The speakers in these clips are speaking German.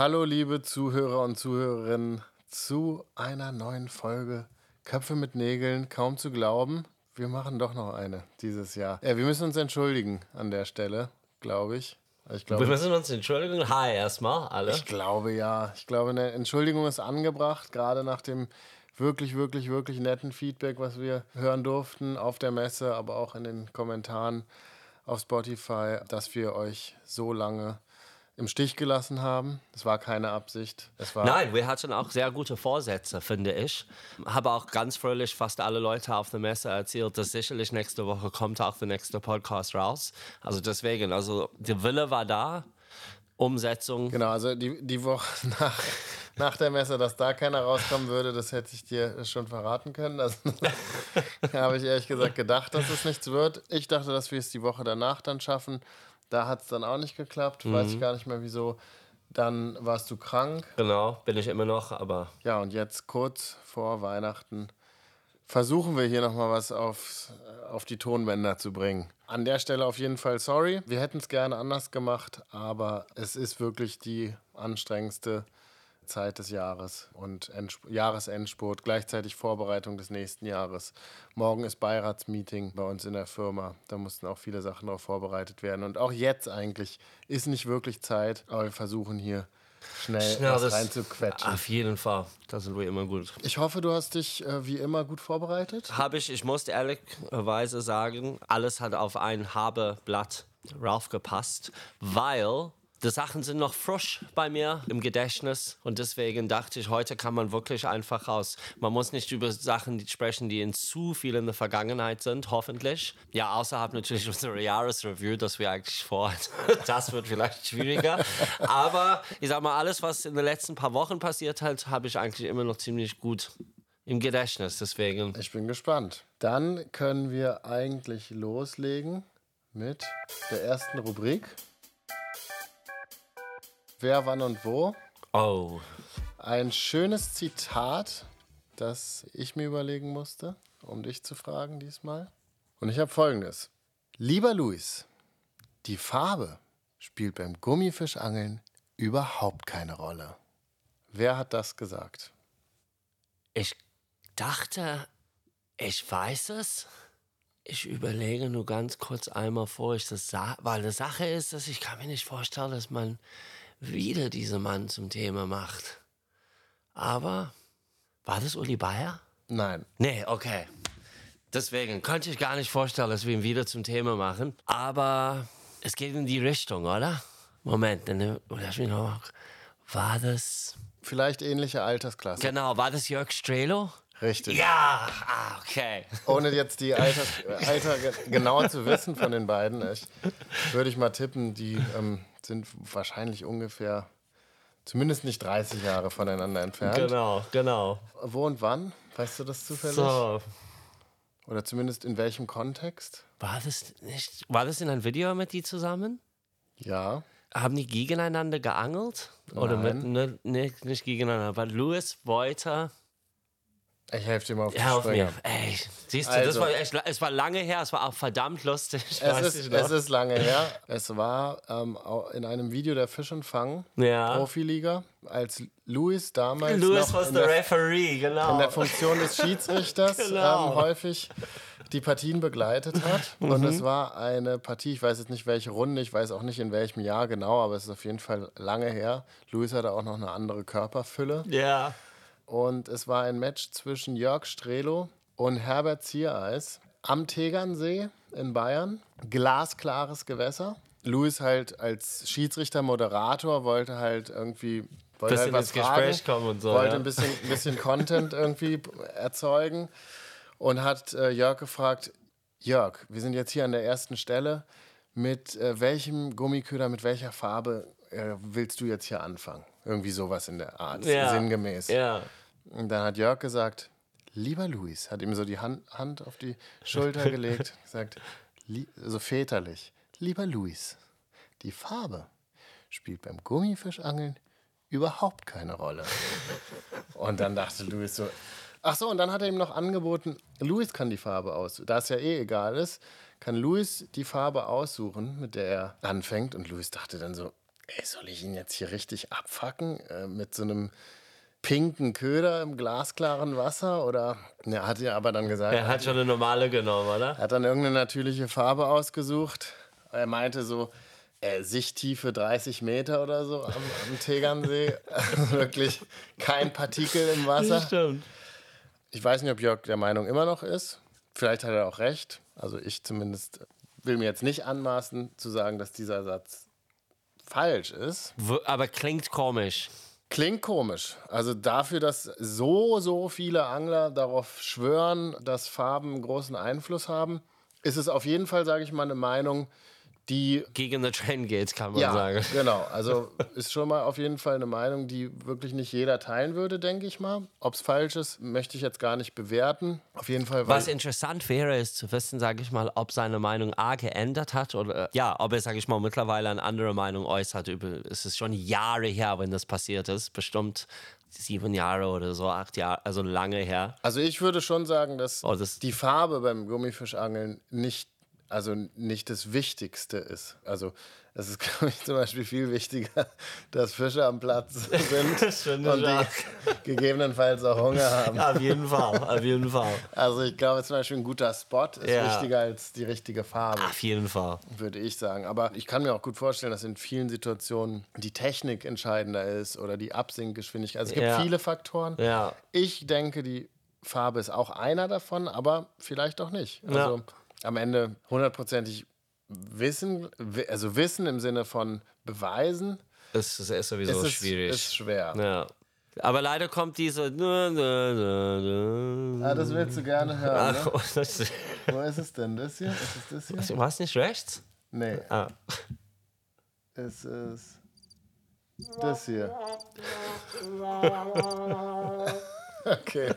Hallo, liebe Zuhörer und Zuhörerinnen, zu einer neuen Folge Köpfe mit Nägeln. Kaum zu glauben, wir machen doch noch eine dieses Jahr. Ja, wir müssen uns entschuldigen an der Stelle, glaube ich. Ich glaube, wir müssen uns entschuldigen. Hi erstmal, alle. Ich glaube ja. Ich glaube, eine Entschuldigung ist angebracht, gerade nach dem wirklich, wirklich, wirklich netten Feedback, was wir hören durften auf der Messe, aber auch in den Kommentaren auf Spotify, dass wir euch so lange im Stich gelassen haben. Es war keine Absicht. Es war Nein, wir hatten auch sehr gute Vorsätze, finde ich. Habe auch ganz fröhlich fast alle Leute auf der Messe erzählt, dass sicherlich nächste Woche kommt auch der nächste Podcast raus. Also deswegen, also der Wille war da. Umsetzung. Genau, also die, die Woche nach, nach der Messe, dass da keiner rauskommen würde, das hätte ich dir schon verraten können. Also, da habe ich ehrlich gesagt gedacht, dass es nichts wird. Ich dachte, dass wir es die Woche danach dann schaffen. Da hat es dann auch nicht geklappt. Mhm. Weiß ich gar nicht mehr wieso. Dann warst du krank. Genau, bin ich immer noch, aber. Ja, und jetzt kurz vor Weihnachten versuchen wir hier nochmal was auf, auf die Tonbänder zu bringen. An der Stelle auf jeden Fall sorry. Wir hätten es gerne anders gemacht, aber es ist wirklich die anstrengendste Zeit des Jahres und Endspurt, Jahresendspurt, gleichzeitig Vorbereitung des nächsten Jahres. Morgen ist Beiratsmeeting bei uns in der Firma. Da mussten auch viele Sachen darauf vorbereitet werden. Und auch jetzt eigentlich ist nicht wirklich Zeit, aber wir versuchen hier schnell, schnell was reinzuquetschen. Auf jeden Fall, da sind wir immer gut. Ich hoffe, du hast dich äh, wie immer gut vorbereitet. Habe ich, ich muss ehrlicherweise sagen, alles hat auf ein Habeblatt raufgepasst, weil die Sachen sind noch frisch bei mir im Gedächtnis und deswegen dachte ich, heute kann man wirklich einfach raus. Man muss nicht über Sachen sprechen, die in zu viel in der Vergangenheit sind, hoffentlich. Ja, außerhalb natürlich unserer Jahresreview, das wir eigentlich vorhatten. Das wird vielleicht schwieriger. Aber ich sag mal, alles, was in den letzten paar Wochen passiert hat, habe ich eigentlich immer noch ziemlich gut im Gedächtnis. Deswegen. Ich bin gespannt. Dann können wir eigentlich loslegen mit der ersten Rubrik. Wer, wann und wo. Oh. Ein schönes Zitat, das ich mir überlegen musste, um dich zu fragen diesmal. Und ich habe folgendes. Lieber Luis, die Farbe spielt beim Gummifischangeln überhaupt keine Rolle. Wer hat das gesagt? Ich dachte, ich weiß es. Ich überlege nur ganz kurz einmal vor, ich das sage, weil die Sache ist, dass ich kann mir nicht vorstellen, dass man wieder dieser Mann zum Thema macht. Aber war das Uli Bayer? Nein. Nee, okay. Deswegen konnte ich gar nicht vorstellen, dass wir ihn wieder zum Thema machen. Aber es geht in die Richtung, oder? Moment, dann lass mich noch. War das. Vielleicht ähnliche Altersklasse. Genau, war das Jörg Strelo? Richtig. Ja, ah, okay. Ohne jetzt die Alter, Alter genauer zu wissen von den beiden, ich, würde ich mal tippen, die ähm, sind wahrscheinlich ungefähr zumindest nicht 30 Jahre voneinander entfernt. Genau, genau. Wo und wann? Weißt du das zufällig? So. Oder zumindest in welchem Kontext? War das nicht, war das in einem Video mit die zusammen? Ja. Haben die gegeneinander geangelt? Oder mit, ne, nicht, nicht gegeneinander, aber Louis Beuter ich helfe dir mal auf die Helf mir. Ey, siehst du, also, das war echt, es war lange her, es war auch verdammt lustig. Es ist, es ist lange her. Es war ähm, in einem Video der Fisch und Fang ja. Profiliga, als Louis damals Louis was der Referee, genau. in der Funktion des Schiedsrichters genau. ähm, häufig die Partien begleitet hat. Mhm. Und es war eine Partie, ich weiß jetzt nicht welche Runde, ich weiß auch nicht in welchem Jahr genau, aber es ist auf jeden Fall lange her. Louis hatte auch noch eine andere Körperfülle. Ja. Und es war ein Match zwischen Jörg Strelo und Herbert Ziereis am Tegernsee in Bayern. Glasklares Gewässer. Louis halt als Schiedsrichter, Moderator wollte halt irgendwie wollte bisschen halt ins Gespräch kommen und so. Wollte ja. ein bisschen, ein bisschen Content irgendwie erzeugen und hat äh, Jörg gefragt: Jörg, wir sind jetzt hier an der ersten Stelle. Mit äh, welchem Gummiköder, mit welcher Farbe äh, willst du jetzt hier anfangen? Irgendwie sowas in der Art, ja. sinngemäß. Ja. Und dann hat Jörg gesagt, lieber Luis, hat ihm so die Hand, Hand auf die Schulter gelegt, gesagt, so väterlich, lieber Luis, die Farbe spielt beim Gummifischangeln überhaupt keine Rolle. Und dann dachte Luis so, ach so, und dann hat er ihm noch angeboten, Luis kann die Farbe aus, da es ja eh egal ist, kann Luis die Farbe aussuchen, mit der er anfängt. Und Luis dachte dann so, ey, soll ich ihn jetzt hier richtig abfacken äh, mit so einem pinken Köder im glasklaren Wasser? Oder er hat ja aber dann gesagt, Er hat schon eine normale genommen, oder? er hat dann irgendeine natürliche Farbe ausgesucht. Er meinte so, äh, Sichttiefe 30 Meter oder so am, am Tegernsee. Wirklich kein Partikel im Wasser. Stimmt. Ich weiß nicht, ob Jörg der Meinung immer noch ist. Vielleicht hat er auch recht. Also ich zumindest will mir jetzt nicht anmaßen zu sagen, dass dieser Satz falsch ist. Aber klingt komisch. Klingt komisch. Also dafür, dass so, so viele Angler darauf schwören, dass Farben großen Einfluss haben, ist es auf jeden Fall, sage ich mal, eine Meinung, die Gegen den Trend geht, kann man ja, sagen. genau. Also ist schon mal auf jeden Fall eine Meinung, die wirklich nicht jeder teilen würde, denke ich mal. Ob es falsch ist, möchte ich jetzt gar nicht bewerten. Auf jeden Fall, Was interessant wäre, ist zu wissen, sage ich mal, ob seine Meinung A geändert hat oder ja, ob er, sage ich mal, mittlerweile eine andere Meinung äußert. Über, es ist schon Jahre her, wenn das passiert ist. Bestimmt sieben Jahre oder so, acht Jahre, also lange her. Also ich würde schon sagen, dass Oh, das- die Farbe beim Gummifischangeln nicht, also nicht das Wichtigste ist. Also es ist, glaube ich, zum Beispiel viel wichtiger, dass Fische am Platz sind und die gegebenenfalls auch Hunger haben. Auf jeden Fall, auf jeden Fall. Also ich glaube zum Beispiel ein guter Spot ist Ja. wichtiger als die richtige Farbe. Auf jeden Fall. würde ich sagen. Aber ich kann mir auch gut vorstellen, dass in vielen Situationen die Technik entscheidender ist oder die Absinkgeschwindigkeit. Also es gibt Ja. viele Faktoren. Ja. Ich denke, die Farbe ist auch einer davon, aber vielleicht auch nicht. Ja. Also am Ende hundertprozentig Wissen, wi- also Wissen im Sinne von Beweisen, Es ist, ist sowieso ist, schwierig. ist schwer. ja. Aber leider kommt diese. Ah, das willst du gerne hören. Ne? Ach, ist- Wo ist es denn? Das hier? Ist es das hier? War es nicht rechts? Nee, Ah. es ist das hier. Okay.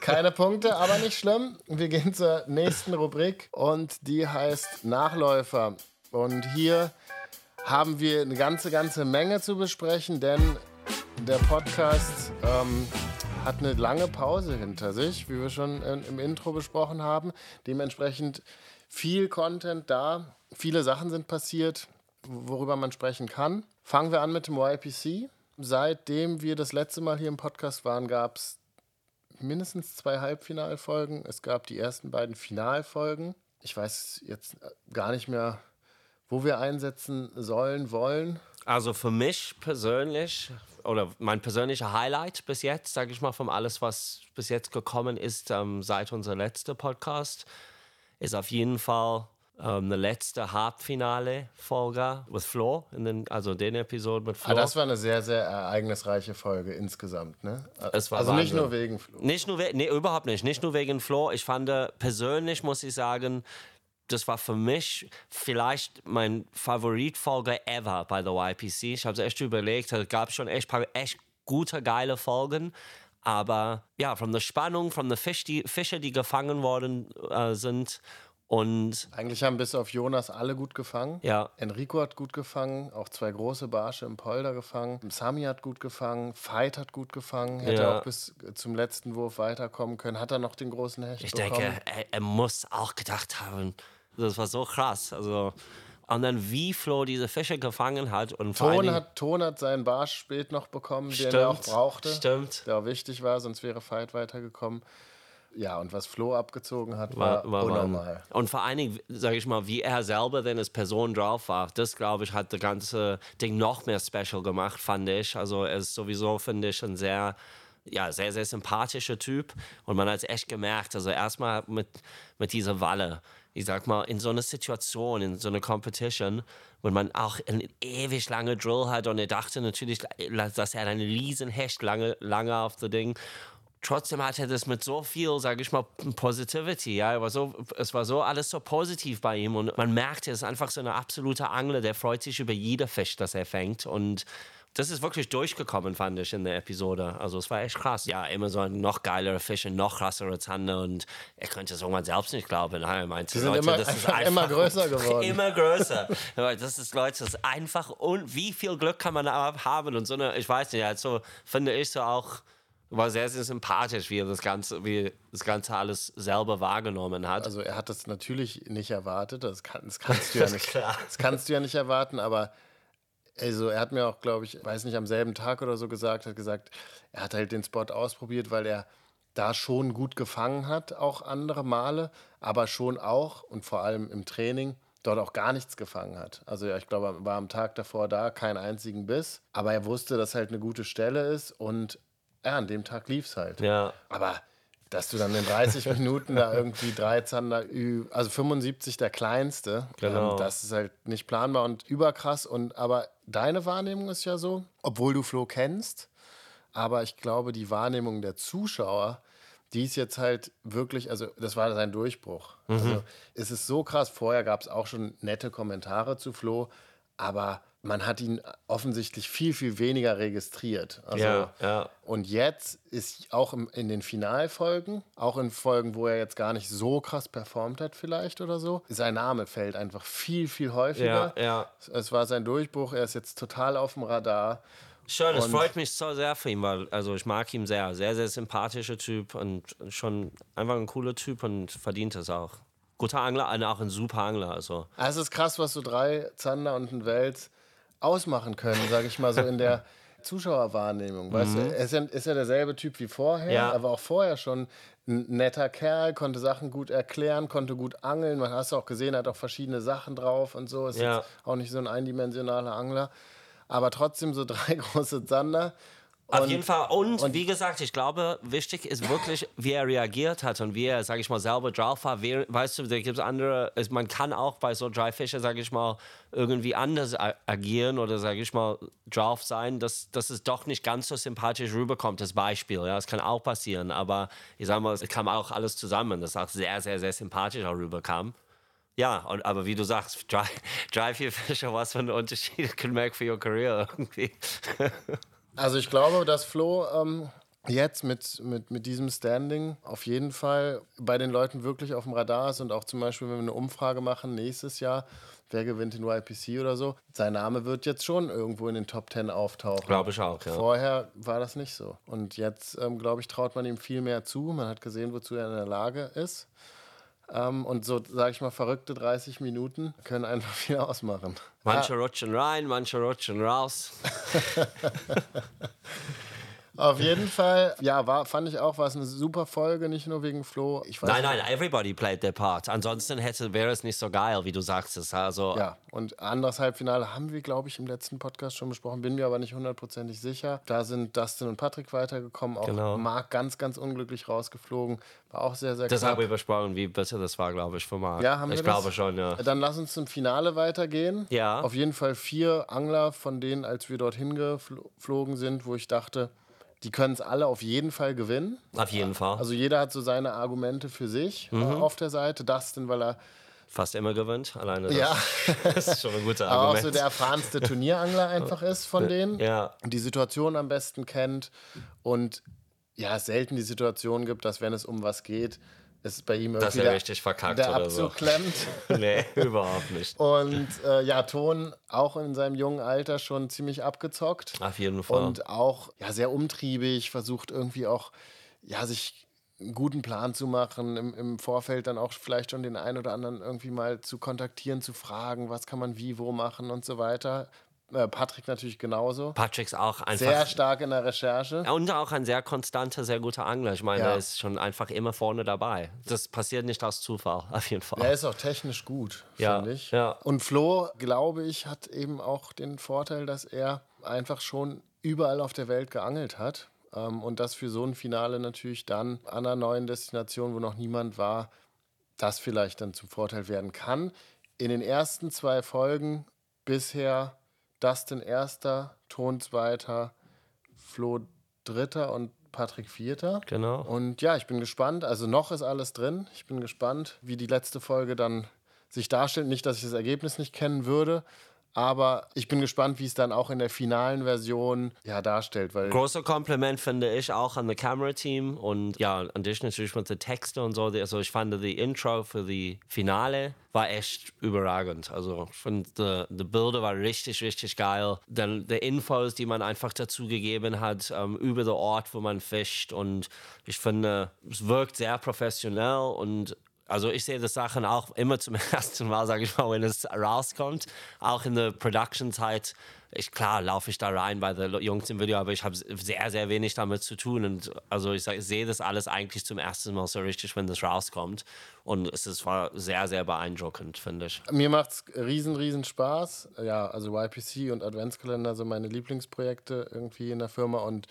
Keine Punkte, aber nicht schlimm. Wir gehen zur nächsten Rubrik und die heißt Nachläufer. Und hier haben wir eine ganze, ganze Menge zu besprechen, denn der Podcast ähm, hat eine lange Pause hinter sich, wie wir schon äh, im Intro besprochen haben. Dementsprechend viel Content da, viele Sachen sind passiert, worüber man sprechen kann. Fangen wir an mit dem YPC. Seitdem wir das letzte Mal hier im Podcast waren, gab es mindestens zwei Halbfinalfolgen. Es gab die ersten beiden Finalfolgen. Ich weiß jetzt gar nicht mehr, wo wir einsetzen sollen, wollen. Also für mich persönlich, oder mein persönlicher Highlight bis jetzt, sage ich mal, von alles, was bis jetzt gekommen ist, ähm, seit unser letzter Podcast, ist auf jeden Fall ähm, eine letzte Halbfinale-Folge mit Flo, in den, also den Episode mit Flo. Ah, das war eine sehr, sehr ereignisreiche Folge insgesamt. Ne? Also nicht Wahnsinn. nur wegen Flo. Nicht nur, we nee, überhaupt nicht. Nicht nur wegen Flo. Ich fand äh, persönlich, muss ich sagen, das war für mich vielleicht mein Favoritfolge ever bei der YPC. Ich habe es echt überlegt, es gab schon echt paar echt gute, geile Folgen. Aber ja, von der Spannung, von den Fisch, die, Fische, die gefangen worden äh, sind und Eigentlich haben bis auf Jonas alle gut gefangen. ja, Enrico hat gut gefangen, auch zwei große Barsche im Polder gefangen. Sami hat gut gefangen, Veit hat gut gefangen, hätte Ja. auch bis zum letzten Wurf weiterkommen können. Hat er noch den großen Hecht ich bekommen? denke, er, er muss auch gedacht haben, das war so krass. Also, und dann wie Flo diese Fische gefangen hat und Ton hat, Ton hat seinen Barsch spät noch bekommen, den er auch brauchte. Stimmt. Der auch wichtig war, sonst wäre Veit weitergekommen. Ja, und was Flo abgezogen hat, war, War, war, unnormal. war. Und vor allen Dingen, sage ich mal, wie er selber denn als Person drauf war, das glaube ich, hat das ganze Ding noch mehr special gemacht, fand ich. Also er ist sowieso, finde ich, ein sehr, ja, sehr, sehr sympathischer Typ. Und man hat es echt gemerkt, also erstmal mit, mit dieser Walle, ich sag mal, in so einer Situation, in so einer Competition, wenn man auch einen ewig lange Drill hat und er dachte natürlich, dass er einen riesen Hecht lange, lange auf der Ding trotzdem hat er das mit so viel, sage ich mal, Positivity. Ja, er war so, es war so alles so positiv bei ihm und man merkt, er ist einfach so eine absolute Angler, der freut sich über jede Fisch, das er fängt und das ist wirklich durchgekommen, fand ich in der Episode. Also es war echt krass. Ja, immer so ein noch geilerer Fisch, ein noch krassere Zander und er könnte es irgendwann selbst nicht glauben. Er meinte, Die sind Leute, immer- das ist einfach immer größer geworden. Immer größer. Aber das ist, Leute, das ist einfach und wie viel Glück kann man da haben und so eine, ich weiß nicht, also finde ich so auch war sehr, sehr sympathisch, wie er das Ganze, wie das Ganze alles selber wahrgenommen hat. Also er hat das natürlich nicht erwartet, das, kann, das kannst du ja nicht, das kannst du ja nicht erwarten, aber Also er hat mir auch, glaube ich, weiß nicht, am selben Tag oder so gesagt, hat gesagt, er hat halt den Spot ausprobiert, weil er da schon gut gefangen hat, auch andere Male, aber schon auch und vor allem im Training dort auch gar nichts gefangen hat. Also ja, ich glaube, er war am Tag davor da, keinen einzigen Biss, aber er wusste, dass halt eine gute Stelle ist und ja, an dem Tag lief es halt. Ja. Aber dass du dann in 30 Minuten da irgendwie drei Zander, also 75 der kleinste, Genau. ähm, das ist halt nicht planbar und überkrass. Und aber deine Wahrnehmung ist ja so, obwohl du Flo kennst, aber ich glaube, die Wahrnehmung der Zuschauer, die ist jetzt halt wirklich, also das war sein Durchbruch. Also es ist so krass. Vorher gab es auch schon nette Kommentare zu Flo, aber man hat ihn offensichtlich viel, viel weniger registriert. Also, Ja, ja. Und jetzt ist auch im, in den Finalfolgen, auch in Folgen, wo er jetzt gar nicht so krass performt hat, vielleicht oder so, sein Name fällt einfach viel, viel häufiger. Ja, ja. Es- war sein Durchbruch, er ist jetzt total auf dem Radar. Schön, es freut mich so sehr für ihn, weil also ich mag ihn sehr. Sehr, sehr sympathischer Typ und schon einfach ein cooler Typ und verdient es auch. Guter Angler auch ein super Angler. Also. Also es ist krass, was so drei Zander und ein Wels ausmachen können, sage ich mal so in der Zuschauerwahrnehmung. Weißt du, er ist ja, ist ja derselbe Typ wie vorher, Ja. aber auch vorher schon ein netter Kerl, konnte Sachen gut erklären, konnte gut angeln. Man hast auch gesehen, er hat auch verschiedene Sachen drauf und so. Ist Ja. jetzt auch nicht so ein eindimensionaler Angler. Aber trotzdem so drei große Zander. Auf Und- jeden Fall. Und, wie gesagt, ich glaube, wichtig ist wirklich, wie er reagiert hat und wie er, sage ich mal, selber drauf war. Wie, weißt du, da gibt es andere, es, man kann auch bei so drei Fische, sage ich mal, irgendwie anders agieren oder, sage ich mal, drauf sein, dass, dass es doch nicht ganz so sympathisch rüberkommt, das Beispiel. Ja, das kann auch passieren, aber ich sage mal, es kam auch alles zusammen, dass auch sehr, sehr, sehr sympathisch auch rüberkam. Ja, und, aber wie du sagst, drei vier Fische, was für einen Unterschied it can make for your career irgendwie. Also ich glaube, dass Flo ähm, jetzt mit, mit, mit diesem Standing auf jeden Fall bei den Leuten wirklich auf dem Radar ist und auch zum Beispiel, wenn wir eine Umfrage machen nächstes Jahr, wer gewinnt den YPC oder so, sein Name wird jetzt schon irgendwo in den Top 10 auftauchen. Glaube ich auch, ja. Vorher war das nicht so. Und jetzt, ähm, glaube ich, traut man ihm viel mehr zu. Man hat gesehen, wozu er in der Lage ist. Ähm, und so, sage ich mal, verrückte 30 Minuten können einfach viel ausmachen. Manche rutschen rein, manche rutschen raus. Auf jeden Fall, ja, war, fand ich auch, war es eine super Folge, nicht nur wegen Flo. Nein, nein, everybody played their part. Ansonsten hätte, wäre es nicht so geil, wie du sagst. Also, Ja, und anderes Halbfinale haben wir, glaube ich, im letzten Podcast schon besprochen, bin mir aber nicht hundertprozentig sicher. Da sind Dustin und Patrick weitergekommen, auch Genau. Marc ganz, ganz unglücklich rausgeflogen. War auch sehr, sehr das knapp. haben wir besprochen, wie bitter das war, glaube ich, für Marc. Ja, haben wir Ich das? glaube schon, ja. Dann lass uns zum Finale weitergehen. Ja. Auf jeden Fall vier Angler, von denen, als wir dorthin geflogen sind, wo ich dachte, die können es alle auf jeden Fall gewinnen. Auf jeden Fall. Also jeder hat so seine Argumente für sich Mhm. äh, auf der Seite. Dustin, weil er Fast immer gewinnt. Alleine das, ja, das ist schon ein guter aber auch Argument. so der erfahrenste Turnierangler einfach ist von denen. ja, Und die Situation am besten kennt und ja, es selten die Situation gibt, dass wenn es um was geht, es bei ihm Dass irgendwie er der, richtig verkackt der oder so. Klemmt. nee, überhaupt nicht. Und äh, ja, Ton auch in seinem jungen Alter schon ziemlich abgezockt. Auf jeden Fall. Und auch ja, sehr umtriebig, versucht irgendwie auch, ja, sich einen guten Plan zu machen, im, im Vorfeld dann auch vielleicht schon den einen oder anderen irgendwie mal zu kontaktieren, zu fragen, was kann man wie, wo machen und so weiter. Äh, Patrick natürlich genauso. Patrick ist auch einfach. Sehr stark in der Recherche. Und auch ein sehr konstanter, sehr guter Angler. Ich meine, Ja. er ist schon einfach immer vorne dabei. Das passiert nicht aus Zufall, auf jeden Fall. Er ist auch technisch gut, Ja, finde ich. ja. Und Flo, glaube ich, hat eben auch den Vorteil, dass er einfach schon überall auf der Welt geangelt hat. Ähm, und das für so ein Finale natürlich dann an einer neuen Destination, wo noch niemand war, das vielleicht dann zum Vorteil werden kann. In den ersten zwei Folgen bisher Dustin erster, Ton zweiter, Flo dritter und Patrick vierter. Genau. Und ja, ich bin gespannt. Also noch ist alles drin. Ich bin gespannt, wie die letzte Folge dann sich darstellt. Nicht, dass ich das Ergebnis nicht kennen würde, aber ich bin gespannt, wie es dann auch in der finalen Version ja, darstellt. Weil Großer Kompliment finde ich auch an das Kamerateam und ja, an dich natürlich mit den Texten und so. Also ich fand die Intro für die Finale war echt überragend. Also ich finde, die, die Bilder waren richtig, richtig geil. Dann die Infos, die man einfach dazu gegeben hat ähm, über den Ort, wo man fischt und ich finde, es wirkt sehr professionell und Also ich sehe das Sachen auch immer zum ersten Mal, sage ich mal, wenn es rauskommt. Auch in der Production-Zeit. Ich, klar, laufe ich da rein bei den Jungs im Video, aber ich habe sehr, sehr wenig damit zu tun. Und also ich, ich sehe das alles eigentlich zum ersten Mal so richtig, wenn das rauskommt. Und es ist, war sehr, sehr beeindruckend, finde ich. Mir macht es riesen, riesen Spaß. Ja, also YPC und Adventskalender sind meine Lieblingsprojekte irgendwie in der Firma. Und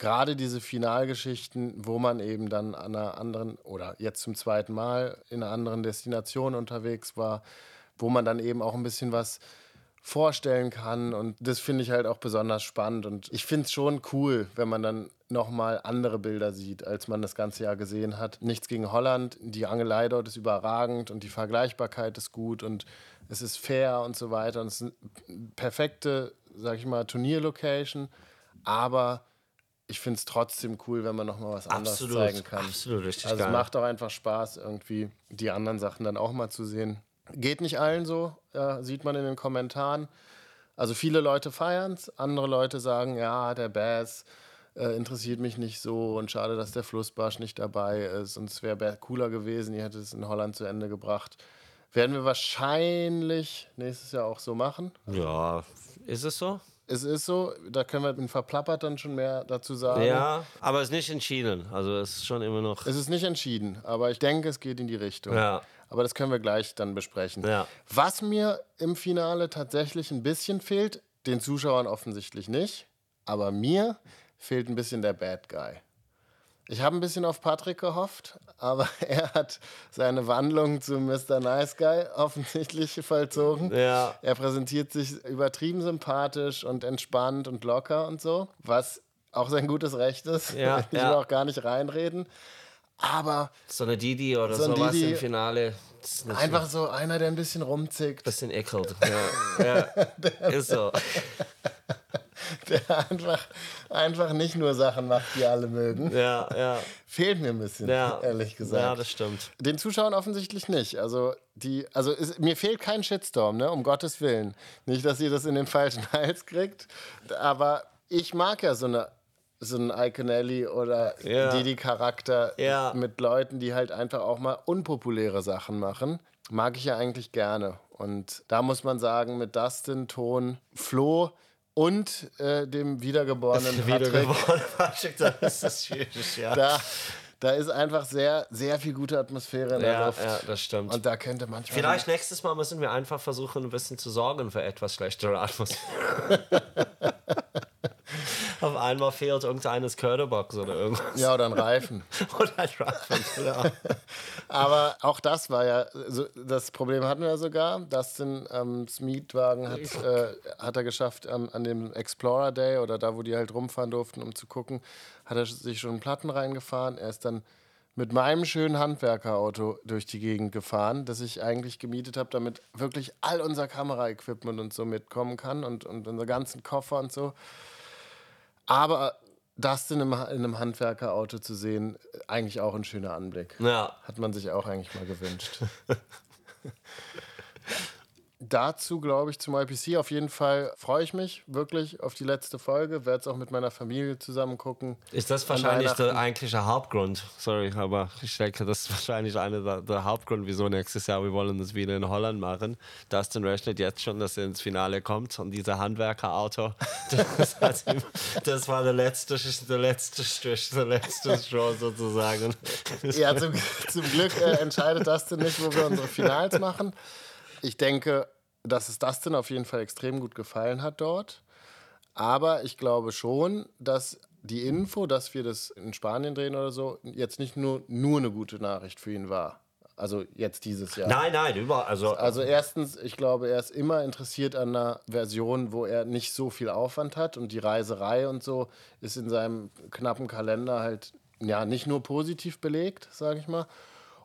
gerade diese Finalgeschichten, wo man eben dann an einer anderen oder jetzt zum zweiten Mal in einer anderen Destination unterwegs war, wo man dann eben auch ein bisschen was vorstellen kann. Und das finde ich halt auch besonders spannend. Und ich finde es schon cool, wenn man dann nochmal andere Bilder sieht, als man das ganze Jahr gesehen hat. Nichts gegen Holland, die Angelei dort ist überragend und die Vergleichbarkeit ist gut und es ist fair und so weiter. Und es ist eine perfekte, sag ich mal, Turnierlocation, aber ich finde es trotzdem cool, wenn man noch mal was anderes Absolut, zeigen kann. absolut, richtig Also es macht auch einfach Spaß, irgendwie die anderen Sachen dann auch mal zu sehen. Geht nicht allen so, ja, sieht man in den Kommentaren. Also viele Leute feiern es, andere Leute sagen, ja, der Bass äh, interessiert mich nicht so und schade, dass der Flussbarsch nicht dabei ist und es wäre cooler gewesen, ihr hättet es in Holland zu Ende gebracht. Werden wir wahrscheinlich nächstes Jahr auch so machen. Ja, ist es so? Es ist so, da können wir in Verplappert dann schon mehr dazu sagen. Ja, aber es ist nicht entschieden. Also es ist schon immer noch. Es ist nicht entschieden, aber ich denke, es geht in die Richtung. Ja. Aber das können wir gleich dann besprechen. Ja. Was mir im Finale tatsächlich ein bisschen fehlt, den Zuschauern offensichtlich nicht, aber mir fehlt ein bisschen der Bad Guy. Ich habe ein bisschen auf Patrick gehofft, aber er hat seine Wandlung zu Mr. Nice Guy offensichtlich vollzogen. Ja. Er präsentiert sich übertrieben sympathisch und entspannt und locker und so, was auch sein gutes Recht ist. Ja, ich will ja. auch gar nicht reinreden. Aber So eine Didi oder So sowas Didi. im Finale. Einfach so einer, der ein bisschen rumzickt, ein bisschen ekelt. Ja. ja. Ist so. der einfach, einfach nicht nur Sachen macht, die alle mögen. Ja, ja. Fehlt mir ein bisschen, Ja. ehrlich gesagt. Ja, das stimmt. Den Zuschauern offensichtlich nicht. Also, die, also es, mir fehlt kein Shitstorm, ne? um Gottes Willen. Nicht, dass ihr das in den falschen Hals kriegt, aber ich mag ja so eine so einen Iconelli oder Ja. Didi-Charakter Ja. mit Leuten, die halt einfach auch mal unpopuläre Sachen machen. Mag ich ja eigentlich gerne. Und da muss man sagen, mit Dustin, Ton, Flo und äh, dem wiedergeborenen Patrick, Wiedergeboren. Patrick, dann ist das schwierig, ja. da, da ist einfach sehr, sehr viel gute Atmosphäre in der Ja, Luft. ja, das stimmt. Und da könnte manchmal. Vielleicht nächstes Mal müssen wir einfach versuchen, ein bisschen zu sorgen für etwas schlechtere Atmosphäre. Auf einmal fehlt irgendeines Curderbox oder irgendwas. Ja, oder ein Reifen. Oder ein Reifen, genau. Aber auch das war ja, so, das Problem hatten wir sogar. Dustin ähm, Mietwagen hat, äh, hat er geschafft ähm, an dem Explorer Day oder da, wo die halt rumfahren durften, um zu gucken, hat er sich schon Platten reingefahren. Er ist dann mit meinem schönen Handwerkerauto durch die Gegend gefahren, das ich eigentlich gemietet habe, damit wirklich all unser Kameraequipment und so mitkommen kann und, und unsere ganzen Koffer und so. Aber das in einem, in einem Handwerkerauto zu sehen, eigentlich auch ein schöner Anblick. Ja, Hat man sich auch eigentlich mal gewünscht. Dazu glaube ich zum IPC auf jeden Fall freue ich mich wirklich auf die letzte Folge. Werde es auch mit meiner Familie zusammen gucken. ist das wahrscheinlich der eigentliche Hauptgrund. Sorry, aber ich denke, das ist wahrscheinlich einer der, der Hauptgrund, wieso nächstes Jahr wir wollen das wieder in Holland machen. Dustin rechnet jetzt schon, dass er ins Finale kommt und dieser Handwerkerauto, das, hat ihm, das war der letzte, der letzte Strich, der letzte Straw sozusagen. Ja, zum, zum Glück äh, entscheidet Dustin nicht, wo wir unsere Finals machen. Ich denke, dass es Dustin auf jeden Fall extrem gut gefallen hat dort. Aber ich glaube schon, dass die Info, dass wir das in Spanien drehen oder so, jetzt nicht nur, nur eine gute Nachricht für ihn war. Also jetzt dieses Jahr. Nein, nein, überall. Also, Also erstens, ich glaube, er ist immer interessiert an einer Version, wo er nicht so viel Aufwand hat und die Reiserei und so ist in seinem knappen Kalender halt ja nicht nur positiv belegt, sage ich mal.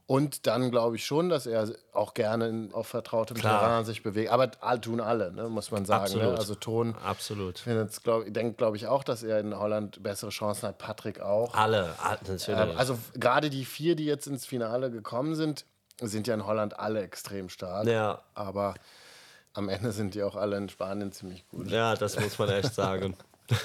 Und dann glaube ich schon, dass er auch gerne auf vertrautem Klar. Terrain sich bewegt. Aber all, tun alle, ne, muss man sagen. Ne? Also Ton absolut. glaub, denkt, glaube ich, auch, dass er in Holland bessere Chancen hat. Patrick auch. Alle, alle natürlich. Ähm, also gerade die vier, die jetzt ins Finale gekommen sind, sind ja in Holland alle extrem stark. ja, Aber am Ende sind die auch alle in Spanien ziemlich gut. ja, das muss man echt sagen.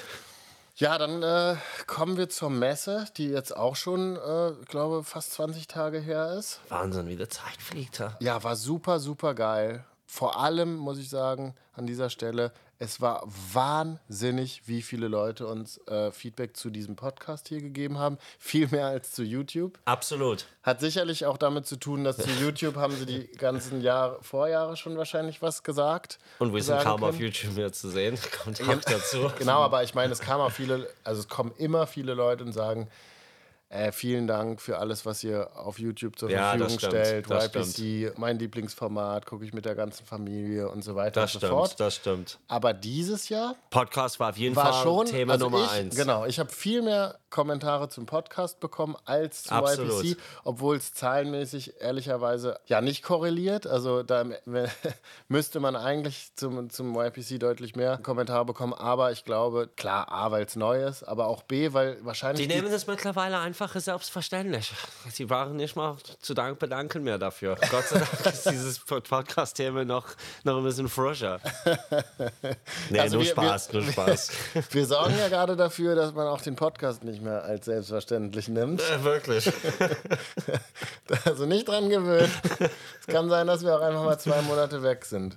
Ja, dann äh, kommen wir zur Messe, die jetzt auch schon, äh, glaube fast 20 Tage her ist. Wahnsinn, wie die Zeit fliegt. Ja. Ja, war super, super geil. Vor allem muss ich sagen, an dieser Stelle, es war wahnsinnig, wie viele Leute uns äh, Feedback zu diesem Podcast hier gegeben haben. Viel mehr als zu YouTube. Absolut. Hat sicherlich auch damit zu tun, dass zu YouTube haben sie die ganzen Jahre, Vorjahre schon wahrscheinlich was gesagt. Und wir sind kaum auf können. YouTube mehr zu sehen. Kommt auch dazu. Genau, aber ich meine, es kamen auch viele, also es kommen immer viele Leute und sagen, äh, vielen Dank für alles, was ihr auf YouTube zur Ja, Verfügung stimmt, stellt. YPC, mein Lieblingsformat, gucke ich mit der ganzen Familie und so weiter Das und so stimmt, fort. das stimmt. Aber dieses Jahr Podcast war auf jeden war Fall schon Thema also Nummer ich, eins. Genau, ich habe viel mehr Kommentare zum Podcast bekommen als zum Absolut. YPC, obwohl es zahlenmäßig ehrlicherweise ja nicht korreliert. Also da müsste man eigentlich zum, zum YPC deutlich mehr Kommentare bekommen. Aber ich glaube, klar, A, weil es neu ist, aber auch B, weil wahrscheinlich. Die nehmen das mittlerweile einfach selbstverständlich. Sie brauchen nicht mal zu Dank bedanken mehr dafür. Gott sei Dank ist dieses Podcast-Thema noch, noch ein bisschen frischer. Nee, Also nur wir- Spaß, wir- nur Spaß. wir sorgen ja gerade dafür, dass man auch den Podcast nicht mehr als selbstverständlich nimmt. Äh, Wirklich. Also nicht dran gewöhnen. Es kann sein, dass wir auch einfach mal zwei Monate weg sind.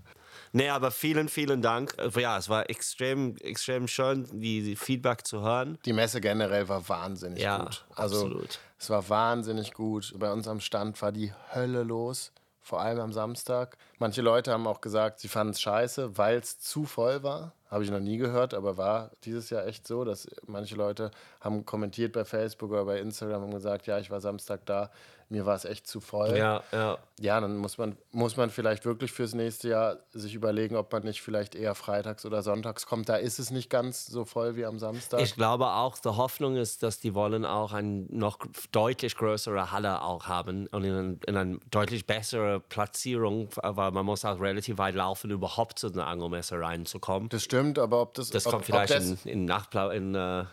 Nee, aber vielen, vielen Dank. Äh, Ja, es war extrem, extrem schön, die, die Feedback zu hören. Die Messe generell war wahnsinnig Ja, gut. Also absolut. es war wahnsinnig gut. Bei uns am Stand war die Hölle los. Vor allem am Samstag. Manche Leute haben auch gesagt, sie fanden es scheiße, weil es zu voll war. Habe ich noch nie gehört, aber war dieses Jahr echt so, dass manche Leute haben kommentiert bei Facebook oder bei Instagram und gesagt, ja, ich war Samstag da, mir war es echt zu voll. Ja, ja. Ja, dann muss man, muss man vielleicht wirklich fürs nächste Jahr sich überlegen, ob man nicht vielleicht eher freitags oder sonntags kommt. Da ist es nicht ganz so voll wie am Samstag. Ich glaube auch, die Hoffnung ist, dass die wollen auch eine noch deutlich größere Halle auch haben und in, in eine deutlich bessere Platzierung, weil man muss auch relativ weit laufen, überhaupt zu einer Angelmesse reinzukommen. das stimmt, aber ob das, Das ob, kommt vielleicht das, in, in Nachblau in äh,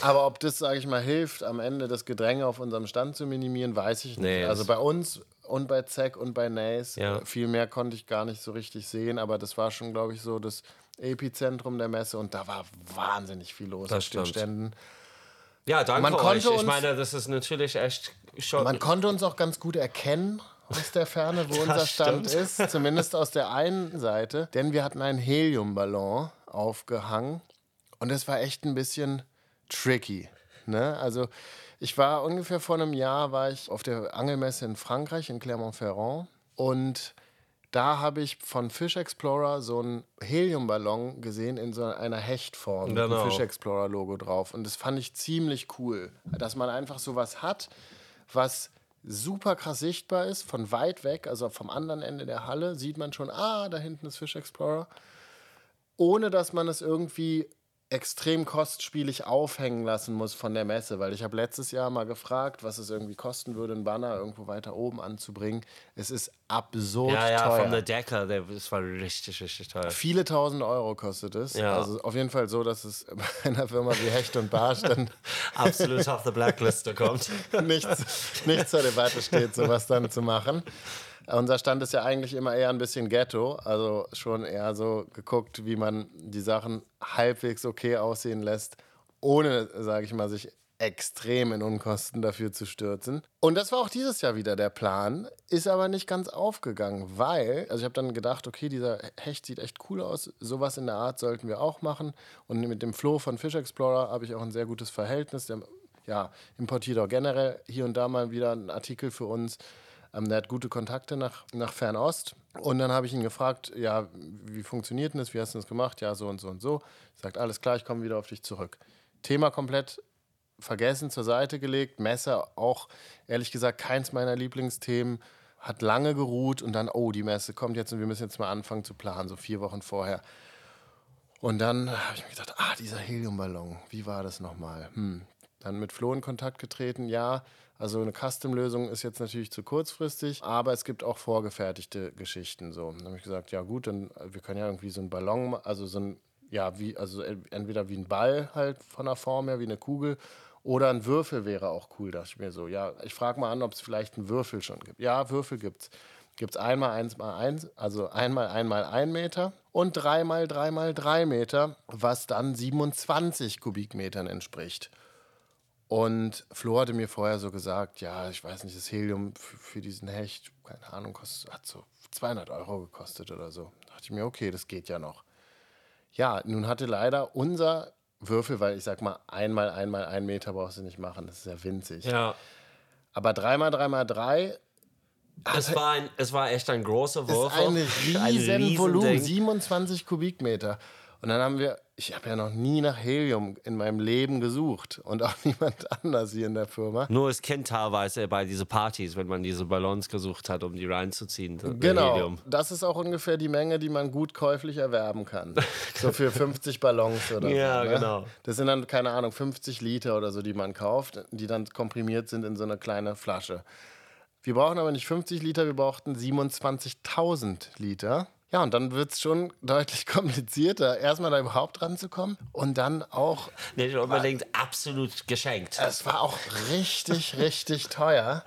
aber ob das, sage ich mal, hilft, am Ende das Gedränge auf unserem Stand zu minimieren, weiß ich nicht. Nee, also bei uns und bei Zack und bei Nace, Ja. äh, viel mehr konnte ich gar nicht so richtig sehen, aber das war schon, glaube ich, so das Epizentrum der Messe und da war wahnsinnig viel los Das auf den stimmt. Ständen. Ja, danke Man euch. konnte Ich uns- meine, das ist natürlich echt schon. Man konnte uns auch ganz gut erkennen aus der Ferne, wo unser Stand stimmt. ist. Zumindest aus der einen Seite. Denn wir hatten einen Heliumballon aufgehangen. Und es war echt ein bisschen tricky. Ne? Also ich war ungefähr vor einem Jahr war ich auf der Angelmesse in Frankreich, in Clermont-Ferrand. Und da habe ich von Fish Explorer so einen Heliumballon gesehen in so einer Hechtform mit Genau. dem Fish Explorer Logo drauf. Und das fand ich ziemlich cool, dass man einfach sowas hat, was super krass sichtbar ist, von weit weg, also vom anderen Ende der Halle sieht man schon, ah, da hinten ist Fish Explorer, ohne dass man es irgendwie extrem kostspielig aufhängen lassen muss von der Messe, weil ich habe letztes Jahr mal gefragt, was es irgendwie kosten würde, einen Banner irgendwo weiter oben anzubringen. Es ist absurd ja, ja, teuer. von der Decke, der, das war richtig, richtig teuer. Viele tausend Euro kostet es. Ja. Also auf jeden Fall so, dass es bei einer Firma wie Hecht und Barsch dann Absolut auf der Blackliste kommt. nichts, nichts zur Debatte steht, sowas dann zu machen. Unser Stand ist ja eigentlich immer eher ein bisschen Ghetto, also schon eher so geguckt, wie man die Sachen halbwegs okay aussehen lässt, ohne, sage ich mal, sich extrem in Unkosten dafür zu stürzen. Und das war auch dieses Jahr wieder der Plan, ist aber nicht ganz aufgegangen, weil, also ich habe dann gedacht, okay, dieser Hecht sieht echt cool aus, sowas in der Art sollten wir auch machen. Und mit dem Flo von Fish Explorer habe ich auch ein sehr gutes Verhältnis. Der ja, importiert auch generell hier und da mal wieder einen Artikel für uns. Ähm, der hat gute Kontakte nach, nach Fernost. Und dann habe ich ihn gefragt, ja, wie funktioniert denn das? Wie hast du das gemacht? Ja, so und so und so. Sagt, alles klar, ich komme wieder auf dich zurück. Thema komplett vergessen, zur Seite gelegt. Messe auch, ehrlich gesagt, keins meiner Lieblingsthemen. Hat lange geruht und dann, oh, die Messe kommt jetzt und wir müssen jetzt mal anfangen zu planen, so vier Wochen vorher. Und dann habe ich mir gedacht, ah, dieser Heliumballon, wie war das nochmal? Hm. Dann mit Flo in Kontakt getreten, ja. Also eine Custom-Lösung ist jetzt natürlich zu kurzfristig, aber es gibt auch vorgefertigte Geschichten. So, dann habe ich gesagt, ja gut, dann wir können ja irgendwie so einen Ballon, also so ein, ja, wie, also en- entweder wie ein Ball halt von der Form her, wie eine Kugel, oder ein Würfel wäre auch cool, dachte ich mir so. Ja, ich frage mal an, ob es vielleicht einen Würfel schon gibt. Ja, Würfel. Gibt es einmal eins mal eins, also einmal einmal ein Meter und dreimal dreimal drei Meter, was dann 27 Kubikmetern entspricht. Und Flo hatte mir vorher so gesagt, ja, ich weiß nicht, das Helium für, für diesen Hecht, keine Ahnung, kostet, hat so 200 Euro gekostet oder so. Da dachte ich mir, okay, das geht ja noch. Ja, nun hatte leider unser Würfel, weil ich sag mal, einmal, einmal, ein Meter brauchst du nicht machen, das ist ja winzig. Ja. Aber dreimal, dreimal drei Es war, ein, es war echt ein großer Wurf. ist ein riesen Volumen, Riesending. 27 Kubikmeter. Und dann haben wir, ich habe ja noch nie nach Helium in meinem Leben gesucht und auch niemand anders hier in der Firma. Nur als Kind teilweise bei diesen Partys, wenn man diese Ballons gesucht hat, um die reinzuziehen. Genau, Helium. das ist auch ungefähr die Menge, die man gut käuflich erwerben kann. So für 50 Ballons oder Ja, so. Ne? genau. Das sind dann, keine Ahnung, 50 Liter oder so, die man kauft, die dann komprimiert sind in so eine kleine Flasche. Wir brauchen aber nicht 50 Liter, wir brauchten 27.000 Liter. Ja, und dann wird es schon deutlich komplizierter, erstmal da überhaupt ranzukommen und dann auch Nicht unbedingt absolut geschenkt. es war auch richtig, richtig teuer.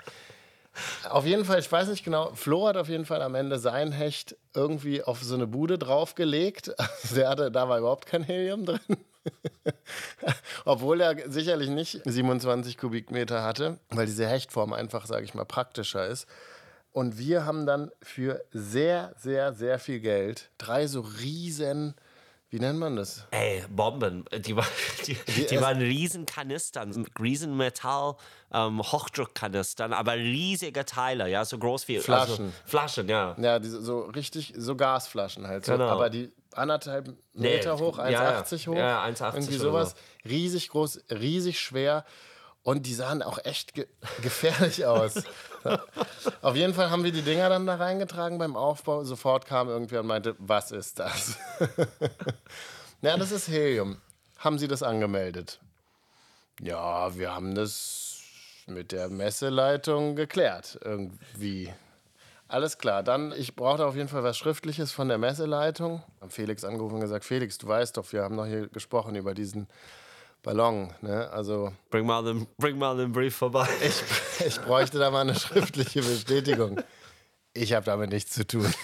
Auf jeden Fall, ich weiß nicht genau, Flo hat auf jeden Fall am Ende sein Hecht irgendwie auf so eine Bude draufgelegt. Also der hatte, da war überhaupt kein Helium drin. Obwohl er sicherlich nicht 27 Kubikmeter hatte, weil diese Hechtform einfach, sage ich mal, praktischer ist. Und wir haben dann für sehr, sehr, sehr viel Geld drei so riesen, wie nennt man das? Ey, Bomben. Die, war, die, die es- waren riesen Kanistern, riesen Metall, ähm, Hochdruckkanistern, aber riesige Teile, ja, so groß wie Flaschen. Also, Flaschen, ja. Ja, diese, so richtig, so Gasflaschen halt. So, Genau. Aber die anderthalb Meter hoch, ja, ja. 1,80 hoch. Ja, 1,80 Irgendwie sowas. Riesig groß, riesig schwer. Und die sahen auch echt ge gefährlich aus. Auf jeden Fall haben wir die Dinger dann da reingetragen beim Aufbau. Sofort kam irgendwer und meinte, was ist das? ja, das ist Helium. Haben Sie das angemeldet? Ja, wir haben das mit der Messeleitung geklärt. Irgendwie. Alles klar, dann, ich brauchte auf jeden Fall was Schriftliches von der Messeleitung. Haben Felix angerufen und gesagt, Felix, du weißt doch, wir haben noch hier gesprochen über diesen Ballon. Ne? Also Bring mal, den, bring mal den Brief vorbei. ich, ich bräuchte da mal eine schriftliche Bestätigung. Ich habe damit nichts zu tun.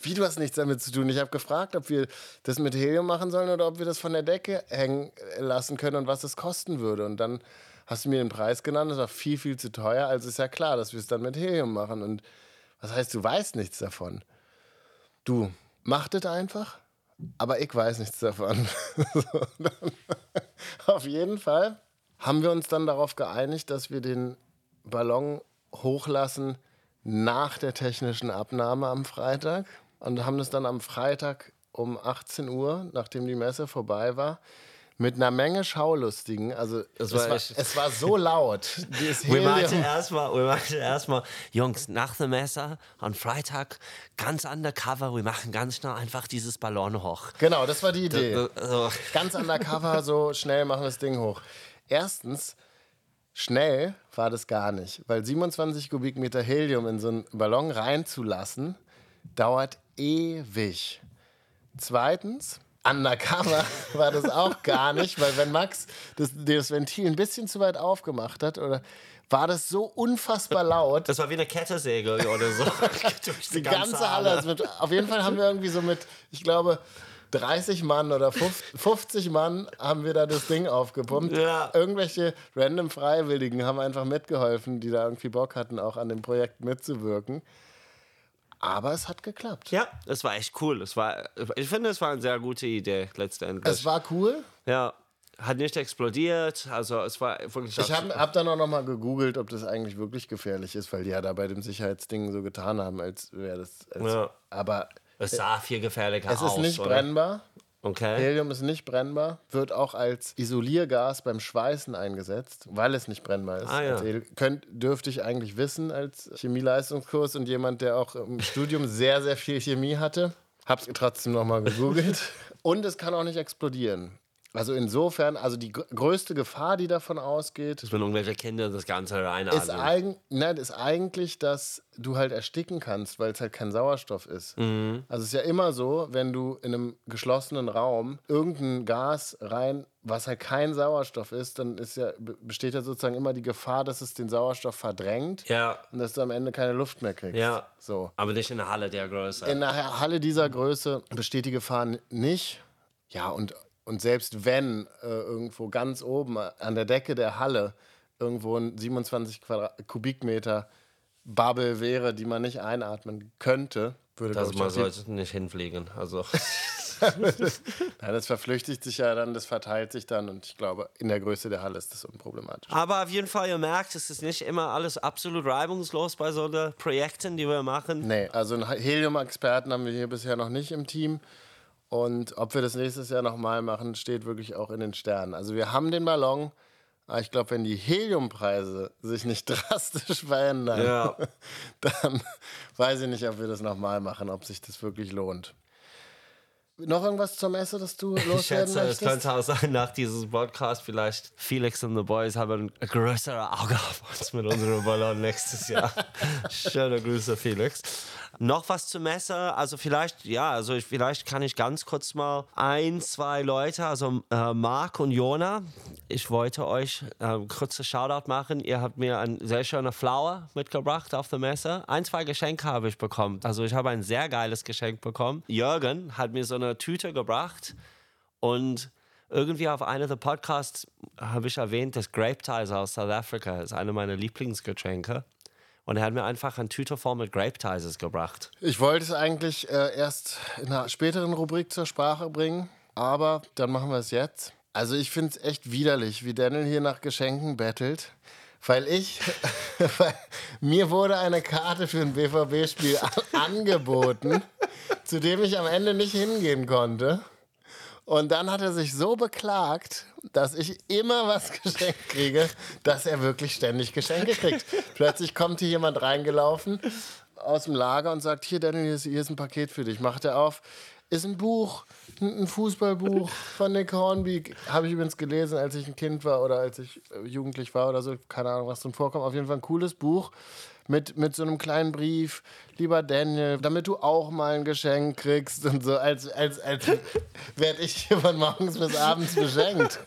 Wie, du hast nichts damit zu tun? Ich habe gefragt, ob wir das mit Helium machen sollen oder ob wir das von der Decke hängen lassen können und was es kosten würde. Und dann hast du mir den Preis genannt, das war viel, viel zu teuer. Also ist ja klar, dass wir es dann mit Helium machen. Und was heißt, du weißt nichts davon? Du, mach das einfach, aber ich weiß nichts davon. auf jeden Fall haben wir uns dann darauf geeinigt, dass wir den Ballon hochlassen nach der technischen Abnahme am Freitag und haben das dann am Freitag um 18 Uhr, nachdem die Messe vorbei war, mit einer Menge Schaulustigen, also es war es war so laut. Wir meinten erstmal, wir erstmal, Jungs, nach der Messe am Freitag ganz undercover, wir machen ganz schnell einfach dieses Ballon hoch. Genau, das war die Idee. Also, Ganz undercover, so schnell machen wir das Ding hoch. Erstens, schnell war das gar nicht, weil 27 Kubikmeter Helium in so einen Ballon reinzulassen, dauert ewig. Zweitens, undercover war das auch gar nicht, weil wenn Max das, das Ventil ein bisschen zu weit aufgemacht hat, oder war das so unfassbar laut, das war wie eine Kettensäge oder so. Durch die ganze Halle. Also mit, auf jeden Fall haben wir irgendwie so mit, ich glaube, 30 Mann oder 50 50 Mann haben wir da das Ding aufgepumpt. Ja. Irgendwelche random Freiwilligen haben einfach mitgeholfen, die da irgendwie Bock hatten, auch an dem Projekt mitzuwirken. Aber es hat geklappt. Ja, es war echt cool. Es war, ich finde, es war eine sehr gute Idee letztendlich. Es war cool. ja, hat nicht explodiert. Also es war wirklich. Ich habe hab dann auch noch mal gegoogelt, ob das eigentlich wirklich gefährlich ist, weil die ja da bei dem Sicherheitsding so getan haben, als wäre das. Als, Ja. Aber es sah viel gefährlicher es aus. ist nicht oder? brennbar. Okay. Helium ist nicht brennbar, wird auch als Isoliergas beim Schweißen eingesetzt, weil es nicht brennbar ist. Ah, ja. Als Heli- Könnt, dürfte ich eigentlich wissen als Chemieleistungskurs und jemand, der auch im Studium sehr, sehr viel Chemie hatte. Hab's trotzdem nochmal gegoogelt. und es kann auch nicht explodieren. Also insofern, also die gr- größte Gefahr, die davon ausgeht, Dass wenn irgendwelche Kinder das Ganze ist, reinatmen. eigen, nein, ist eigentlich, dass du halt ersticken kannst, weil es halt kein Sauerstoff ist. Mhm. Also es ist ja immer so, wenn du in einem geschlossenen Raum irgendein Gas rein, was halt kein Sauerstoff ist, dann ist ja, be- besteht ja sozusagen immer die Gefahr, dass es den Sauerstoff verdrängt Ja, und dass du am Ende keine Luft mehr kriegst. ja. So. Aber nicht in der Halle der Größe. In einer Halle dieser Größe besteht die Gefahr nicht. Ja, und Und selbst wenn äh, irgendwo ganz oben an der Decke der Halle irgendwo ein 27 Quadrat Kubikmeter Bubble wäre, die man nicht einatmen könnte, würde Das man sollte nicht hinfliegen. Also Nein, das verflüchtigt sich ja dann, das verteilt sich dann und ich glaube, in der Größe der Halle ist das unproblematisch. Aber auf jeden Fall, ihr merkt, es ist nicht immer alles absolut reibungslos bei solchen Projekten, die wir machen. Nee, also einen Helium-Experten haben wir hier bisher noch nicht im Team. Und ob wir das nächstes Jahr nochmal machen, steht wirklich auch in den Sternen. Also wir haben den Ballon, aber ich glaube, wenn die Heliumpreise sich nicht drastisch verändern, Ja. dann weiß ich nicht, ob wir das nochmal machen, ob sich das wirklich lohnt. Noch irgendwas zur Messe, das du loswerden Ich schätze, es möchtest? könnte auch sein, nach diesem Podcast vielleicht Felix und the Boys haben ein größere Auge auf uns mit unserem Ballon nächstes Jahr. Schöne Grüße, Felix. Noch was zur Messe? Also vielleicht, ja, also ich, vielleicht kann ich ganz kurz mal ein, zwei Leute, also äh, Marc und Jona, ich wollte euch äh, kurze Shoutout machen. Ihr habt mir ein sehr schöne Flower mitgebracht auf der Messe. Ein, zwei Geschenke habe ich bekommen. Also ich habe ein sehr geiles Geschenk bekommen. Jürgen hat mir so eine Tüte gebracht und irgendwie auf einer der Podcasts habe ich erwähnt, dass Grape Ties aus South Africa ist eine meiner Lieblingsgetränke. Und er hat mir einfach eine Tüte voll mit Grape Ties gebracht. Ich wollte es eigentlich äh, erst in einer späteren Rubrik zur Sprache bringen, aber dann machen wir es jetzt. Also ich finde es echt widerlich, wie Daniel hier nach Geschenken bettelt, weil ich, weil mir wurde eine Karte für ein BVB-Spiel angeboten, zu dem ich am Ende nicht hingehen konnte. Und dann hat er sich so beklagt, dass ich immer was geschenkt kriege, dass er wirklich ständig Geschenke kriegt. Plötzlich kommt hier jemand reingelaufen aus dem Lager und sagt, hier Daniel, hier ist, hier ist ein Paket für dich. Macht er auf, ist ein Buch, ein Fußballbuch von Nick Hornby. Habe ich übrigens gelesen, als ich ein Kind war oder als ich äh, jugendlich war oder so. Keine Ahnung, was drin vorkommt. Auf jeden Fall ein cooles Buch mit, mit so einem kleinen Brief. Lieber Daniel, damit du auch mal ein Geschenk kriegst und so, als, als, als werde ich hier von morgens bis abends beschenkt.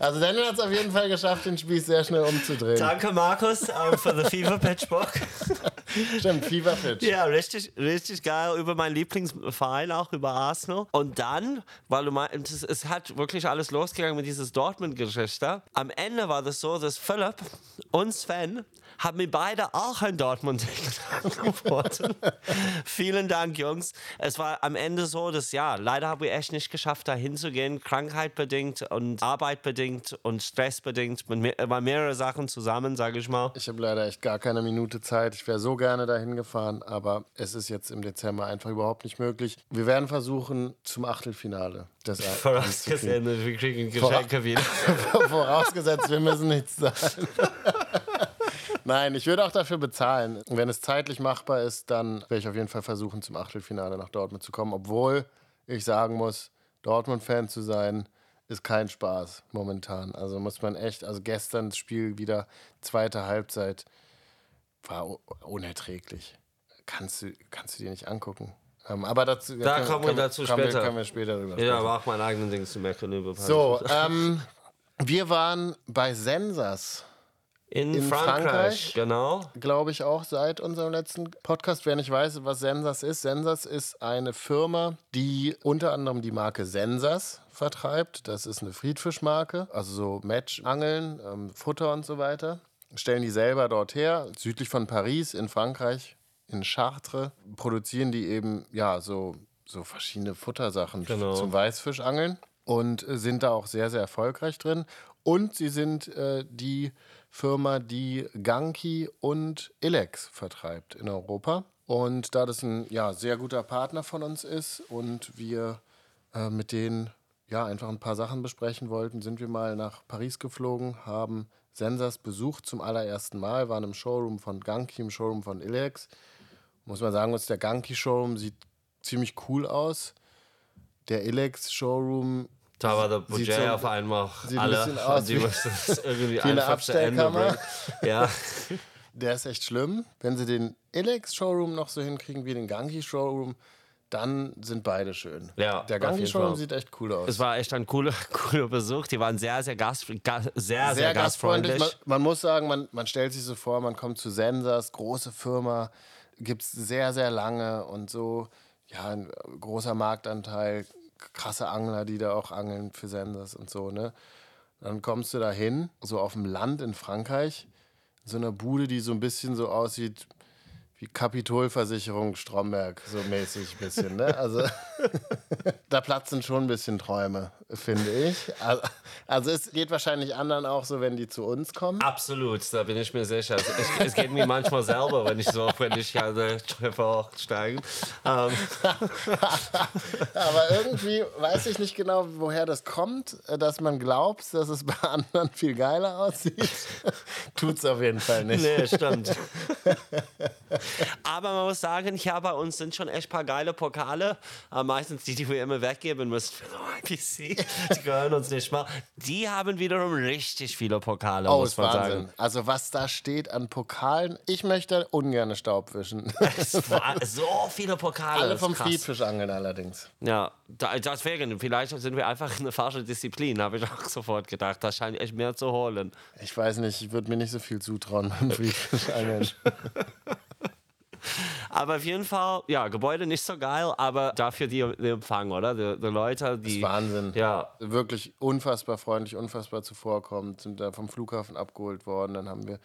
Also Daniel hat es auf jeden Fall geschafft, den Spieß sehr schnell umzudrehen. Danke, Markus, um, für the Fever Pitch Book. Stimmt, Fever Pitch. Ja, richtig, richtig geil über meinen Lieblingsverein, auch über Arsenal. Und dann, weil du meinst, es, es hat wirklich alles losgegangen mit dieses Dortmund-Geschichte. Am Ende war das so, dass Philipp und Sven haben mir beide auch ein Dortmund-Ticket angeboten. Vielen Dank, Jungs. Es war am Ende so, dass ja, leider habe ich echt nicht geschafft, da hinzugehen. Krankheit bedingt und Arbeit bedingt und Stress bedingt. Mit war mehrere Sachen zusammen, sage ich mal. Ich habe leider echt gar keine Minute Zeit. Ich wäre so gerne dahin gefahren, aber es ist jetzt im Dezember einfach überhaupt nicht möglich. Wir werden versuchen, zum Achtelfinale das. Vorausgesehen, wir kriegen Geschenke wieder. Vorausgesetzt, wir müssen nichts zahlen. Nein, ich würde auch dafür bezahlen. Wenn es zeitlich machbar ist, dann werde ich auf jeden Fall versuchen, zum Achtelfinale nach Dortmund zu kommen. Obwohl ich sagen muss, Dortmund-Fan zu sein, ist kein Spaß momentan. Also muss man echt, also gestern das Spiel wieder, zweite Halbzeit, war unerträglich. Kannst du, kannst du dir nicht angucken. Ähm, aber dazu, Da kommen wir dazu können später. Können wir später drüber. Ja, aber auch mein eigenen Ding zu über So, ähm, wir waren bei Sensas. In, in Frankreich, Frankreich? genau. glaube ich, auch seit unserem letzten Podcast. Wer nicht weiß, was Sensas ist, Sensas ist eine Firma, die unter anderem die Marke Sensas vertreibt. Das ist eine Friedfischmarke, also so Matchangeln, ähm, Futter und so weiter. Stellen die selber dort her, südlich von Paris in Frankreich, in Chartres, produzieren die eben ja so, so verschiedene Futtersachen Genau. zum Weißfischangeln und äh, sind da auch sehr, sehr erfolgreich drin. Und sie sind äh, die Firma, die Ganki und Ilex vertreibt in Europa. Und da das ein ja, sehr guter Partner von uns ist und wir äh, mit denen ja, einfach ein paar Sachen besprechen wollten, sind wir mal nach Paris geflogen, haben Sensas besucht zum allerersten Mal, waren im Showroom von Ganki, im Showroom von Ilex. Muss man sagen, der Ganki Showroom sieht ziemlich cool aus. Der Ilex Showroom Da war der Budget so- auf einmal sieht ein alle bisschen aus die mussten es irgendwie einfach Abstellkammer. Ja, Der ist echt schlimm. Wenn sie den Ilex Showroom noch so hinkriegen wie den Ganki Showroom, dann sind beide schön. Ja, der jeden Showroom sieht echt cool aus. es war echt ein cooler, cooler Besuch. Die waren sehr, sehr, gast, ga, sehr, sehr, sehr gastfreundlich. Man, man muss sagen, man, man stellt sich so vor, man kommt zu Sensas, große Firma, gibt es sehr, sehr lange und so, ja, ein großer Marktanteil, krasse Angler, die da auch angeln für Sensors und so, ne? Dann kommst du da hin, so auf dem Land in Frankreich, in so einer Bude, die so ein bisschen so aussieht wie Kapitolversicherung Stromberg, so mäßig ein bisschen. Ne? Also da platzen schon ein bisschen Träume, finde ich. Also, also, es geht wahrscheinlich anderen auch so, wenn die zu uns kommen. Absolut, da bin ich mir sicher. Es, es geht mir manchmal selber, wenn ich so, wenn ich an der Treppe hochsteige. Ähm. Aber irgendwie weiß ich nicht genau, woher das kommt, dass man glaubt, dass es bei anderen viel geiler aussieht. Tut es auf jeden Fall nicht. Nee, stimmt. Aber man muss sagen, ja, bei uns sind schon echt ein paar geile Pokale. Aber äh, meistens die, die wir immer weggeben müssen für IPC. Die gehören uns nicht mal. Die haben wiederum richtig viele Pokale, oh, muss man Wahnsinn. sagen. Also was da steht an Pokalen, ich möchte ungern Staub wischen. so viele Pokale. Alle vom Friedfischangeln allerdings. Ja, deswegen, vielleicht sind wir einfach eine falsche Disziplin, habe ich auch sofort gedacht. Da scheint echt mehr zu holen. Ich weiß nicht, ich würde mir nicht so viel zutrauen beim Friedfischangeln. aber auf jeden Fall, ja, Gebäude nicht so geil, aber dafür die, die Empfang, oder? Die, die Leute, die. Das ist Wahnsinn. Ja. Wirklich unfassbar freundlich, unfassbar zuvorkommend, sind da vom Flughafen abgeholt worden. Dann haben wir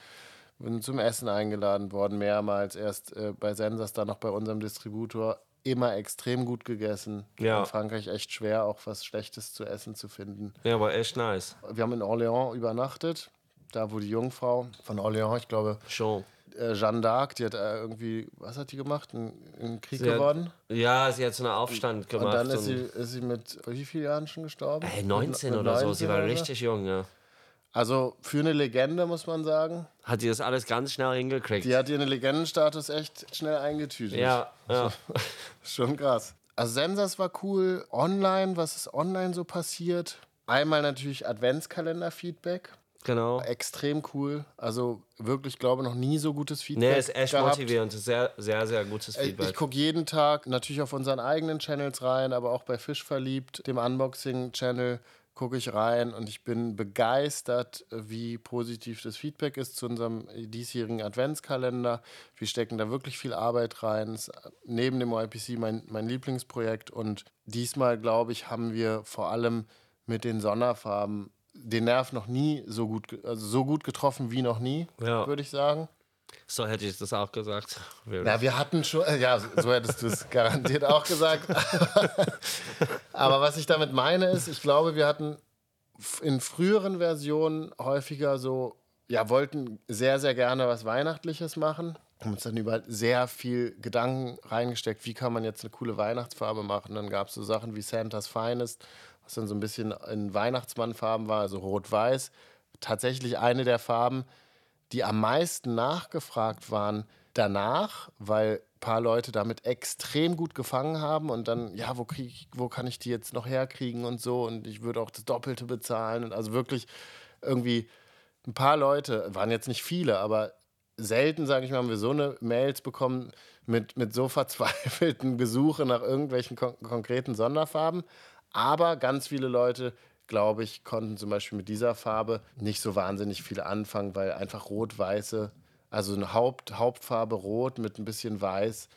sind zum Essen eingeladen worden, mehrmals. Erst äh, bei Sensas, dann noch bei unserem Distributor. Immer extrem gut gegessen. Ja. In Frankreich echt schwer, auch was Schlechtes zu essen zu finden. Ja, aber echt nice. Wir haben in Orléans übernachtet, da wo die Jungfrau von Orléans, ich glaube, Schon äh, Jeanne d'Arc, die hat äh, irgendwie, was hat die gemacht? Einen Krieg sie gewonnen? Hat, ja, sie hat so einen Aufstand gemacht. Und dann ist, sie, ist sie mit wie vielen Jahren schon gestorben? Ey, 19 mit, mit oder 19 so, sie war richtig jung, ja. Also für eine Legende, muss man sagen. Hat die das alles ganz schnell hingekriegt. Die hat ihren Legendenstatus echt schnell eingetütet. Ja, ja. Schon krass. Also Sensas war cool. Online, was ist online so passiert? Einmal natürlich Adventskalender-Feedback. Genau. Extrem cool. Also wirklich, glaube noch nie so gutes Feedback. Nee, ist echt gehabt. motivierend. Sehr, sehr, sehr gutes Feedback. Ich, ich gucke jeden Tag natürlich auf unseren eigenen Channels rein, aber auch bei Fisch verliebt, dem Unboxing-Channel, gucke ich rein und ich bin begeistert, wie positiv das Feedback ist zu unserem diesjährigen Adventskalender. Wir stecken da wirklich viel Arbeit rein. ist neben dem YPC mein, mein Lieblingsprojekt und diesmal, glaube ich, haben wir vor allem mit den Sonderfarben den Nerv noch nie so gut, also so gut getroffen wie noch nie, ja. würde ich sagen. So hätte ich das auch gesagt. Ja, wir hatten schon, äh, ja, so hättest du es garantiert auch gesagt. Aber was ich damit meine ist, ich glaube, wir hatten in früheren Versionen häufiger so, ja, wollten sehr, sehr gerne was Weihnachtliches machen. Haben uns dann über sehr viel Gedanken reingesteckt, wie kann man jetzt eine coole Weihnachtsfarbe machen. Dann gab es so Sachen wie Santa's Finest, was dann so ein bisschen in Weihnachtsmannfarben war, also rot-weiß. Tatsächlich eine der Farben, die am meisten nachgefragt waren danach, weil ein paar Leute damit extrem gut gefangen haben und dann, ja, wo, krieg, wo kann ich die jetzt noch herkriegen und so und ich würde auch das Doppelte bezahlen und also wirklich irgendwie ein paar Leute, waren jetzt nicht viele, aber selten, sage ich mal, haben wir so eine Mails bekommen mit, mit so verzweifelten Gesuche nach irgendwelchen kon konkreten Sonderfarben. Aber ganz viele Leute, glaube ich, konnten zum Beispiel mit dieser Farbe nicht so wahnsinnig viel anfangen, weil einfach rot-weiße, also eine Haupt, Hauptfarbe rot mit ein bisschen weiß,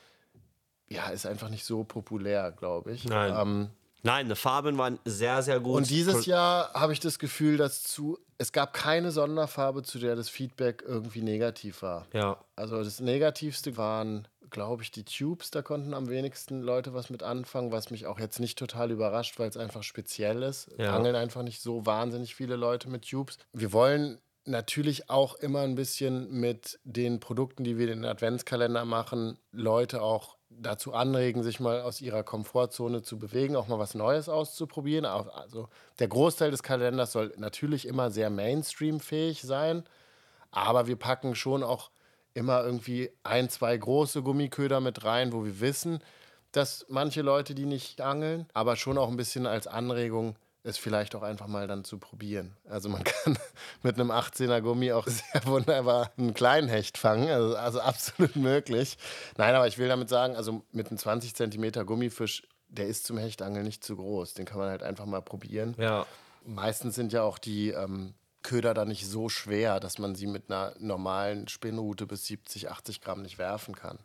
ja, ist einfach nicht so populär, glaube ich. Nein. Ähm, Nein, die Farben waren sehr, sehr gut. Und dieses Jahr habe ich das Gefühl, dass zu, es gab keine Sonderfarbe, zu der das Feedback irgendwie negativ war. Ja. Also das Negativste waren glaube ich, die Tubes, da konnten am wenigsten Leute was mit anfangen, was mich auch jetzt nicht total überrascht, weil es einfach speziell ist. Ja. Angeln einfach nicht so wahnsinnig viele Leute mit Tubes. Wir wollen natürlich auch immer ein bisschen mit den Produkten, die wir in den Adventskalender machen, Leute auch dazu anregen, sich mal aus ihrer Komfortzone zu bewegen, auch mal was Neues auszuprobieren. Also der Großteil des Kalenders soll natürlich immer sehr Mainstream-fähig sein, aber wir packen schon auch immer irgendwie ein, zwei große Gummiköder mit rein, wo wir wissen, dass manche Leute die nicht angeln, aber schon auch ein bisschen als Anregung, es vielleicht auch einfach mal dann zu probieren. Also man kann mit einem 18er Gummi auch sehr wunderbar einen kleinen Hecht fangen, also, also absolut möglich. Nein, aber ich will damit sagen, also mit einem 20 Zentimeter Gummifisch, der ist zum Hechtangeln nicht zu groß. Den kann man halt einfach mal probieren. Ja. Meistens sind ja auch die ähm, Köder da nicht so schwer, dass man sie mit einer normalen Spinnrute bis 70, 80 Gramm nicht werfen kann.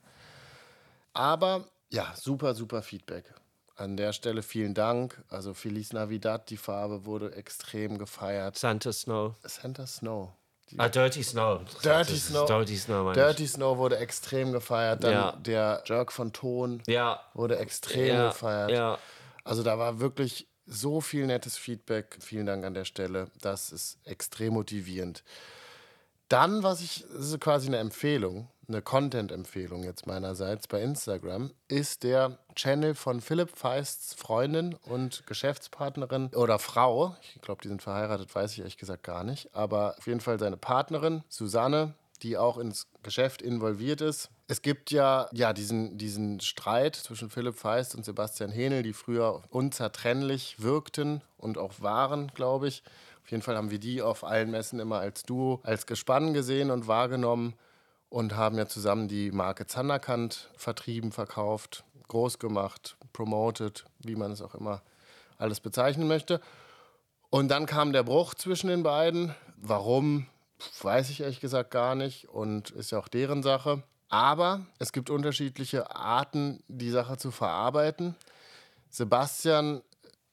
Aber ja, super, super Feedback. An der Stelle vielen Dank. Also Feliz Navidad, die Farbe wurde extrem gefeiert. Santa Snow. Santa Snow. Ah, Dirty Snow. Dirty ist Snow. Dirty Snow, Dirty Snow wurde extrem gefeiert. Dann Ja. der Jerk von Ton. Ja. wurde extrem Ja, gefeiert. ja. Also da war wirklich so viel nettes Feedback. Vielen Dank an der Stelle. Das ist extrem motivierend. Dann, was ich, das ist quasi eine Empfehlung, eine Content-Empfehlung jetzt meinerseits bei Instagram, ist der Channel von Philipp Feists Freundin und Geschäftspartnerin oder Frau. Ich glaube, die sind verheiratet, weiß ich ehrlich gesagt gar nicht. Aber auf jeden Fall seine Partnerin, Susanne, die auch ins Geschäft involviert ist. Es gibt ja, ja diesen, diesen Streit zwischen Philipp Feist und Sebastian Henel, die früher unzertrennlich wirkten und auch waren, glaube ich. Auf jeden Fall haben wir die auf allen Messen immer als Duo, als Gespann gesehen und wahrgenommen und haben ja zusammen die Marke Zanderkant vertrieben, verkauft, groß gemacht, promoted, wie man es auch immer alles bezeichnen möchte. Und dann kam der Bruch zwischen den beiden. Warum, weiß ich ehrlich gesagt gar nicht und ist ja auch deren Sache. Aber es gibt unterschiedliche Arten, die Sache zu verarbeiten. Sebastian,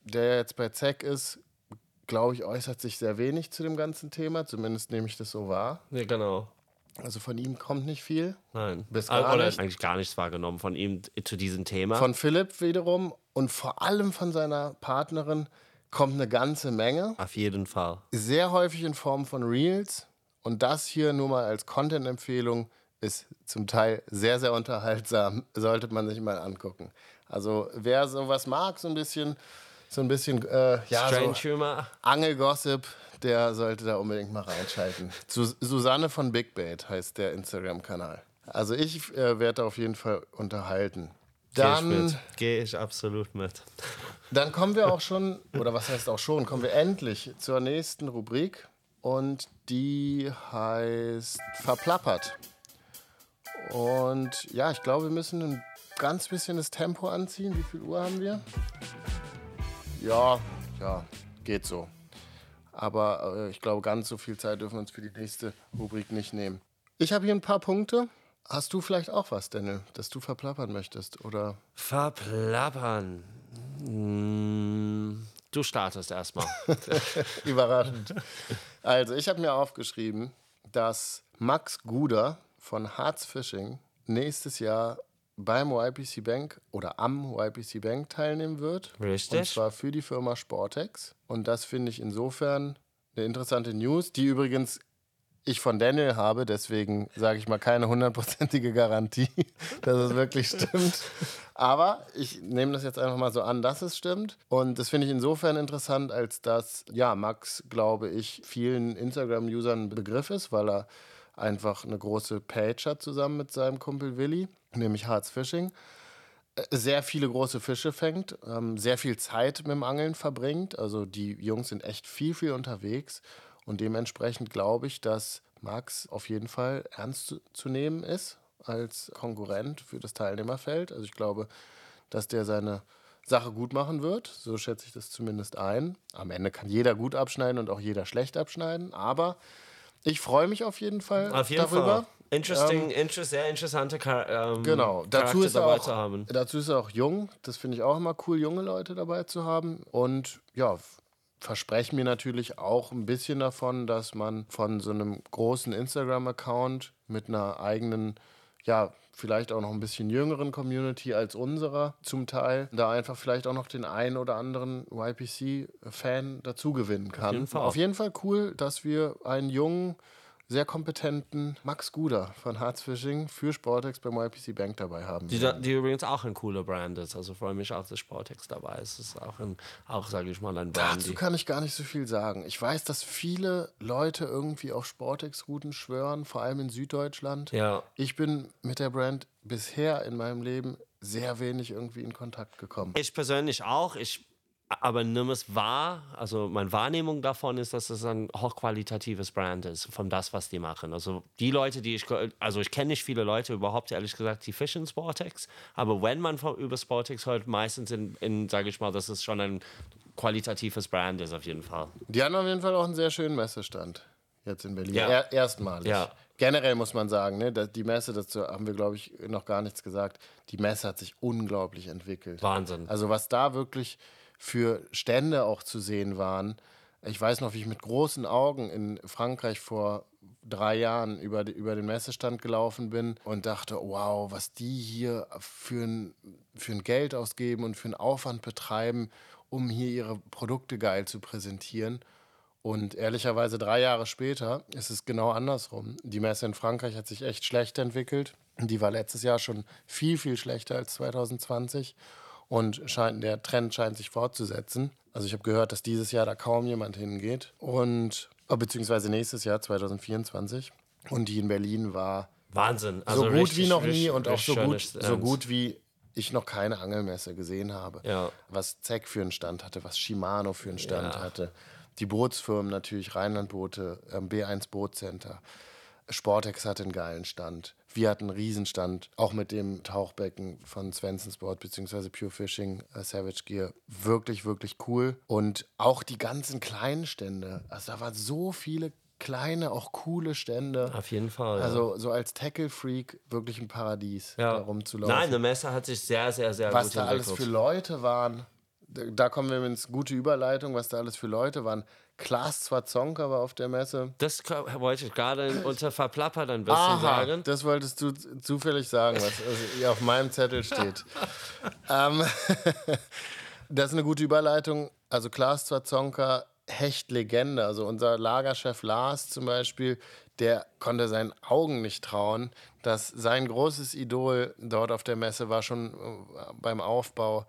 der jetzt bei ZEC ist, glaube ich, äußert sich sehr wenig zu dem ganzen Thema. Zumindest nehme ich das so wahr. Ja, genau. Also von ihm kommt nicht viel. Nein. Bis gar Oder nicht. eigentlich gar nichts wahrgenommen von ihm zu diesem Thema. Von Philipp wiederum und vor allem von seiner Partnerin kommt eine ganze Menge. Auf jeden Fall. Sehr häufig in Form von Reels. Und das hier nur mal als Content-Empfehlung ist zum Teil sehr, sehr unterhaltsam. Sollte man sich mal angucken. Also wer sowas mag, so ein bisschen, so ein bisschen, äh, ja, so. Angelgossip, der sollte da unbedingt mal reinschalten. Sus Susanne von Big Bait heißt der Instagram-Kanal. Also ich äh, werde da auf jeden Fall unterhalten. Gehe ich Dann. Gehe ich absolut mit. dann kommen wir auch schon, oder was heißt auch schon, kommen wir endlich zur nächsten Rubrik. Und die heißt Verplappert. Und ja, ich glaube, wir müssen ein ganz bisschen das Tempo anziehen. Wie viel Uhr haben wir? Ja, ja, geht so. Aber äh, ich glaube, ganz so viel Zeit dürfen wir uns für die nächste Rubrik nicht nehmen. Ich habe hier ein paar Punkte. Hast du vielleicht auch was, Daniel, das du verplappern möchtest? Oder Verplappern. Hm, Du startest erstmal. Überraschend. Also, ich habe mir aufgeschrieben, dass Max Guder von Harz Fishing nächstes Jahr beim YPC Bank oder am YPC Bank teilnehmen wird. Richtig. Und zwar für die Firma Sportex. Und das finde ich insofern eine interessante News, die übrigens ich von Daniel habe, deswegen sage ich mal keine hundertprozentige Garantie, dass es wirklich stimmt. Aber ich nehme das jetzt einfach mal so an, dass es stimmt. Und das finde ich insofern interessant, als dass, ja, Max, glaube ich, vielen Instagram-Usern ein Begriff ist, weil er einfach eine große Page hat zusammen mit seinem Kumpel Willi, nämlich Harz Fishing sehr viele große Fische fängt, ähm, sehr viel Zeit mit dem Angeln verbringt. Also die Jungs sind echt viel, viel unterwegs. Und dementsprechend glaube ich, dass Max auf jeden Fall ernst zu, zu nehmen ist als Konkurrent für das Teilnehmerfeld. Also ich glaube, dass der seine Sache gut machen wird. So schätze ich das zumindest ein. Am Ende kann jeder gut abschneiden und auch jeder schlecht abschneiden. Aber ich freue mich auf jeden Fall Auf jeden darüber. Fall. Interesting, inter sehr interessante Char ähm, Genau, dazu Charakter ist, er dabei auch, zu haben. dazu ist er auch jung. Das finde ich auch immer cool, junge Leute dabei zu haben. Und ja, verspreche mir natürlich auch ein bisschen davon, dass man von so einem großen Instagram-Account mit einer eigenen, ja, vielleicht auch noch ein bisschen jüngeren Community als unserer zum Teil, da einfach vielleicht auch noch den einen oder anderen YPC-Fan dazu gewinnen kann. jeden Fall. Auf jeden Fall cool, dass wir einen jungen, sehr kompetenten Max Guder von Harz Fishing für Sportex beim YPC Bank dabei haben. Die, die übrigens auch ein cooler Brand ist. Also freue mich auch, dass Sportex dabei ist. Es ist auch, ein, auch sage ich mal, ein Brand. Dazu kann ich gar nicht so viel sagen. Ich weiß, dass viele Leute irgendwie auf Sportex-Routen schwören, vor allem in Süddeutschland. Ja. Ich bin mit der Brand bisher in meinem Leben sehr wenig irgendwie in Kontakt gekommen. Ich persönlich auch. Ich aber nimm es wahr, also meine Wahrnehmung davon ist, dass es ein hochqualitatives Brand ist, von das, was die machen. Also die Leute, die ich, also ich kenne nicht viele Leute überhaupt, ehrlich gesagt, die fischen Sportex, aber wenn man von, über Sportex hört, meistens in, in sage ich mal, dass es schon ein qualitatives Brand ist, auf jeden Fall. Die haben auf jeden Fall auch einen sehr schönen Messestand. jetzt in Berlin. Ja. Er, erstmalig. Ja. Generell muss man sagen, ne, die Messe, dazu haben wir, glaube ich, noch gar nichts gesagt. Die Messe hat sich unglaublich entwickelt. Wahnsinn. Also was da wirklich für Stände auch zu sehen waren. Ich weiß noch, wie ich mit großen Augen in Frankreich vor drei Jahren über, über den Messestand gelaufen bin und dachte, wow, was die hier für ein, für ein Geld ausgeben und für einen Aufwand betreiben, um hier ihre Produkte geil zu präsentieren. Und ehrlicherweise drei Jahre später ist es genau andersrum. Die Messe in Frankreich hat sich echt schlecht entwickelt. Die war letztes Jahr schon viel, viel schlechter als 2020. Und scheint, der Trend scheint sich fortzusetzen. Also ich habe gehört, dass dieses Jahr da kaum jemand hingeht. Und äh, beziehungsweise nächstes Jahr, 2024. Und die in Berlin war Wahnsinn. so Also gut richtig, wie noch nie richtig, und auch so gut, so gut wie ich noch keine Angelmesse gesehen habe. Ja. Was ZEC für einen Stand hatte, was Shimano für einen Stand Ja. hatte. Die Bootsfirmen natürlich, Rheinlandboote, ähm, B1 Bootcenter. Sportex hatte einen geilen Stand. Wir hatten einen Riesenstand, auch mit dem Tauchbecken von Svensson Sport bzw. Pure Fishing, äh, Savage Gear. Wirklich, wirklich cool. Und auch die ganzen kleinen Stände. Also da waren so viele kleine, auch coole Stände. Auf jeden Fall. ja. Also so als Tackle-Freak wirklich ein Paradies, ja. da rumzulaufen. Nein, eine Messe hat sich sehr, sehr, sehr was gut da alles für Leute waren. Da kommen wir ins gute Überleitung, was da alles für Leute waren. Klaas Zwazonka war auf der Messe. Das wollte ich gerade unter verplappert ein bisschen Aha, sagen. das wolltest du zufällig sagen, was also auf meinem Zettel steht. ähm, das ist eine gute Überleitung. Also Klaas Zwazonka, Hechtlegende. Also unser Lagerchef Lars zum Beispiel, der konnte seinen Augen nicht trauen, dass sein großes Idol dort auf der Messe war schon äh, beim Aufbau.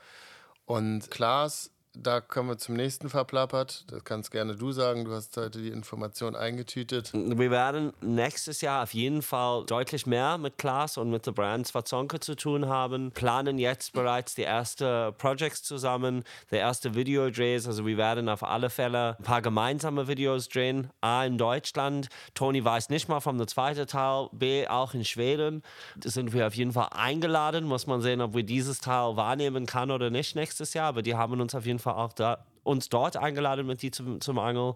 Und Klaas, da kommen wir zum nächsten verplappert. Das kannst gerne du sagen. Du hast heute die Information eingetütet. Wir werden nächstes Jahr auf jeden Fall deutlich mehr mit Klaas und mit der Brand Swazonke zu tun haben. Planen jetzt bereits die ersten Projects zusammen, der erste Videodrehs. Also wir werden auf alle Fälle ein paar gemeinsame Videos drehen. A in Deutschland. Toni weiß nicht mal vom zweiten Teil. B auch in Schweden. Da sind wir auf jeden Fall eingeladen. Muss man sehen, ob wir dieses Teil wahrnehmen kann oder nicht nächstes Jahr. Aber die haben uns auf jeden Fall auch da, uns dort eingeladen mit die zum, zum Angel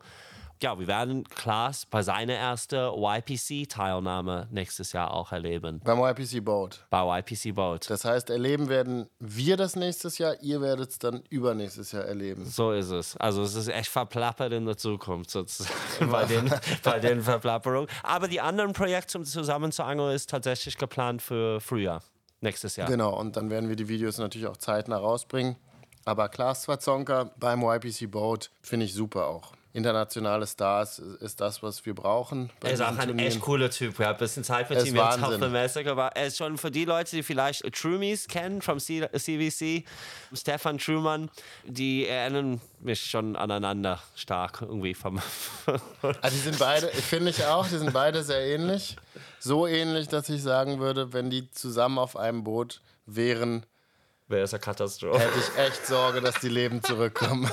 ja, wir werden Klaas bei seiner ersten YPC-Teilnahme nächstes Jahr auch erleben. Beim YPC Boat. Bei YPC Boat. Das heißt, erleben werden wir das nächstes Jahr, ihr werdet es dann übernächstes Jahr erleben. So ist es. Also es ist echt verplappert in der Zukunft sozusagen bei den, bei den Verplapperungen. Aber die anderen Projekte um zusammen zu angeln ist tatsächlich geplant für Frühjahr. Nächstes Jahr. Genau, und dann werden wir die Videos natürlich auch zeitnah rausbringen. Aber Klaas Zwazonka beim YPC Boat finde ich super auch. Internationale Stars ist das, was wir brauchen. Er ist auch ein Turnieren. echt cooler Typ. Haben ein bisschen Zeit mit Er ist ihm auf Wahnsinn. der Messe gebracht. Er ist schon für die Leute, die vielleicht Trumies kennen vom CVC, Stefan Truman, die erinnern mich schon aneinander stark irgendwie vom. Ah, die sind beide, finde ich auch, die sind beide sehr ähnlich. So ähnlich, dass ich sagen würde, wenn die zusammen auf einem Boot wären, Wäre es eine Katastrophe. hätte ich echt Sorge, dass die Leben zurückkommen.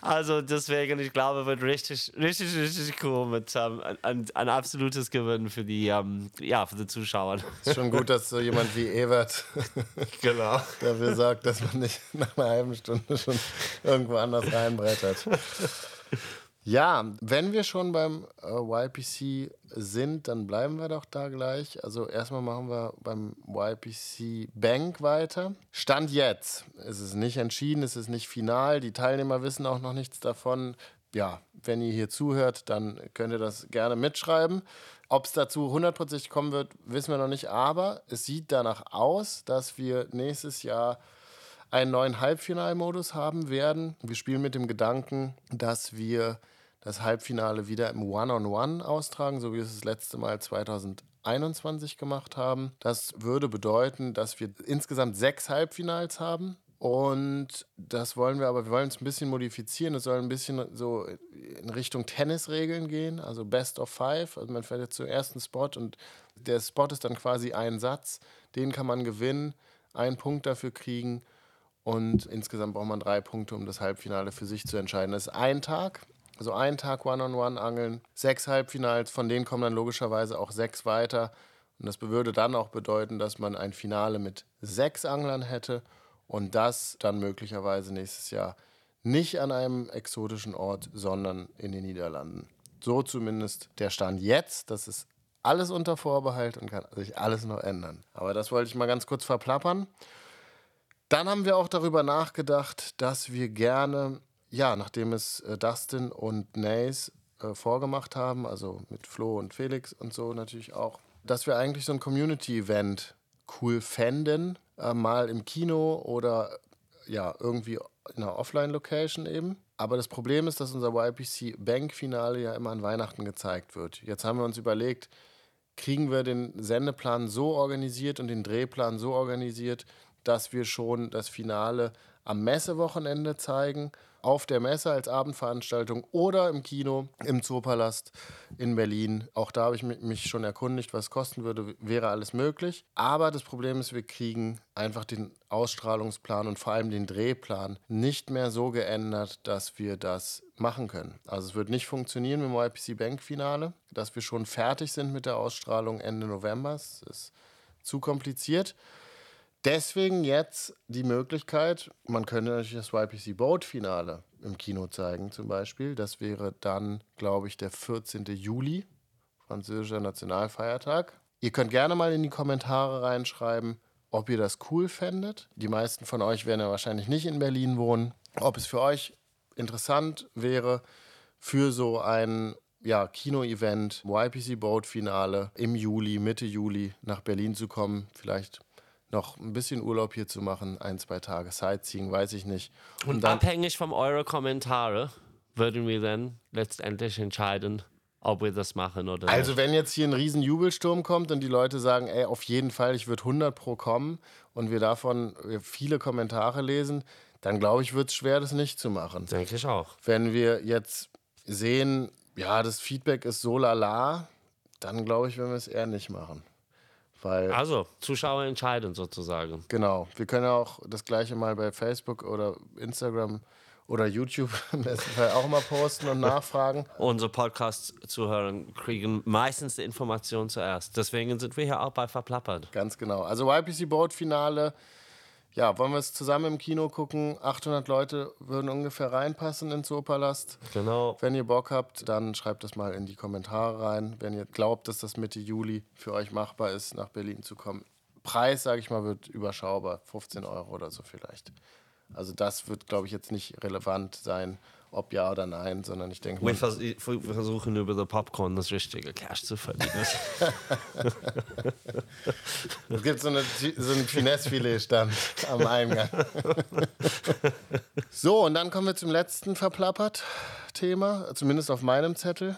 Also deswegen, ich glaube, wird richtig, richtig, richtig cool mit ähm, ein, ein absolutes Gewinn für die, ähm, ja, für die Zuschauer. Ist schon gut, dass so jemand wie Evert genau. dafür sorgt, dass man nicht nach einer halben Stunde schon irgendwo anders reinbrettert. Ja, wenn wir schon beim äh, YPC sind, dann bleiben wir doch da gleich. Also erstmal machen wir beim YPC Bank weiter. Stand jetzt. Es ist nicht entschieden, es ist nicht final. Die Teilnehmer wissen auch noch nichts davon. Ja, wenn ihr hier zuhört, dann könnt ihr das gerne mitschreiben. Ob es dazu hundertprozentig kommen wird, wissen wir noch nicht. Aber es sieht danach aus, dass wir nächstes Jahr einen neuen Halbfinalmodus haben werden. Wir spielen mit dem Gedanken, dass wir das Halbfinale wieder im One-on-One austragen, so wie wir es das letzte Mal 2021 gemacht haben. Das würde bedeuten, dass wir insgesamt sechs Halbfinals haben. Und das wollen wir aber, wir wollen es ein bisschen modifizieren. Es soll ein bisschen so in Richtung Tennisregeln gehen, also Best of Five. Also man fährt jetzt zum ersten Spot und der Spot ist dann quasi ein Satz. Den kann man gewinnen, einen Punkt dafür kriegen. Und insgesamt braucht man drei Punkte, um das Halbfinale für sich zu entscheiden. Das ist ein Tag, also ein Tag One-on-One-Angeln, sechs Halbfinals, von denen kommen dann logischerweise auch sechs weiter. Und das würde dann auch bedeuten, dass man ein Finale mit sechs Anglern hätte und das dann möglicherweise nächstes Jahr nicht an einem exotischen Ort, sondern in den Niederlanden. So zumindest der Stand jetzt. Das ist alles unter Vorbehalt und kann sich alles noch ändern. Aber das wollte ich mal ganz kurz verplappern. Dann haben wir auch darüber nachgedacht, dass wir gerne, ja, nachdem es äh, Dustin und Nace äh, vorgemacht haben, also mit Flo und Felix und so natürlich auch, dass wir eigentlich so ein Community-Event cool fänden, äh, mal im Kino oder ja, irgendwie in einer Offline-Location eben. Aber das Problem ist, dass unser YPC Bank-Finale ja immer an Weihnachten gezeigt wird. Jetzt haben wir uns überlegt, kriegen wir den Sendeplan so organisiert und den Drehplan so organisiert, dass wir schon das Finale am Messewochenende zeigen auf der Messe als Abendveranstaltung oder im Kino im Zoopalast in Berlin. Auch da habe ich mich schon erkundigt, was kosten würde, wäre alles möglich. Aber das Problem ist, wir kriegen einfach den Ausstrahlungsplan und vor allem den Drehplan nicht mehr so geändert, dass wir das machen können. Also es wird nicht funktionieren mit dem YPC Bank Finale, dass wir schon fertig sind mit der Ausstrahlung Ende November. Es ist zu kompliziert. Deswegen jetzt die Möglichkeit, man könnte natürlich das YPC Boat Finale im Kino zeigen, zum Beispiel. Das wäre dann, glaube ich, der 14. Juli, französischer Nationalfeiertag. Ihr könnt gerne mal in die Kommentare reinschreiben, ob ihr das cool fändet. Die meisten von euch werden ja wahrscheinlich nicht in Berlin wohnen. Ob es für euch interessant wäre, für so ein ja, Kino-Event, YPC Boat Finale im Juli, Mitte Juli nach Berlin zu kommen. Vielleicht noch ein bisschen Urlaub hier zu machen, ein, zwei Tage Sightseeing, weiß ich nicht. Und, Und abhängig von euren Kommentaren würden wir dann letztendlich entscheiden, ob wir das machen oder nicht. Also wenn jetzt hier ein riesen Jubelsturm kommt und die Leute sagen, ey, auf jeden Fall, ich würde 100 pro kommen und wir davon viele Kommentare lesen, dann glaube ich, wird es schwer, das nicht zu machen. Denke ich auch. Wenn wir jetzt sehen, ja, das Feedback ist so lala, dann glaube ich, werden wir es eher nicht machen. Weil, also, Zuschauer entscheiden sozusagen. Genau. Wir können ja auch das gleiche mal bei Facebook oder Instagram oder YouTube im besten Fall auch mal posten und nachfragen. Unsere Podcast-Zuhörer kriegen meistens die Information zuerst. Deswegen sind wir hier auch bei Verplappert. Ganz genau. Also YPC Boat Finale ja, wollen wir es zusammen im Kino gucken? 800 Leute würden ungefähr reinpassen ins Zoopalast. Genau. Wenn ihr Bock habt, dann schreibt das mal in die Kommentare rein. Wenn ihr glaubt, dass das Mitte Juli für euch machbar ist, nach Berlin zu kommen. Preis, sage ich mal, wird überschaubar. 15 Euro oder so vielleicht. Also das wird, glaube ich, jetzt nicht relevant sein ob ja oder nein, sondern ich denke. Wir, vers versuchen über the Popcorn das richtige Cash zu verdienen. es gibt so, eine, so einen Finesse-Filet-Stand am Eingang. so, und dann kommen wir zum letzten Verplappert-Thema, zumindest auf meinem Zettel.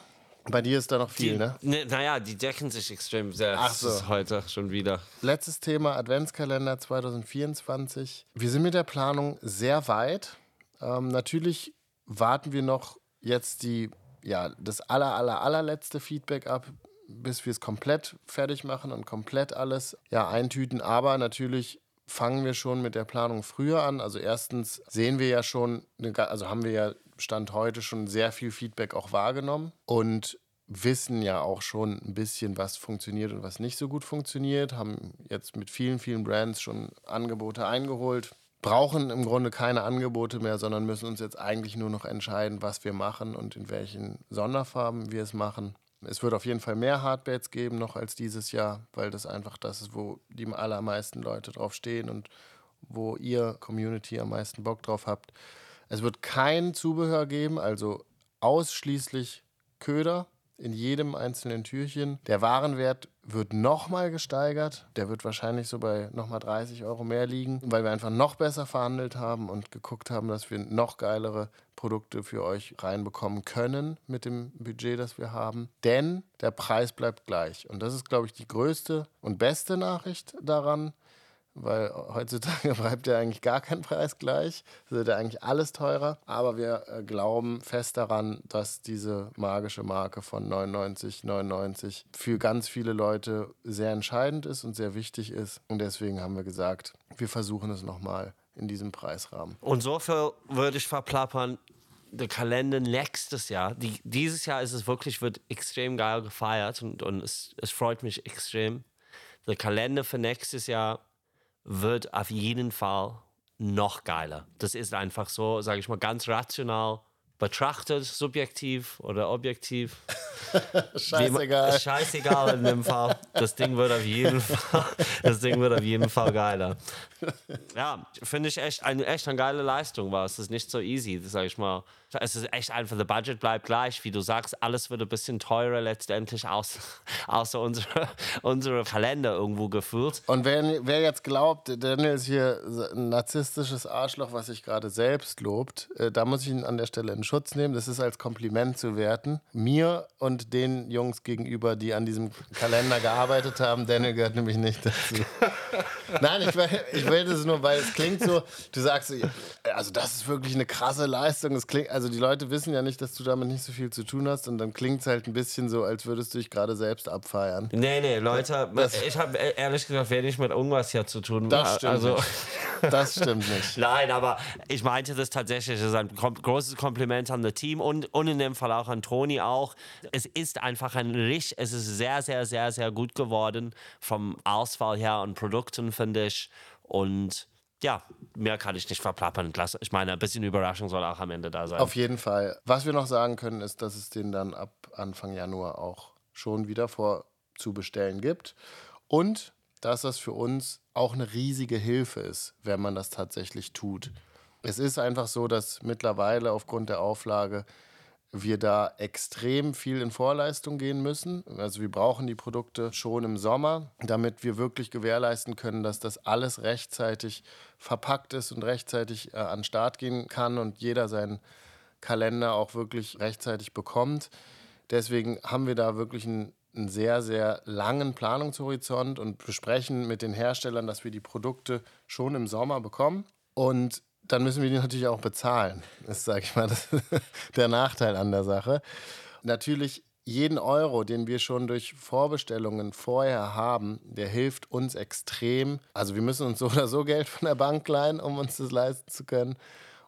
Bei dir ist da noch viel, die, ne? ne? Naja, die decken sich extrem sehr. Ach so. Heute schon wieder. Letztes Thema: Adventskalender 2024. Wir sind mit der Planung sehr weit. Ähm, natürlich warten wir noch jetzt die, ja, das aller, aller, allerletzte Feedback ab, bis wir es komplett fertig machen und komplett alles ja, eintüten. Aber natürlich fangen wir schon mit der Planung früher an. Also erstens sehen wir ja schon, also haben wir ja Stand heute schon sehr viel Feedback auch wahrgenommen und wissen ja auch schon ein bisschen, was funktioniert und was nicht so gut funktioniert, haben jetzt mit vielen, vielen Brands schon Angebote eingeholt, brauchen im Grunde keine Angebote mehr, sondern müssen uns jetzt eigentlich nur noch entscheiden, was wir machen und in welchen Sonderfarben wir es machen. Es wird auf jeden Fall mehr Hardbaits geben noch als dieses Jahr, weil das einfach das ist, wo die allermeisten Leute drauf stehen und wo ihr Community am meisten Bock drauf habt. Es wird kein Zubehör geben, also ausschließlich Köder in jedem einzelnen Türchen. Der Warenwert wird nochmal gesteigert. Der wird wahrscheinlich so bei nochmal 30 Euro mehr liegen, weil wir einfach noch besser verhandelt haben und geguckt haben, dass wir noch geilere Produkte für euch reinbekommen können mit dem Budget, das wir haben. Denn der Preis bleibt gleich. Und das ist, glaube ich, die größte und beste Nachricht daran weil heutzutage bleibt ja eigentlich gar kein Preis gleich. Es wird ja eigentlich alles teurer. Aber wir äh, glauben fest daran, dass diese magische Marke von 99,99 für ganz viele Leute sehr entscheidend ist und sehr wichtig ist. Und deswegen haben wir gesagt, wir versuchen es nochmal in diesem Preisrahmen. Und so viel würde ich verplappern. Der Kalender nächstes Jahr, die, dieses Jahr ist es wirklich, wird extrem geil gefeiert und, und es, es freut mich extrem. Der Kalender für nächstes Jahr wird auf jeden Fall noch geiler. Das ist einfach so, sage ich mal, ganz rational betrachtet, subjektiv oder objektiv. Scheißegal. Man, scheißegal in dem Fall. Das Ding wird auf jeden Fall, das Ding wird auf jeden Fall geiler. Ja, finde ich echt, ein, echt eine geile Leistung war. Es ist nicht so easy, sage ich mal. Es ist echt einfach, der Budget bleibt gleich, wie du sagst, alles wird ein bisschen teurer letztendlich, außer, außer unsere, unsere Kalender irgendwo gefühlt. Und wer, wer jetzt glaubt, Daniel ist hier ein narzisstisches Arschloch, was sich gerade selbst lobt, äh, da muss ich ihn an der Stelle in Schutz nehmen. Das ist als Kompliment zu werten. Mir und den Jungs gegenüber, die an diesem Kalender gearbeitet haben, Daniel gehört nämlich nicht dazu. Nein, ich, ich will das nur, weil es klingt so, du sagst, also das ist wirklich eine krasse Leistung. Es klingt, also die Leute wissen ja nicht, dass du damit nicht so viel zu tun hast und dann klingt es halt ein bisschen so, als würdest du dich gerade selbst abfeiern. Nee, nee, Leute, das, ich habe ehrlich gesagt wenig mit irgendwas hier zu tun. Das stimmt also, nicht. Das stimmt nicht. Nein, aber ich meinte das tatsächlich, es ist ein großes Kompliment an das Team und, und in dem Fall auch an Toni auch. Es ist einfach ein richtig, es ist sehr, sehr, sehr, sehr gut geworden vom Auswahl her und Produkten, finde ich. Und ja, mehr kann ich nicht verplappern. Ich meine, ein bisschen Überraschung soll auch am Ende da sein. Auf jeden Fall. Was wir noch sagen können, ist, dass es den dann ab Anfang Januar auch schon wieder vorzubestellen gibt. Und dass das für uns auch eine riesige Hilfe ist, wenn man das tatsächlich tut. Es ist einfach so, dass mittlerweile aufgrund der Auflage wir da extrem viel in Vorleistung gehen müssen. Also wir brauchen die Produkte schon im Sommer, damit wir wirklich gewährleisten können, dass das alles rechtzeitig verpackt ist und rechtzeitig äh, an den Start gehen kann und jeder seinen Kalender auch wirklich rechtzeitig bekommt. Deswegen haben wir da wirklich einen, einen sehr, sehr langen Planungshorizont und besprechen mit den Herstellern, dass wir die Produkte schon im Sommer bekommen. Und dann müssen wir die natürlich auch bezahlen. Das ist, sage ich mal, der Nachteil an der Sache. Natürlich, jeden Euro, den wir schon durch Vorbestellungen vorher haben, der hilft uns extrem. Also wir müssen uns so oder so Geld von der Bank leihen, um uns das leisten zu können.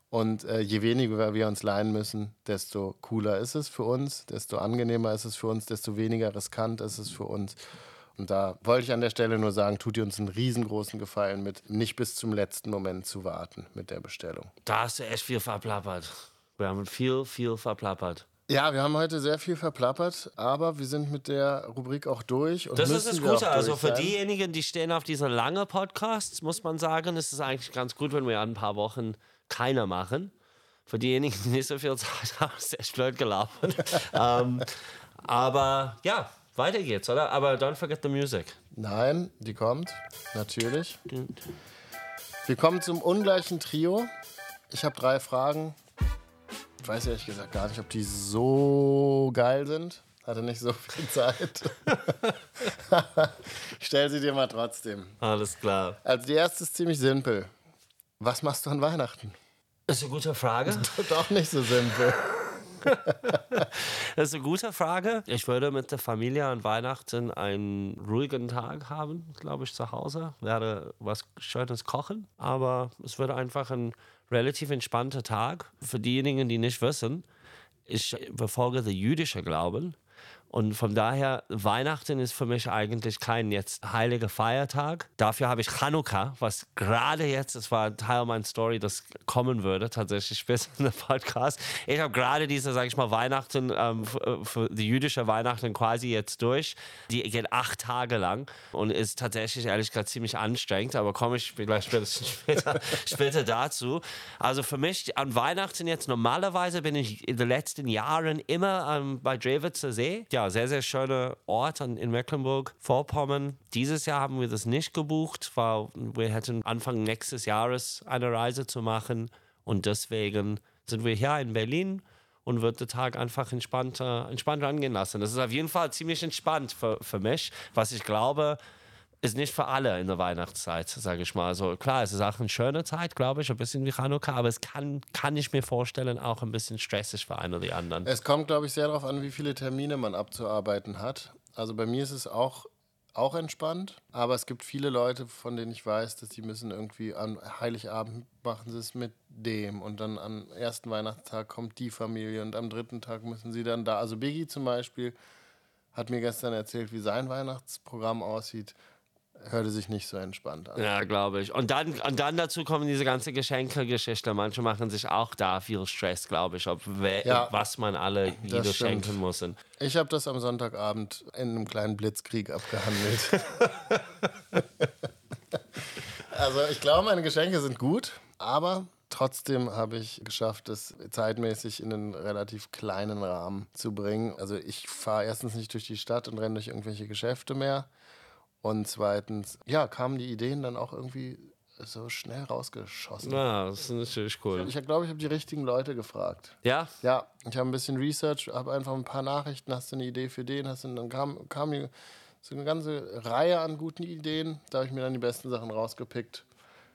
Und äh, je weniger wir uns leihen müssen, desto cooler ist es für uns, desto angenehmer ist es für uns, desto weniger riskant ist es für uns. Und da wollte ich an der Stelle nur sagen, tut ihr uns einen riesengroßen Gefallen mit, nicht bis zum letzten Moment zu warten mit der Bestellung. Da hast du echt viel verplappert. Wir haben viel, viel verplappert. Ja, wir haben heute sehr viel verplappert, aber wir sind mit der Rubrik auch durch. das ist das Gute. Also für diejenigen, die stehen auf diese lange Podcasts, muss man sagen, ist es eigentlich ganz gut, wenn wir ein paar Wochen keiner machen. Für diejenigen, die nicht so viel Zeit haben, ist echt blöd gelaufen. ähm, aber ja, weiter geht's, oder? Aber don't forget the music. Nein, die kommt. Natürlich. Wir kommen zum ungleichen Trio. Ich habe drei Fragen. Ich weiß ehrlich gesagt gar nicht, ob die so geil sind. Hatte nicht so viel Zeit. stell sie dir mal trotzdem. Alles klar. Also die erste ist ziemlich simpel. Was machst du an Weihnachten? Das ist eine gute Frage. Doch nicht so simpel. das ist eine gute Frage. Ich würde mit der Familie an Weihnachten einen ruhigen Tag haben, glaube ich, zu Hause. Werde was Schönes kochen, aber es würde einfach ein relativ entspannter Tag. Für diejenigen, die nicht wissen, ich befolge den jüdischen Glauben. Und von daher, Weihnachten ist für mich eigentlich kein jetzt heiliger Feiertag. Dafür habe ich Chanukka, was gerade jetzt, es war ein Teil meiner Story, das kommen würde, tatsächlich später in der Podcast. Ich habe gerade diese, sage ich mal, Weihnachten, ähm, äh, für die jüdische Weihnachten quasi jetzt durch. Die geht acht Tage lang und ist tatsächlich, ehrlich gesagt, ziemlich anstrengend, aber komme ich vielleicht später, später dazu. Also für mich an Weihnachten jetzt, normalerweise bin ich in den letzten Jahren immer ähm, bei Drewitzer See ja, sehr, sehr schöner Ort in Mecklenburg-Vorpommern. Dieses Jahr haben wir das nicht gebucht, weil wir hätten Anfang nächstes Jahres eine Reise zu machen. Und deswegen sind wir hier in Berlin und wird der Tag einfach entspannt, entspannt angehen lassen. Das ist auf jeden Fall ziemlich entspannt für, für mich, was ich glaube, ist nicht für alle in der Weihnachtszeit, sage ich mal. Also klar, es ist auch eine schöne Zeit, glaube ich, ein bisschen wie Hanukkah, aber es kann, kann ich mir vorstellen, auch ein bisschen stressig für einen oder die anderen. Es kommt, glaube ich, sehr darauf an, wie viele Termine man abzuarbeiten hat. Also bei mir ist es auch, auch entspannt, aber es gibt viele Leute, von denen ich weiß, dass die müssen irgendwie am Heiligabend machen sie es mit dem und dann am ersten Weihnachtstag kommt die Familie und am dritten Tag müssen sie dann da. Also Biggie zum Beispiel hat mir gestern erzählt, wie sein Weihnachtsprogramm aussieht hörte sich nicht so entspannt an. Ja, glaube ich. Und dann, und dann dazu kommen diese ganze Geschenke-Geschichte. Manche machen sich auch da viel Stress, glaube ich, ob Ja, was man alle wieder stimmt. schenken muss. Ich habe das am Sonntagabend in einem kleinen Blitzkrieg abgehandelt. also ich glaube, meine Geschenke sind gut, aber trotzdem habe ich geschafft, es zeitmäßig in einen relativ kleinen Rahmen zu bringen. Also ich fahre erstens nicht durch die Stadt und renne durch irgendwelche Geschäfte mehr. Und zweitens, ja, kamen die Ideen dann auch irgendwie so schnell rausgeschossen. Ja, das ist natürlich cool. Ich glaube, ich habe die richtigen Leute gefragt. Ja, Ja, ich habe ein bisschen Research, habe einfach ein paar Nachrichten, hast du eine Idee für den, hast du, dann kam, kam die, so eine ganze Reihe an guten Ideen, da habe ich mir dann die besten Sachen rausgepickt.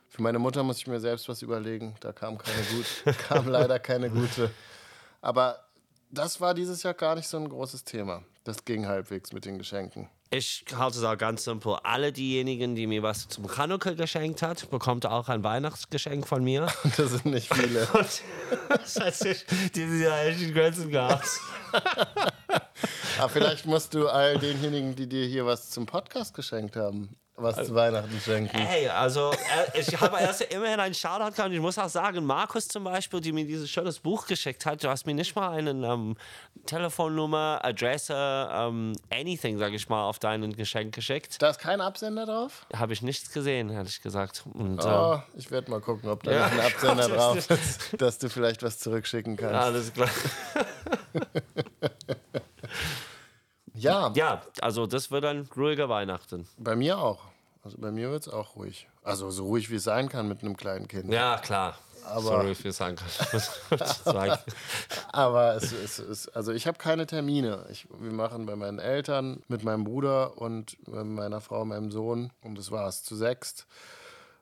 Für meine Mutter muss ich mir selbst was überlegen, da kam keine gut, kam leider keine gute. Aber das war dieses Jahr gar nicht so ein großes Thema. Das ging halbwegs mit den Geschenken. Ich halte es auch ganz simpel. Alle diejenigen, die mir was zum Chanukka geschenkt hat, bekommt auch ein Weihnachtsgeschenk von mir. Das sind nicht viele. Und das hat sich dieses Jahr echt in Grenzen gehabt. Aber vielleicht musst du all denjenigen, die dir hier was zum Podcast geschenkt haben, was zu Weihnachten schenken. Hey, also äh, ich habe erst immerhin einen Shoutout gehabt. Ich muss auch sagen, Markus zum Beispiel, die mir dieses schönes Buch geschickt hat, du hast mir nicht mal eine ähm, Telefonnummer, Adresse, ähm, anything, sage ich mal, auf dein Geschenk geschickt. Da ist kein Absender drauf? Habe ich nichts gesehen, ehrlich gesagt. Und, ähm, Oh, ich werde mal gucken, ob da Ja. noch ein Absender drauf ist dass du vielleicht was zurückschicken kannst. alles klar. Ja, Ja, also das wird ein ruhiger Weihnachten. bei mir auch. Also bei mir wird es auch ruhig. Also so ruhig wie es sein kann mit einem kleinen Kind. Ja, klar. Aber- Sorry für sagen kann. Aber es ist, es, also ich habe keine Termine. Ich, wir machen bei meinen Eltern, mit meinem Bruder und mit meiner Frau, meinem Sohn. Und das war es zu sechst.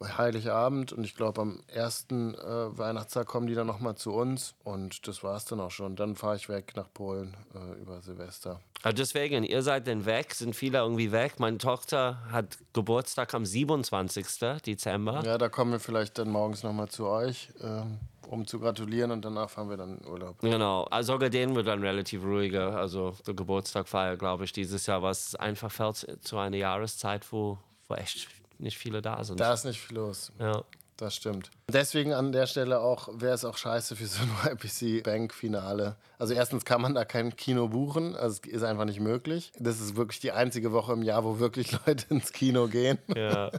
Heiligabend und ich glaube am ersten äh, Weihnachtstag kommen die dann nochmal zu uns und das war es dann auch schon. Dann fahre ich weg nach Polen äh, über Silvester. Aber deswegen, ihr seid denn weg, sind viele irgendwie weg. Meine Tochter hat Geburtstag am 27. Dezember. Ja, da kommen wir vielleicht dann morgens nochmal zu euch, ähm, um zu gratulieren und danach fahren wir dann in Urlaub. Genau, also sogar den wird dann relativ ruhiger. Also der Geburtstag feier, glaube ich, dieses Jahr, was einfach fällt zu einer Jahreszeit, wo, wo echt nicht viele da sind. Da ist nicht viel los. ja. Das stimmt. Deswegen an der Stelle auch, wäre es auch scheiße für so ein YPC Bank Finale. Also erstens kann man da kein Kino buchen, also es ist einfach nicht möglich. Das ist wirklich die einzige Woche im Jahr, wo wirklich Leute ins Kino gehen, ja.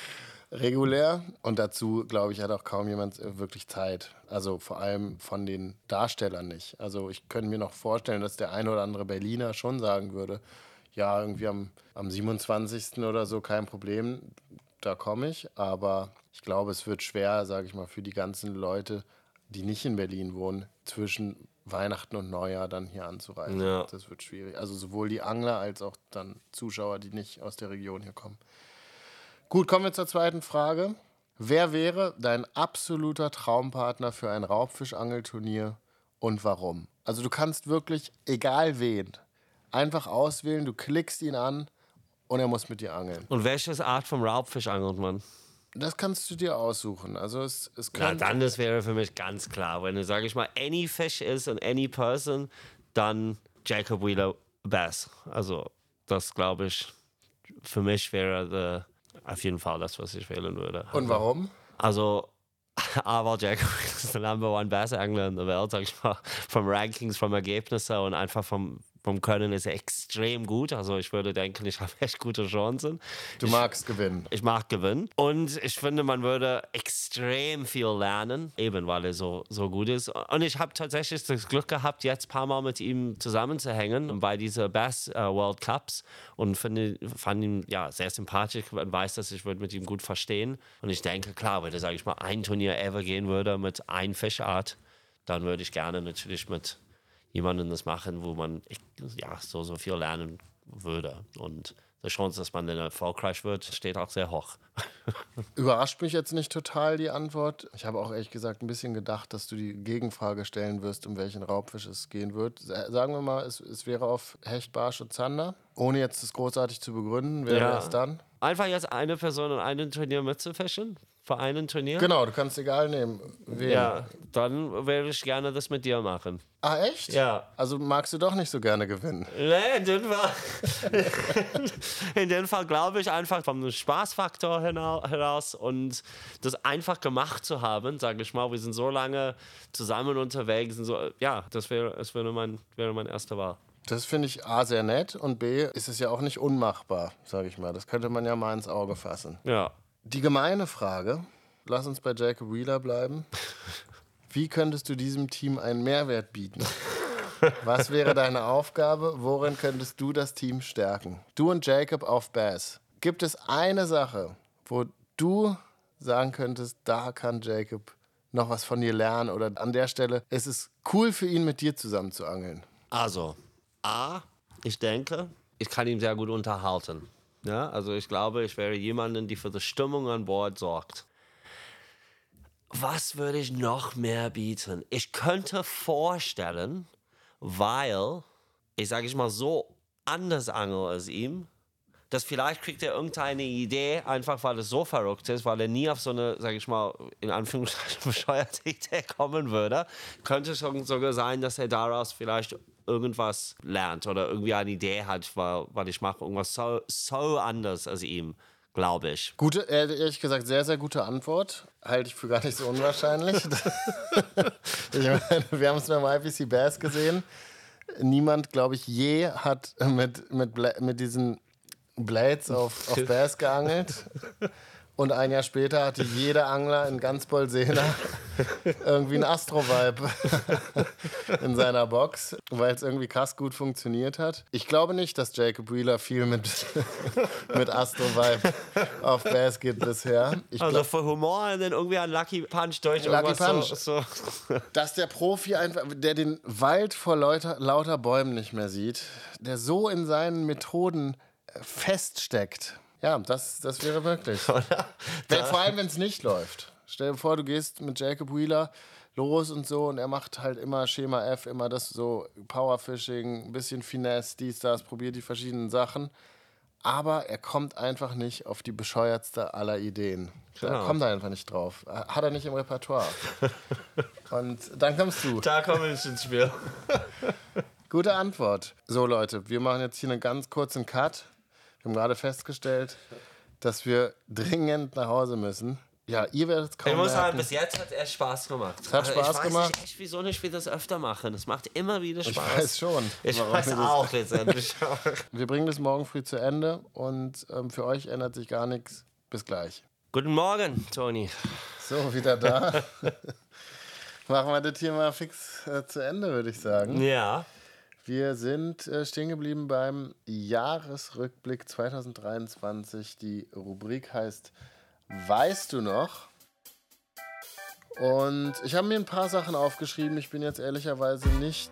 regulär. Und dazu, glaube ich, hat auch kaum jemand wirklich Zeit. Also vor allem von den Darstellern nicht. Also ich könnte mir noch vorstellen, dass der eine oder andere Berliner schon sagen würde, ja, irgendwie am, am 27. oder so kein Problem, da komme ich. Aber ich glaube, es wird schwer, sage ich mal, für die ganzen Leute, die nicht in Berlin wohnen, zwischen Weihnachten und Neujahr dann hier anzureisen. Ja. Das wird schwierig. Also sowohl die Angler als auch dann Zuschauer, die nicht aus der Region hier kommen. Gut, kommen wir zur zweiten Frage. Wer wäre dein absoluter Traumpartner für ein Raubfischangelturnier und warum? Also du kannst wirklich, egal wen, einfach auswählen, du klickst ihn an und er muss mit dir angeln. Und welche Art vom Raubfisch angelt man? Das kannst du dir aussuchen. Also es, es Na, dann das wäre für mich ganz klar. Wenn du, sage ich mal, any fish ist und any person, dann Jacob Wheeler Bass. Also, das glaube ich, für mich wäre the, auf jeden Fall das, was ich wählen würde. und warum? Also, aber Jacob ist der Number One Bass Angler in der Welt, sag ich mal. Vom Rankings, vom Ergebnissen und einfach vom, vom Können ist er extrem gut. Also, ich würde denken, ich habe echt gute Chancen. Du magst gewinnen. Ich mag gewinnen. Und ich finde, man würde extrem viel lernen, eben weil er so, so gut ist. Und ich habe tatsächlich das Glück gehabt, jetzt ein paar Mal mit ihm zusammenzuhängen bei dieser Bass äh, World Cups und finde, fand ihn ja, sehr sympathisch und weiß, dass ich würde mit ihm gut verstehen. Und ich denke, klar, wenn er, sage ich mal, ein Turnier ever gehen würde mit ein Fischart, dann würde ich gerne natürlich mit jemandem das machen, wo man ja, so, so viel lernen würde. Und die Chance, dass man dann erfolgreich wird, steht auch sehr hoch. Überrascht mich jetzt nicht total die Antwort. Ich habe auch ehrlich gesagt ein bisschen gedacht, dass du die Gegenfrage stellen wirst, um welchen Raubfisch es gehen wird. Sa- Sagen wir mal, es, es wäre auf Hecht, Barsch und Zander. Ohne jetzt das großartig zu begründen, wer Ja. wäre es dann? Einfach jetzt eine Person in einem Turnier mitzufischen, für einen Turnier? Genau, du kannst egal nehmen. Wen. Ja, dann würde ich gerne das mit dir machen. Ah, echt? Ja. Also magst du doch nicht so gerne gewinnen. Nee, in dem Fall, in dem Fall glaube ich einfach vom Spaßfaktor heraus und das einfach gemacht zu haben, sage ich mal. Wir sind so lange zusammen unterwegs und so, ja, das wäre, das wäre, mein, wäre mein erster Wahl. Das finde ich A sehr nett und B ist es ja auch nicht unmachbar, sage ich mal. Das könnte man ja mal ins Auge fassen. Ja. Die gemeine Frage, lass uns bei Jacob Wheeler bleiben. Wie könntest du diesem Team einen Mehrwert bieten? Was wäre deine Aufgabe? Worin könntest du das Team stärken? Du und Jacob auf Bass. Gibt es eine Sache, wo du sagen könntest, da kann Jacob noch was von dir lernen oder an der Stelle ist es cool für ihn, mit dir zusammen zu angeln? Also, A, ich denke, ich kann ihn sehr gut unterhalten. Ja, also ich glaube, ich wäre jemanden, der für die Stimmung an Bord sorgt. Was würde ich noch mehr bieten? Ich könnte vorstellen, weil ich sage ich mal so anders angel als ihm, dass vielleicht kriegt er irgendeine Idee, einfach weil es so verrückt ist, weil er nie auf so eine, sage ich mal, in Anführungszeichen bescheuerte Idee kommen würde. Könnte es sogar sein, dass er daraus vielleicht irgendwas lernt oder irgendwie eine Idee hat, weil ich mache irgendwas so, so anders als ihm, glaube ich. Gute, äh, ehrlich gesagt, sehr, sehr gute Antwort. Halte ich für gar nicht so unwahrscheinlich. ich meine, wir haben es beim IPC Bass gesehen. Niemand, glaube ich, je hat mit, mit, mit diesen Blades auf, auf Bass geangelt. Und ein Jahr später hatte jeder Angler in ganz Bolsena irgendwie ein Astro-Vibe in seiner Box, weil es irgendwie krass gut funktioniert hat. Ich glaube nicht, dass Jacob Wheeler viel mit, mit Astro-Vibe auf Bass geht bisher. Ich Also für Humor und dann irgendwie ein Lucky Punch durch Lucky Punch. So, so. dass der Profi einfach, der den Wald vor lauter, lauter Bäumen nicht mehr sieht, der so in seinen Methoden äh, feststeckt. Ja, das, das wäre möglich. Wenn, vor allem, wenn es nicht läuft. Stell dir vor, du gehst mit Jacob Wheeler los und so und er macht halt immer Schema F, immer das so Powerfishing, ein bisschen Finesse, dies, das, probiert die verschiedenen Sachen. Aber er kommt einfach nicht auf die bescheuertste aller Ideen. Da Genau. kommt er einfach nicht drauf. Hat er nicht im Repertoire. und dann kommst du. Da komme ich ins Spiel. Gute Antwort. So, Leute, wir machen jetzt hier einen ganz kurzen Cut. Wir haben gerade festgestellt, dass wir dringend nach Hause müssen. Ja, ihr werdet es kaum Ich muss sagen, bis jetzt hat es Spaß gemacht. hat Also Spaß ich weiß gemacht. Nicht echt, wieso nicht wir das öfter machen. Es macht immer wieder Spaß. Ich weiß schon. Ich weiß auch letztendlich. Wir bringen das morgen früh zu Ende und ähm, für euch ändert sich gar nichts. Bis gleich. Guten Morgen, Toni. So, wieder da. Machen wir das hier mal fix äh, zu Ende, würde ich sagen. Ja. Wir sind äh, stehen geblieben beim Jahresrückblick 2023. Die Rubrik heißt Weißt du noch? Und ich habe mir ein paar Sachen aufgeschrieben. Ich bin jetzt ehrlicherweise nicht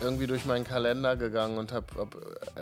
irgendwie durch meinen Kalender gegangen und habe hab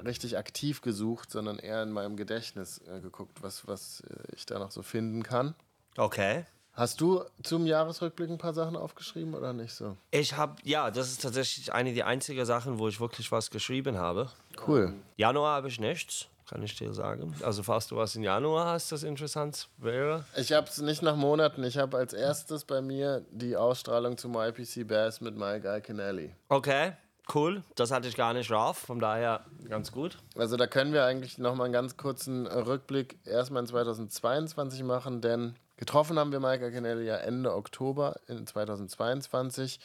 richtig aktiv gesucht, sondern eher in meinem Gedächtnis äh, geguckt, was, was äh, ich da noch so finden kann. Okay. Hast du zum Jahresrückblick ein paar Sachen aufgeschrieben oder nicht so? Ich habe, ja, das ist tatsächlich eine der einzigen Sachen, wo ich wirklich was geschrieben habe. Cool. Januar habe ich nichts, kann ich dir sagen. Also falls du was im Januar hast, das interessant wäre. Ich habe es nicht nach Monaten. Ich habe als erstes bei mir die Ausstrahlung zum IPC Bass mit Mike Iaconelli. Okay, cool. Das hatte ich gar nicht drauf, von daher ganz gut. Also da können wir eigentlich noch mal einen ganz kurzen Rückblick erstmal in 2022 machen, denn getroffen haben wir Mike Iaconelli ja Ende Oktober in 2022.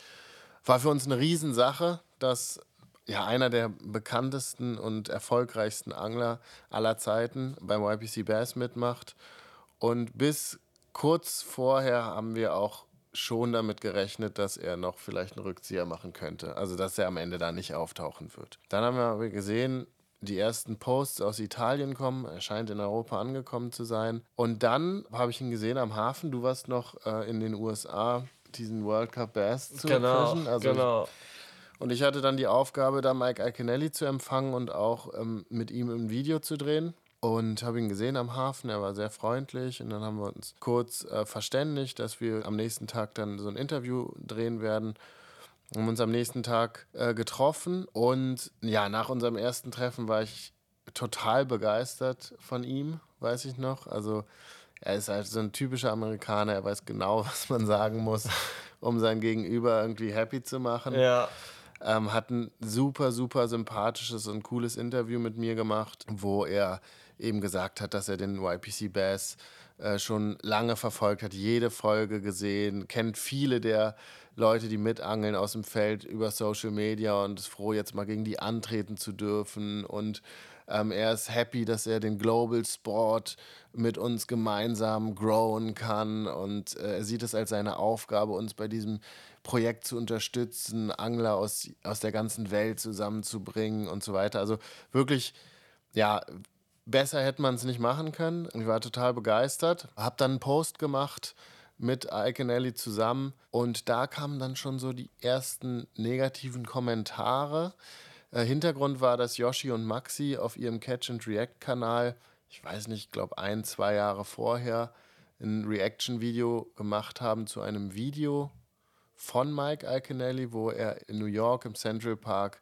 War für uns eine Riesensache, dass ja einer der bekanntesten und erfolgreichsten Angler aller Zeiten beim YPC Bass mitmacht. Und bis kurz vorher haben wir auch schon damit gerechnet, dass er noch vielleicht einen Rückzieher machen könnte. Also, dass er am Ende da nicht auftauchen wird. Dann haben wir gesehen, die ersten Posts aus Italien kommen. Er scheint in Europa angekommen zu sein. Und dann habe ich ihn gesehen am Hafen. Du warst noch äh, in den USA, diesen World Cup Bass zu fischen. Also genau. und ich hatte dann die Aufgabe, da Mike Iaconelli zu empfangen und auch ähm, mit ihm ein Video zu drehen. Und habe ihn gesehen am Hafen, er war sehr freundlich und dann haben wir uns kurz äh, verständigt, dass wir am nächsten Tag dann so ein Interview drehen werden. Haben uns am nächsten Tag äh, getroffen und ja, nach unserem ersten Treffen war ich total begeistert von ihm, weiß ich noch. Also er ist halt so ein typischer Amerikaner, er weiß genau, was man sagen muss, um sein Gegenüber irgendwie happy zu machen. Ja. Ähm, hat ein super, super sympathisches und cooles Interview mit mir gemacht, wo er eben gesagt hat, dass er den YPC Bass äh, schon lange verfolgt hat, jede Folge gesehen, kennt viele der Leute, die mitangeln aus dem Feld über Social Media und ist froh, jetzt mal gegen die antreten zu dürfen. Und ähm, er ist happy, dass er den Global Sport mit uns gemeinsam growen kann und äh, er sieht es als seine Aufgabe, uns bei diesem Projekt zu unterstützen, Angler aus, aus der ganzen Welt zusammenzubringen und so weiter. Also wirklich, ja, besser hätte man es nicht machen können. Ich war total begeistert. Hab dann einen Post gemacht mit Ike und Ellie zusammen und da kamen dann schon so die ersten negativen Kommentare. Äh, Hintergrund war, dass Yoshi und Maxi auf ihrem Catch and React Kanal, ich weiß nicht, ich glaube ein, zwei Jahre vorher, ein Reaction-Video gemacht haben zu einem Video von Mike Iaconelli, wo er in New York im Central Park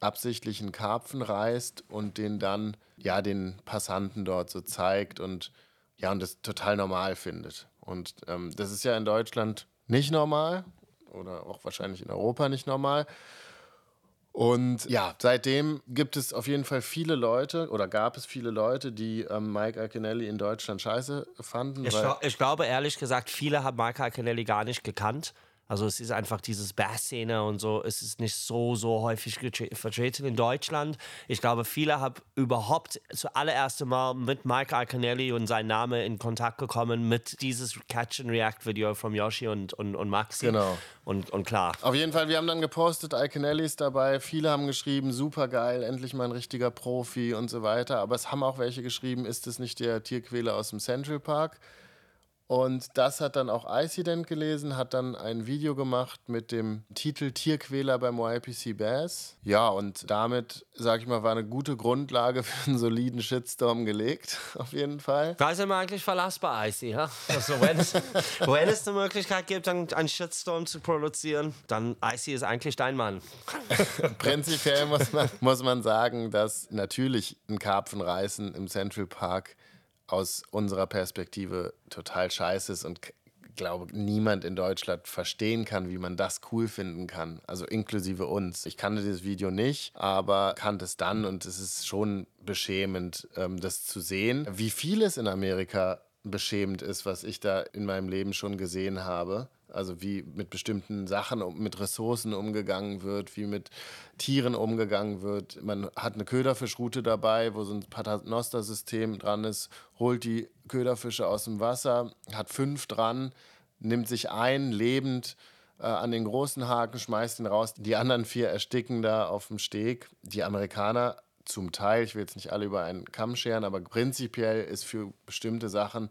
absichtlich einen Karpfen reißt und den dann ja den Passanten dort so zeigt und ja und das total normal findet. Und ähm, das ist ja in Deutschland nicht normal oder auch wahrscheinlich in Europa nicht normal. Und ja, seitdem gibt es auf jeden Fall viele Leute oder gab es viele Leute, die ähm, Mike Iaconelli in Deutschland scheiße fanden. Ich, ich, glaube ehrlich gesagt, viele haben Mike Iaconelli gar nicht gekannt. Also es ist einfach dieses Bass-Szene und so, es ist nicht so, so häufig vertreten in Deutschland. Ich glaube, viele haben überhaupt zuallererst Mal mit Mike Arcanelli und sein Name in Kontakt gekommen mit dieses Catch-and-React-Video von Yoshi und, und, und Maxi. Genau. Und, und klar. Auf jeden Fall, wir haben dann gepostet, Arcanelli ist dabei. Viele haben geschrieben, super geil, endlich mal ein richtiger Profi und so weiter. Aber es haben auch welche geschrieben, ist es nicht der Tierquäler aus dem Central Park? Und das hat dann auch Icident gelesen, hat dann ein Video gemacht mit dem Titel Tierquäler beim YPC Bass. Ja, und damit, sag ich mal, war eine gute Grundlage für einen soliden Shitstorm gelegt, auf jeden Fall. Da ist immer eigentlich verlassbar, Icy, ja? Also, wenn es, wenn es eine Möglichkeit gibt, einen, einen Shitstorm zu produzieren, dann Icy ist eigentlich dein Mann. Prinzipiell muss man, muss man sagen, dass natürlich ein Karpfenreißen im Central Park aus unserer Perspektive total scheiße ist und glaube, niemand in Deutschland verstehen kann, wie man das cool finden kann. Also inklusive uns. Ich kannte dieses Video nicht, aber kannte es dann und es ist schon beschämend, ähm, das zu sehen. Wie vieles in Amerika beschämend ist, was ich da in meinem Leben schon gesehen habe. Also wie mit bestimmten Sachen, mit Ressourcen umgegangen wird, wie mit Tieren umgegangen wird. Man hat eine Köderfischroute dabei, wo so ein Paternoster-System dran ist, holt die Köderfische aus dem Wasser, hat fünf dran, nimmt sich ein, lebend äh, an den großen Haken, schmeißt ihn raus. Die anderen vier ersticken da auf dem Steg. Die Amerikaner zum Teil, ich will jetzt nicht alle über einen Kamm scheren, aber prinzipiell ist für bestimmte Sachen,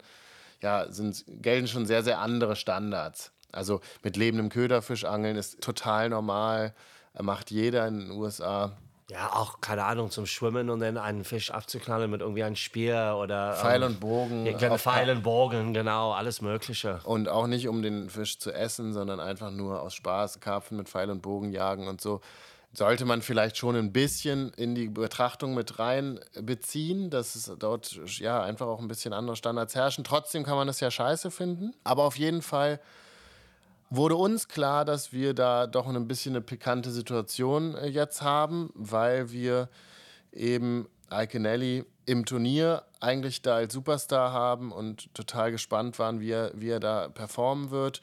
ja, sind, gelten schon sehr, sehr andere Standards. Also mit lebendem Köderfisch angeln ist total normal, macht jeder in den USA. Ja, auch, keine Ahnung, zum Schwimmen und dann einen Fisch abzuknallen mit irgendwie einem Speer oder. Pfeil ähm, und Bogen. Ja, Pfeil und Bogen, genau, alles Mögliche. Und auch nicht, um den Fisch zu essen, sondern einfach nur aus Spaß, Karpfen mit Pfeil und Bogen jagen und so. Sollte man vielleicht schon ein bisschen in die Betrachtung mit reinbeziehen, dass es dort ja einfach auch ein bisschen andere Standards herrschen. Trotzdem kann man es ja scheiße finden. Aber auf jeden Fall wurde uns klar, dass wir da doch ein bisschen eine pikante Situation äh, jetzt haben, weil wir eben Iconelli im Turnier eigentlich da als Superstar haben und total gespannt waren, wie er, wie er da performen wird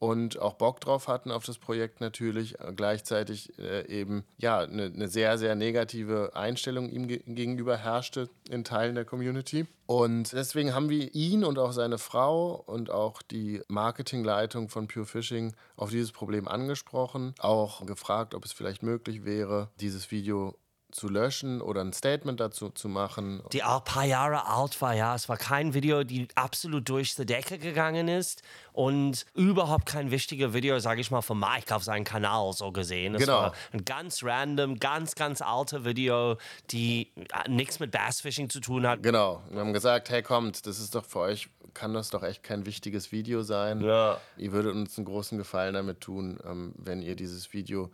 und auch Bock drauf hatten auf das Projekt natürlich, gleichzeitig äh, eben ja eine, eine, sehr, sehr negative Einstellung ihm ge gegenüber herrschte in Teilen der Community. Und deswegen haben wir ihn und auch seine Frau und auch die Marketingleitung von Pure Fishing auf dieses Problem angesprochen, auch gefragt, ob es vielleicht möglich wäre, dieses Video zu löschen oder ein Statement dazu zu machen. Die auch ein paar Jahre alt war, ja. Es war kein Video, die absolut durch die Decke gegangen ist und überhaupt kein wichtiges Video, sage ich mal, von Mike auf seinem Kanal so gesehen. Es genau. war ein ganz random, ganz, ganz altes Video, die äh, nichts mit Bassfishing zu tun hat. Genau. Wir haben gesagt, hey, kommt, das ist doch für euch, kann das doch echt kein wichtiges Video sein. Ja. Ihr würdet uns einen großen Gefallen damit tun, ähm, wenn ihr dieses Video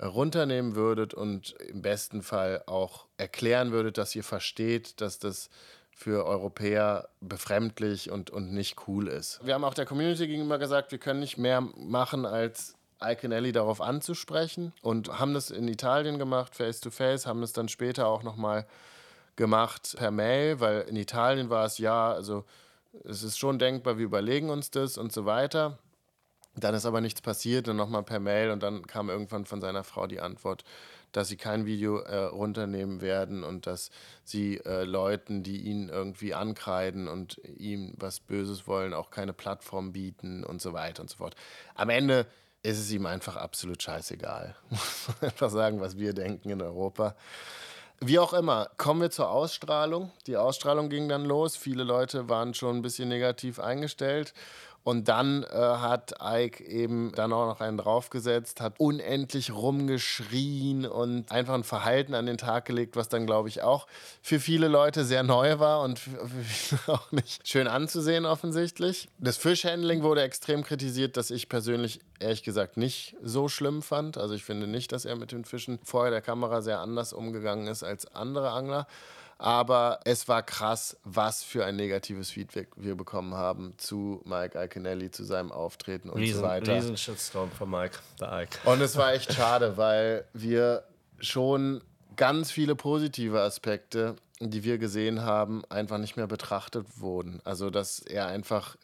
runternehmen würdet und im besten Fall auch erklären würdet, dass ihr versteht, dass das für Europäer befremdlich und, und nicht cool ist. Wir haben auch der Community gegenüber gesagt, wir können nicht mehr machen, als Iconelli darauf anzusprechen und haben das in Italien gemacht, face to face, haben es dann später auch nochmal gemacht per Mail, weil in Italien war es ja, also es ist schon denkbar, wir überlegen uns das und so weiter. Dann ist aber nichts passiert und nochmal per Mail und dann kam irgendwann von seiner Frau die Antwort, dass sie kein Video äh, runternehmen werden und dass sie äh, Leuten, die ihn irgendwie ankreiden und ihm was Böses wollen, auch keine Plattform bieten und so weiter und so fort. Am Ende ist es ihm einfach absolut scheißegal. Muss man einfach sagen, was wir denken in Europa. Wie auch immer, kommen wir zur Ausstrahlung. Die Ausstrahlung ging dann los. Viele Leute waren schon ein bisschen negativ eingestellt. Und dann äh, hat Ike eben dann auch noch einen draufgesetzt, hat unendlich rumgeschrien und einfach ein Verhalten an den Tag gelegt, was dann, glaube ich, auch für viele Leute sehr neu war und auch nicht schön anzusehen offensichtlich. Das Fischhandling wurde extrem kritisiert, das ich persönlich ehrlich gesagt nicht so schlimm fand. Also ich finde nicht, dass er mit den Fischen vorher der Kamera sehr anders umgegangen ist als andere Angler. Aber es war krass, was für ein negatives Feedback wir bekommen haben zu Mike Iconelli, zu seinem Auftreten und Riesen, so weiter. Riesen Shitstorm von Mike, der Ike. Und es war echt schade, weil wir schon ganz viele positive Aspekte, die wir gesehen haben, einfach nicht mehr betrachtet wurden. Also, dass er einfach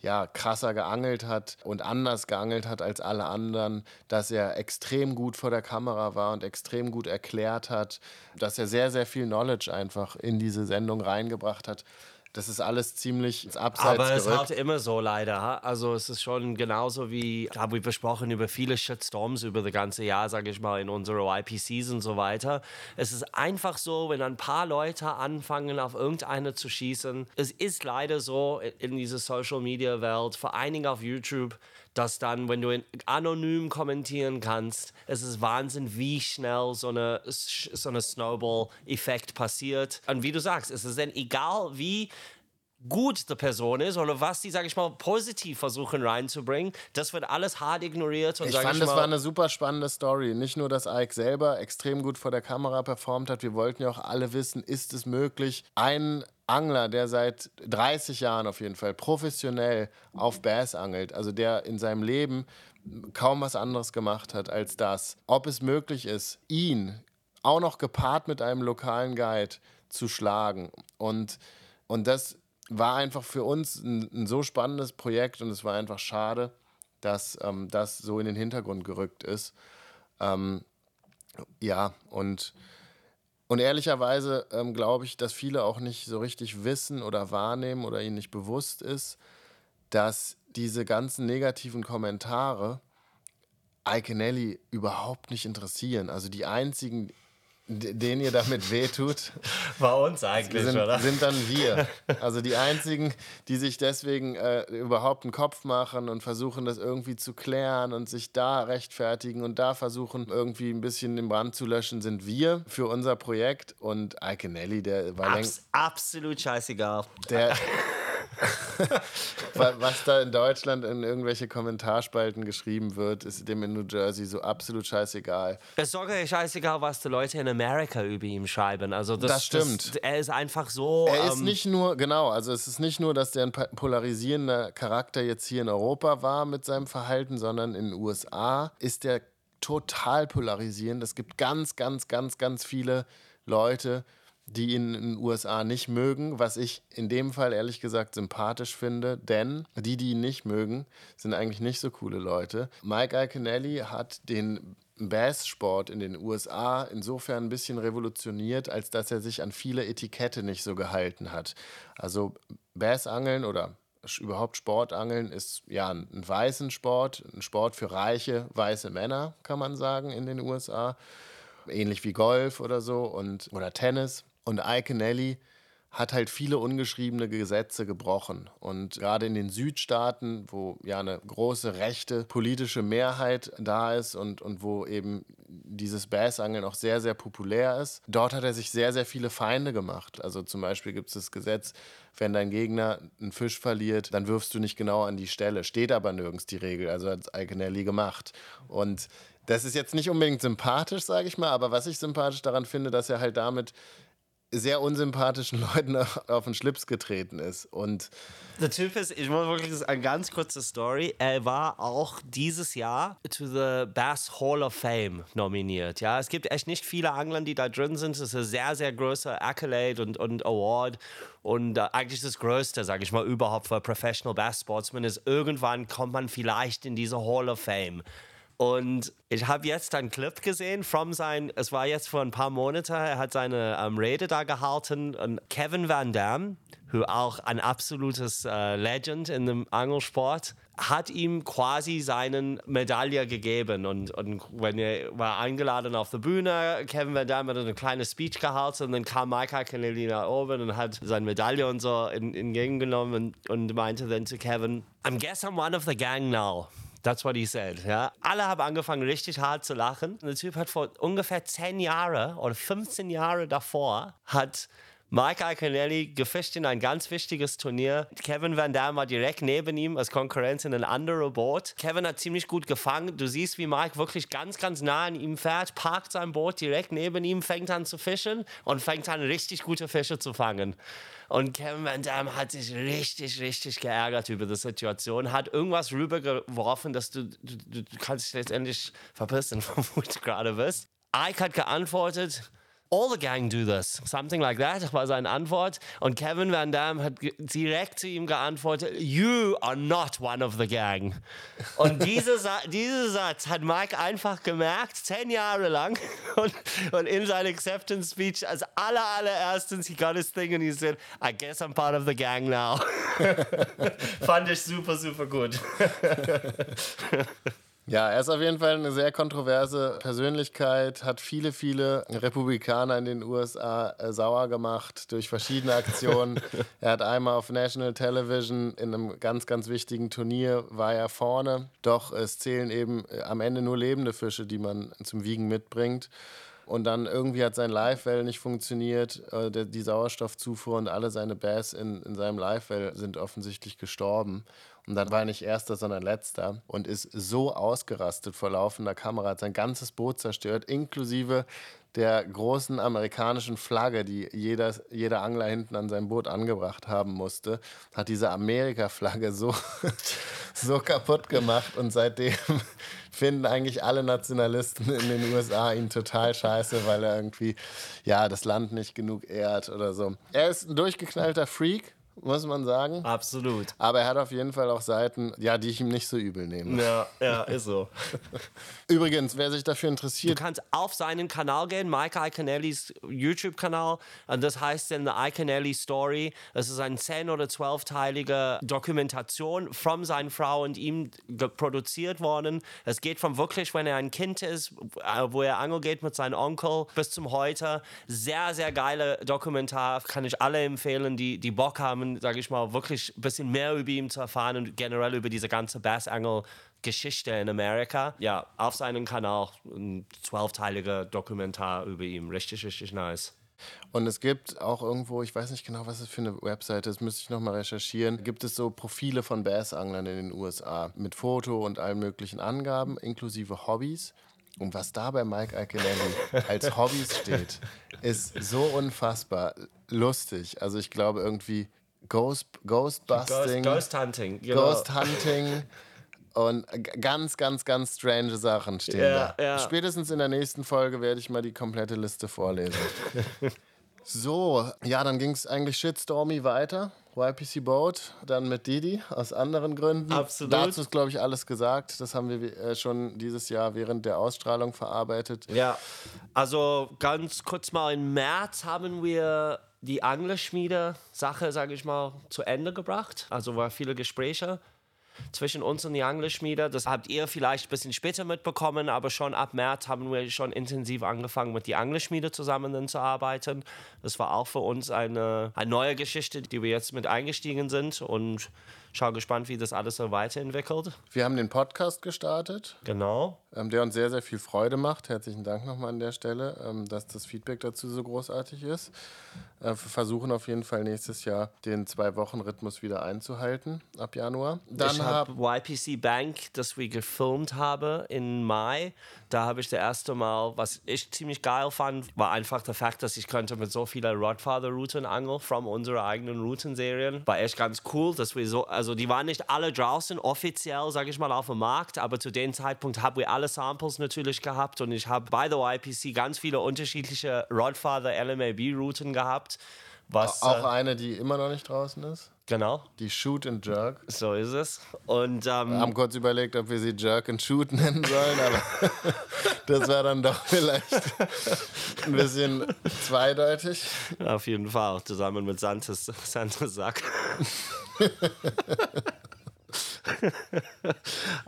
ja, krasser geangelt hat und anders geangelt hat als alle anderen, dass er extrem gut vor der Kamera war und extrem gut erklärt hat, dass er sehr, sehr viel Knowledge einfach in diese Sendung reingebracht hat. Das ist alles ziemlich ins Abseits Aber es ist gerückt. halt immer so leider. Also es ist schon genauso wie, haben wir besprochen über viele Shitstorms über das ganze Jahr, sage ich mal, in unserer IPCs und so weiter. Es ist einfach so, wenn ein paar Leute anfangen, auf irgendeine zu schießen. Es ist leider so in dieser Social-Media-Welt, vor allen Dingen auf YouTube, dass dann, wenn du anonym kommentieren kannst, es ist Wahnsinn, wie schnell so eine, so eine Snowball-Effekt passiert. Und wie du sagst, es ist dann egal, wie gut die Person ist oder was die, sage ich mal, positiv versuchen reinzubringen, das wird alles hart ignoriert. Und Ich fand, ich das war eine super spannende Story. Nicht nur, dass Ike selber extrem gut vor der Kamera performt hat, wir wollten ja auch alle wissen, ist es möglich, einen Angler, der seit 30 Jahren auf jeden Fall professionell auf Bass angelt, also der in seinem Leben kaum was anderes gemacht hat als das, ob es möglich ist, ihn auch noch gepaart mit einem lokalen Guide zu schlagen. Und, und das war einfach für uns ein, ein so spannendes Projekt und es war einfach schade, dass ähm, das so in den Hintergrund gerückt ist. Ähm, ja, und, und ehrlicherweise ähm, glaube ich, dass viele auch nicht so richtig wissen oder wahrnehmen oder ihnen nicht bewusst ist, dass diese ganzen negativen Kommentare Iconelli überhaupt nicht interessieren. Also die einzigen, d- denen ihr damit wehtut, bei uns eigentlich, sind, oder? sind dann wir. Also die einzigen, die sich deswegen äh, überhaupt einen Kopf machen und versuchen, das irgendwie zu klären und sich da rechtfertigen und da versuchen, irgendwie ein bisschen den Brand zu löschen, sind wir für unser Projekt. Und Iconelli, der war längst. Abs absolut scheißegal. Der, was da in Deutschland in irgendwelche Kommentarspalten geschrieben wird, ist dem in New Jersey so absolut scheißegal. Es ist sogar scheißegal, was die Leute in Amerika über ihn schreiben. Also das, Das stimmt. Das, er ist einfach so. Er ist ähm, nicht nur, genau, also es ist nicht nur, dass der ein polarisierender Charakter jetzt hier in Europa war mit seinem Verhalten, sondern in den USA ist der total polarisierend. Es gibt ganz, ganz, ganz, ganz viele Leute, die ihn in den USA nicht mögen, was ich in dem Fall ehrlich gesagt sympathisch finde, denn die, die ihn nicht mögen, sind eigentlich nicht so coole Leute. Mike Iconelli hat den Bass-Sport in den USA insofern ein bisschen revolutioniert, als dass er sich an viele Etikette nicht so gehalten hat. Also Bassangeln oder überhaupt Sportangeln ist ja ein weißen Sport, ein Sport für reiche weiße Männer, kann man sagen, in den USA. Ähnlich wie Golf oder so und oder Tennis. Und Iconelli hat halt viele ungeschriebene Gesetze gebrochen. Und gerade in den Südstaaten, wo ja eine große rechte politische Mehrheit da ist und, und wo eben dieses Bassangeln auch sehr, sehr populär ist, dort hat er sich sehr, sehr viele Feinde gemacht. Also zum Beispiel gibt es das Gesetz, wenn dein Gegner einen Fisch verliert, dann wirfst du nicht genau an die Stelle. Steht aber nirgends die Regel, also hat Iconelli gemacht. Und das ist jetzt nicht unbedingt sympathisch, sage ich mal, aber was ich sympathisch daran finde, dass er halt damit sehr unsympathischen Leuten auf den Schlips getreten ist. Und der Typ ist, ich muss wirklich, ist eine ganz kurze Story. Er war auch dieses Jahr to the Bass Hall of Fame nominiert. Ja, es gibt echt nicht viele Angler, die da drin sind. Es ist ein sehr, sehr großer Accolade und, und Award. Und äh, eigentlich das Größte, sage ich mal, überhaupt für Professional Bass Sportsmen ist, irgendwann kommt man vielleicht in diese Hall of Fame. Und ich habe jetzt einen Clip gesehen from sein, es war jetzt vor ein paar Monaten, er hat seine ähm, Rede da gehalten und Kevin Van Damme, who auch ein absolutes äh, Legend in dem Angelsport, hat ihm quasi seinen Medaille gegeben und, und wenn er war eingeladen auf der Bühne, Kevin Van Damme hat eine kleine Speech gehalten und dann kam Michael Kennedy nach oben und hat seine Medaille und so entgegengenommen und, und meinte dann zu Kevin, I guess I'm one of the gang now. That's what he said. Ja. Alle haben angefangen, richtig hart zu lachen. Der Typ hat vor ungefähr 10 Jahren oder 15 Jahre davor hat Mike Iaconelli gefischt in ein ganz wichtiges Turnier. Kevin Van Damme war direkt neben ihm als Konkurrenz in ein anderes Boot. Kevin hat ziemlich gut gefangen. Du siehst, wie Mike wirklich ganz, ganz nah an ihm fährt, parkt sein Boot direkt neben ihm, fängt an zu fischen und fängt an, richtig gute Fische zu fangen. Und Kevin Van Damme hat sich richtig, richtig geärgert über die Situation, hat irgendwas rübergeworfen, dass du, du, du kannst dich letztendlich verpissen, wo du gerade bist. Ike hat geantwortet, All the gang do this. Something like that war seine Antwort. Und Kevin Van Damme hat direkt zu ihm geantwortet, You are not one of the gang. Und diese Sa dieser Satz hat Mike einfach gemerkt, zehn Jahre lang. Und, und in seiner Acceptance Speech, als aller, allererstens, he got his thing and he said, I guess I'm part of the gang now. Fand ich super, super gut. Ja, er ist auf jeden Fall eine sehr kontroverse Persönlichkeit, hat viele, viele Republikaner in den USA äh, sauer gemacht durch verschiedene Aktionen. er hat einmal auf National Television in einem ganz, ganz wichtigen Turnier war er vorne. Doch es zählen eben äh, am Ende nur lebende Fische, die man zum Wiegen mitbringt. Und dann irgendwie hat sein Live-Well nicht funktioniert, äh, die Sauerstoffzufuhr und alle seine Bass in, in seinem Live-Well sind offensichtlich gestorben. Und dann war er nicht erster, sondern letzter und ist so ausgerastet vor laufender Kamera, hat sein ganzes Boot zerstört, inklusive der großen amerikanischen Flagge, die jeder, jeder Angler hinten an seinem Boot angebracht haben musste, hat diese Amerika-Flagge so, so kaputt gemacht und seitdem finden eigentlich alle Nationalisten in den USA ihn total scheiße, weil er irgendwie ja das Land nicht genug ehrt oder so. Er ist ein durchgeknallter Freak, muss man sagen. Absolut. Aber er hat auf jeden Fall auch Seiten, ja, die ich ihm nicht so übel nehme. Ja, ja, ist so. Übrigens, wer sich dafür interessiert. Du kannst auf seinen Kanal gehen, Mike Iconellis YouTube-Kanal. Und das heißt dann The Iconelli Story. Das ist eine 10- oder 12-teilige Dokumentation von seiner Frau und ihm produziert worden. Es geht von wirklich, wenn er ein Kind ist, äh, wo er angel geht mit seinem Onkel, bis zum heute. Sehr, sehr geile Dokumentar. Kann ich alle empfehlen, die, die Bock haben um, sage ich mal, wirklich ein bisschen mehr über ihn zu erfahren und generell über diese ganze Bass Angle Geschichte in Amerika. Ja, auf seinem Kanal ein zwölfteiliger Dokumentar über ihn. Richtig, richtig nice. Und es gibt auch irgendwo, ich weiß nicht genau, was es für eine Webseite ist, müsste ich nochmal recherchieren, gibt es so Profile von Bassanglern in den USA mit Foto und allen möglichen Angaben, inklusive Hobbys. Und was da bei Mike Iconelli als Hobbys steht, ist so unfassbar lustig. Also ich glaube irgendwie Ghost, Ghostbusting. Ghost, Ghost Hunting. Genau. Ghost Hunting. Und ganz, ganz, ganz strange Sachen stehen ja, da. Ja. Spätestens in der nächsten Folge werde ich mal die komplette Liste vorlesen. so, ja, dann ging es eigentlich shitstormy weiter. YPC Boat, dann mit Didi aus anderen Gründen. Absolut. Dazu ist, glaube ich, alles gesagt. Das haben wir äh, schon dieses Jahr während der Ausstrahlung verarbeitet. Ja, also ganz kurz mal, im März haben wir die Anglerschmiede-Sache, sage ich mal, zu Ende gebracht. Also war viele Gespräche zwischen uns und die Anglerschmiede. Das habt ihr vielleicht ein bisschen später mitbekommen, aber schon ab März haben wir schon intensiv angefangen, mit der Anglerschmiede zusammenzuarbeiten. Das war auch für uns eine, eine neue Geschichte, die wir jetzt mit eingestiegen sind und schau gespannt, wie das alles so weiterentwickelt. Wir haben den Podcast gestartet. Genau. Ähm, der uns sehr, sehr viel Freude macht. Herzlichen Dank nochmal an der Stelle, ähm, dass das Feedback dazu so großartig ist. Äh, wir versuchen auf jeden Fall nächstes Jahr den Zwei-Wochen-Rhythmus wieder einzuhalten ab Januar. Dann ich habe YPC Bank, das wir gefilmt haben im Mai. Da habe ich das erste Mal, was ich ziemlich geil fand, war einfach der Fakt, dass ich könnte mit so vielen Rodfather-Routen angeln von unseren eigenen Routenserien. War echt ganz cool, dass wir so, also die waren nicht alle draußen offiziell, sage ich mal, auf dem Markt, aber zu dem Zeitpunkt haben wir alle Samples natürlich gehabt und ich habe bei der YPC ganz viele unterschiedliche Rodfather LMAB-Routen gehabt. Was, Auch äh, eine, die immer noch nicht draußen ist. Genau, Die Shoot and Jerk. so ist es. Und ähm, Wir haben kurz überlegt, ob wir sie Jerk and Shoot nennen sollen, aber das wäre dann doch vielleicht ein bisschen zweideutig. Auf jeden Fall, zusammen mit Santos, Santos Sack.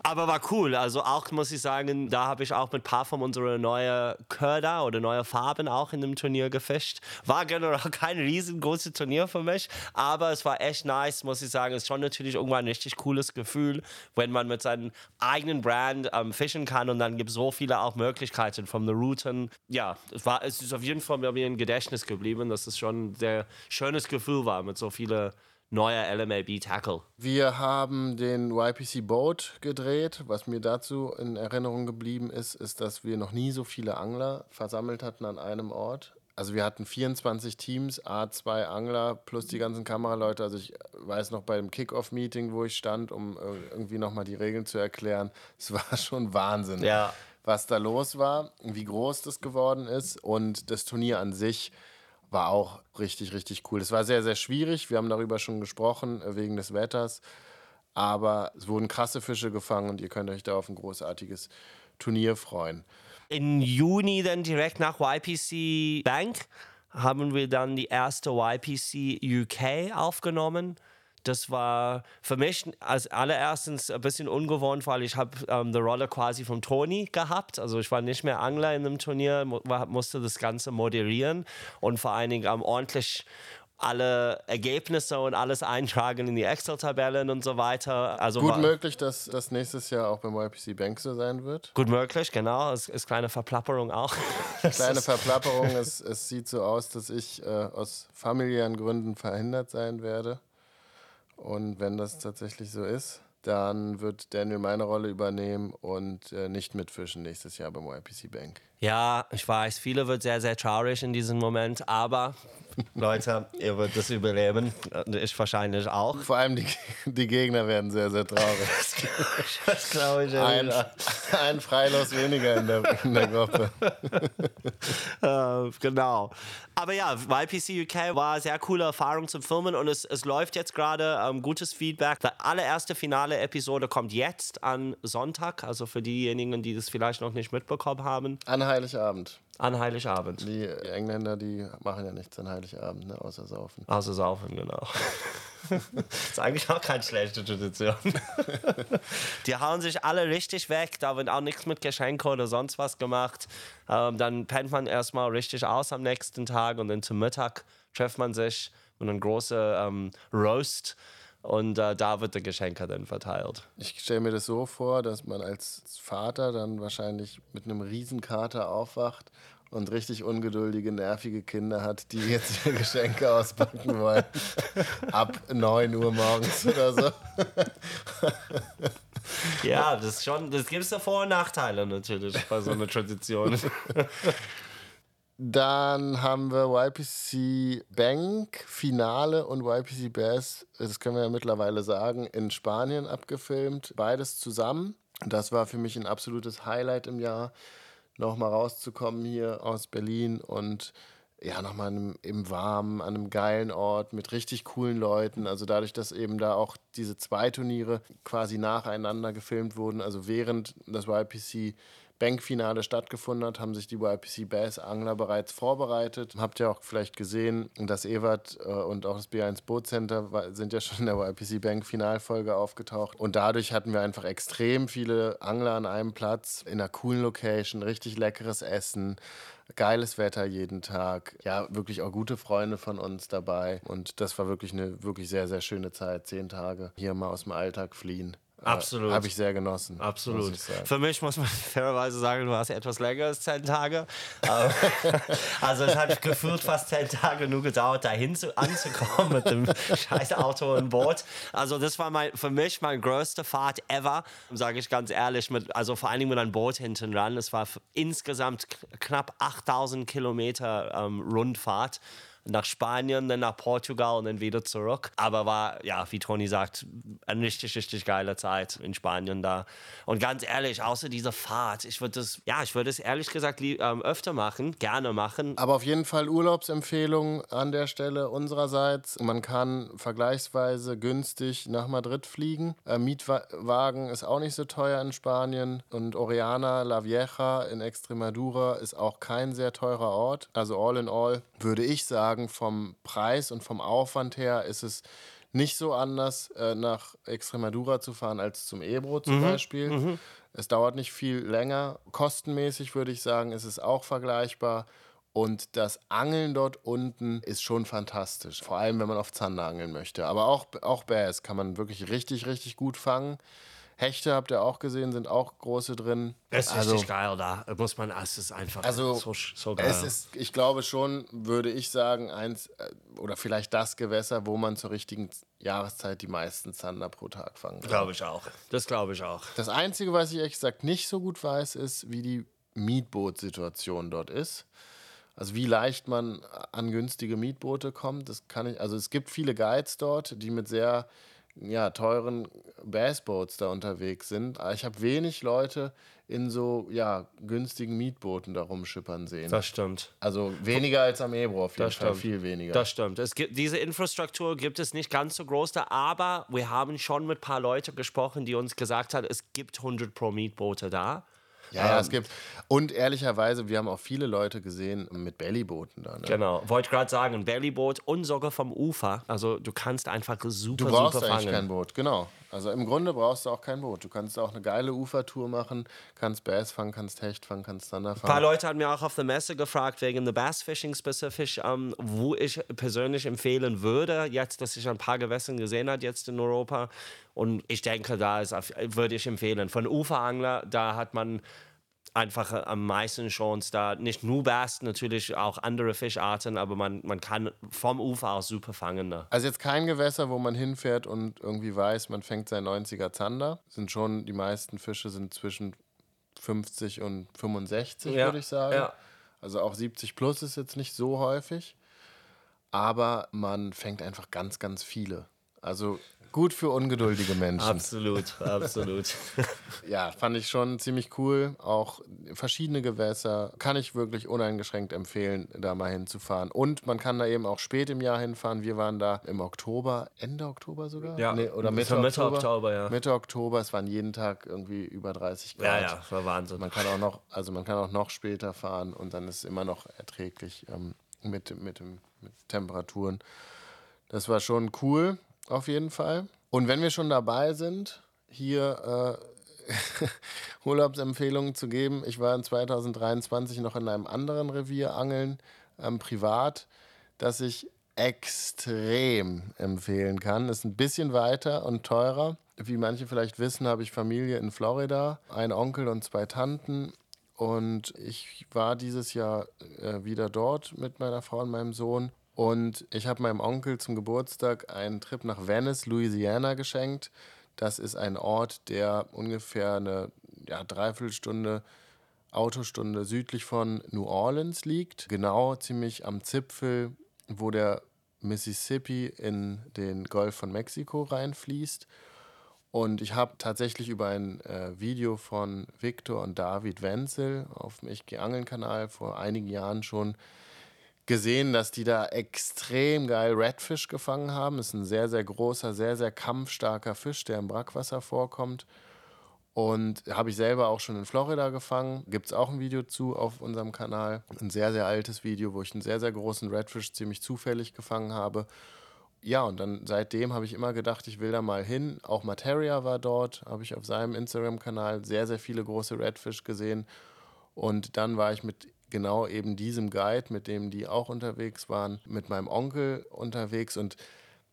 Aber war cool. Also auch muss ich sagen, da habe ich auch mit ein paar von unseren neuen Köder oder neue Farben auch in dem Turnier gefischt. War generell kein riesengroßes Turnier für mich, aber es war echt nice, muss ich sagen. Ist schon natürlich irgendwann ein richtig cooles Gefühl, wenn man mit seinem eigenen Brand ähm, fischen kann und dann gibt es so viele auch Möglichkeiten von den Routen. Ja, es, war, es ist auf jeden Fall mir im Gedächtnis geblieben, dass es schon ein sehr schönes Gefühl war mit so vielen neuer LMAB Tackle. Wir haben den YPC Boat gedreht. Was mir dazu in Erinnerung geblieben ist, ist, dass wir noch nie so viele Angler versammelt hatten an einem Ort. Also wir hatten 24 Teams, A2 Angler plus die ganzen Kameraleute. Also ich weiß noch bei dem Kickoff-Meeting, wo ich stand, um äh, irgendwie nochmal die Regeln zu erklären. Es war schon Wahnsinn, Ja. was da los war, wie groß das geworden ist. Und das Turnier an sich war auch richtig, richtig cool. Es war sehr, sehr schwierig. Wir haben darüber schon gesprochen, äh, wegen des Wetters. Aber es wurden krasse Fische gefangen und ihr könnt euch da auf ein großartiges Turnier freuen. Im Juni dann direkt nach YPC Bank haben wir dann die erste YPC UK aufgenommen. Das war für mich als allererstens ein bisschen ungewohnt, weil ich habe ähm, die Rolle quasi vom Toni gehabt. Also ich war nicht mehr Angler in dem Turnier, musste das Ganze moderieren und vor allen Dingen ähm, ordentlich alle Ergebnisse und alles eintragen in die Excel-Tabellen und so weiter. Also Gut möglich, dass das nächstes Jahr auch beim YPC Bank so sein wird. Gut möglich, genau. Es ist kleine Verplapperung auch. Kleine Verplapperung. es, es sieht so aus, dass ich äh, aus familiären Gründen verhindert sein werde. Und wenn das tatsächlich so ist, dann wird Daniel meine Rolle übernehmen und äh, nicht mitfischen nächstes Jahr beim YPC Bank. Ja, ich weiß, viele wird sehr, sehr traurig in diesem Moment, aber Leute, ihr wird das überleben. Ich wahrscheinlich auch. Vor allem die, die Gegner werden sehr, sehr traurig. Das glaube ich Ein, ein Freilos weniger in der, in der Gruppe. Äh, genau. Aber ja, YPC UK war eine sehr coole Erfahrung zum Filmen und es, es läuft jetzt gerade ähm, gutes Feedback. Die allererste finale Episode kommt jetzt an Sonntag, also für diejenigen, die das vielleicht noch nicht mitbekommen haben, An Heiligabend. an Heiligabend. Die Engländer, die machen ja nichts an Heiligabend, ne, außer saufen. Also saufen, genau. ist eigentlich auch keine schlechte Tradition. Die hauen sich alle richtig weg, da wird auch nichts mit Geschenke oder sonst was gemacht. Ähm, dann pennt man erstmal richtig aus am nächsten Tag und dann zum Mittag trifft man sich und ein großer ähm, Roast und äh, da wird der Geschenke dann verteilt. Ich stelle mir das so vor, dass man als Vater dann wahrscheinlich mit einem Riesenkater aufwacht und richtig ungeduldige, nervige Kinder hat, die jetzt ihre Geschenke auspacken wollen. Ab 9 Uhr morgens oder so. Ja, das schon, das gibt es ja Vor- und Nachteile natürlich bei so einer Tradition. Dann haben wir YPC Bank Finale und YPC Bass, das können wir ja mittlerweile sagen, in Spanien abgefilmt. Beides zusammen. Das war für mich ein absolutes Highlight im Jahr, nochmal rauszukommen hier aus Berlin und ja, nochmal im Warmen, an einem geilen Ort mit richtig coolen Leuten. Also dadurch, dass eben da auch diese zwei Turniere quasi nacheinander gefilmt wurden, also während das YPC Bankfinale stattgefunden hat, haben sich die YPC Bass Angler bereits vorbereitet. Habt ihr auch vielleicht gesehen, dass Ewart äh, und auch das B1 Boot Center sind ja schon in der YPC Bank Finalfolge aufgetaucht. Und dadurch hatten wir einfach extrem viele Angler an einem Platz, in einer coolen Location, richtig leckeres Essen, geiles Wetter jeden Tag. Ja, wirklich auch gute Freunde von uns dabei. Und das war wirklich eine wirklich sehr, sehr schöne Zeit. Zehn Tage hier mal aus dem Alltag fliehen. Absolut. Äh, Habe ich sehr genossen. Absolut. Für mich muss man fairerweise sagen, du hast etwas länger als zehn Tage. Also es hat gefühlt fast zehn Tage nur gedauert, dahin zu, anzukommen mit dem scheiß Auto und Boot. Also das war mein, für mich meine größte Fahrt ever, sage ich ganz ehrlich. Mit, also vor allen Dingen mit einem Boot hinten ran. Es war insgesamt knapp 8000 Kilometer ähm, Rundfahrt nach Spanien, dann nach Portugal und dann wieder zurück. Aber war, ja, wie Toni sagt, eine richtig, richtig geile Zeit in Spanien da. Und ganz ehrlich, außer dieser Fahrt, ich würde das, ja, ich würde es ehrlich gesagt ähm, öfter machen, gerne machen. Aber auf jeden Fall Urlaubsempfehlung an der Stelle unsererseits. Man kann vergleichsweise günstig nach Madrid fliegen. Äh, Mietwagen ist auch nicht so teuer in Spanien. Und Oriana La Vieja in Extremadura ist auch kein sehr teurer Ort. Also all in all würde ich sagen, vom Preis und vom Aufwand her ist es nicht so anders, äh, nach Extremadura zu fahren als zum Ebro zum Beispiel. Es dauert nicht viel länger. Kostenmäßig würde ich sagen, ist es auch vergleichbar. Und das Angeln dort unten ist schon fantastisch. Vor allem, wenn man auf Zander angeln möchte. Aber auch, auch Bass kann man wirklich richtig, richtig gut fangen. Hechte habt ihr auch gesehen, sind auch große drin. Es ist richtig geil da. Muss man, es ist einfach Also, so, so geil. Es ist, ich glaube schon, würde ich sagen, eins äh, oder vielleicht das Gewässer, wo man zur richtigen Jahreszeit die meisten Zander pro Tag fangen kann. glaube ich auch. Das glaube ich auch. Das Einzige, was ich ehrlich gesagt nicht so gut weiß, ist, wie die Mietbootsituation dort ist. Also wie leicht man an günstige Mietboote kommt, das kann ich. Also es gibt viele Guides dort, die mit sehr ja, teuren Bassboats da unterwegs sind. Aber ich habe wenig Leute in so ja, günstigen Mietbooten da rumschippern sehen. Das stimmt. also weniger als am Ebro auf jeden Das Fall, stimmt. viel weniger. Das stimmt. Es gibt, diese Infrastruktur gibt es nicht ganz so groß da, aber wir haben schon mit ein paar Leuten gesprochen, die uns gesagt haben, es gibt 100 pro Mietboote da. Ja, ja, es gibt. Und ehrlicherweise, wir haben auch viele Leute gesehen mit Bellybooten da. Ne? Genau. Wollte gerade sagen, ein Bellyboot und sogar vom Ufer. Also du kannst einfach super, Du brauchst super eigentlich fangen. kein Boot, genau. Also im Grunde brauchst du auch kein Boot. Du kannst auch eine geile Ufertour machen, kannst Bass fangen, kannst Hecht fangen, kannst Zander Ein paar fangen. Leute haben mir auch auf der Messe gefragt, wegen der Bassfishing spezifisch, ähm, wo ich persönlich empfehlen würde, jetzt, dass ich ein paar Gewässern gesehen habe, jetzt in Europa. Und ich denke, da ist, würde ich empfehlen. Von Uferangler, da hat man einfach am meisten Chance, da nicht nur Bass, natürlich auch andere Fischarten, aber man, man kann vom Ufer aus super fangen. Da. Also jetzt kein Gewässer, wo man hinfährt und irgendwie weiß, man fängt sein 90er Zander. Sind schon, die meisten Fische sind zwischen 50 und 65, Ja, würde ich sagen. ja. Also auch 70 plus ist jetzt nicht so häufig. Aber man fängt einfach ganz, ganz viele. Also gut für ungeduldige Menschen. Absolut, absolut. Ja, fand ich schon ziemlich cool. Auch verschiedene Gewässer kann ich wirklich uneingeschränkt empfehlen, da mal hinzufahren. Und man kann da eben auch spät im Jahr hinfahren. Wir waren da im Oktober, Ende Oktober sogar? Ja, Nee, oder Mitte, Mitte Oktober. Oktober, ja. Mitte Oktober, es waren jeden Tag irgendwie über 30 Grad. ja, ja, war Wahnsinn. Man kann auch noch, also man kann auch noch später fahren und dann ist es immer noch erträglich ähm, mit, mit, dem, mit Temperaturen. Das war schon cool, auf jeden Fall. Und wenn wir schon dabei sind, hier äh, Urlaubsempfehlungen zu geben, ich war in 2023 noch in einem anderen Revier angeln, ähm, privat, das ich extrem empfehlen kann. Ist ein bisschen weiter und teurer. Wie manche vielleicht wissen, habe ich Familie in Florida, einen Onkel und zwei Tanten. Und ich war dieses Jahr äh, wieder dort mit meiner Frau und meinem Sohn. Und ich habe meinem Onkel zum Geburtstag einen Trip nach Venice, Louisiana geschenkt. Das ist ein Ort, der ungefähr eine ja, Dreiviertelstunde Autostunde südlich von New Orleans liegt. Genau ziemlich am Zipfel, wo der Mississippi in den Golf von Mexiko reinfließt. Und ich habe tatsächlich über ein äh, Video von Victor und David Wenzel auf dem Ich Angeln Kanal vor einigen Jahren schon gesehen, dass die da extrem geil Redfish gefangen haben. ist ein sehr, sehr großer, sehr, sehr kampfstarker Fisch, der im Brackwasser vorkommt. Und habe ich selber auch schon in Florida gefangen. Gibt es auch ein Video zu auf unserem Kanal. Ein sehr, sehr altes Video, wo ich einen sehr, sehr großen Redfish ziemlich zufällig gefangen habe. Ja, und dann seitdem habe ich immer gedacht, ich will da mal hin. Auch Materia war dort, habe ich auf seinem Instagram-Kanal sehr, sehr viele große Redfish gesehen. Und dann war ich mit genau eben diesem Guide, mit dem die auch unterwegs waren, mit meinem Onkel unterwegs. Und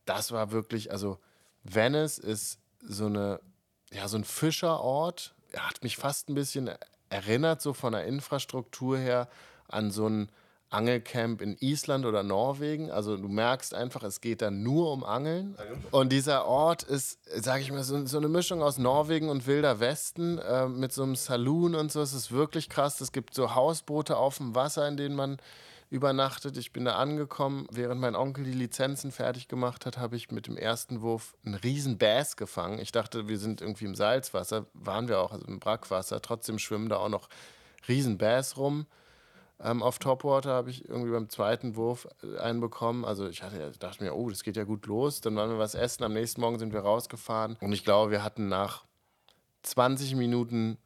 das war wirklich, also Venice ist so eine ja, so ein Fischerort. Er hat mich fast ein bisschen erinnert, so von der Infrastruktur her, an so ein Angelcamp in Island oder Norwegen. Also du merkst einfach, es geht da nur um Angeln. Und dieser Ort ist, sage ich mal, so, so, eine Mischung aus Norwegen und Wilder Westen äh, mit so einem Saloon und so. Es ist wirklich krass. Es gibt so Hausboote auf dem Wasser, in denen man übernachtet. Ich bin da angekommen. Während mein Onkel die Lizenzen fertig gemacht hat, habe ich mit dem ersten Wurf einen riesen Bass gefangen. Ich dachte, wir sind irgendwie im Salzwasser. Waren wir auch, also im Brackwasser. Trotzdem schwimmen da auch noch riesen Bass rum. Ähm, auf Topwater habe ich irgendwie beim zweiten Wurf äh, einen bekommen. Also ich hatte, dachte mir, oh, das geht ja gut los. Dann waren wir was essen. Am nächsten Morgen sind wir rausgefahren. Und ich glaube, wir hatten nach 20 Minuten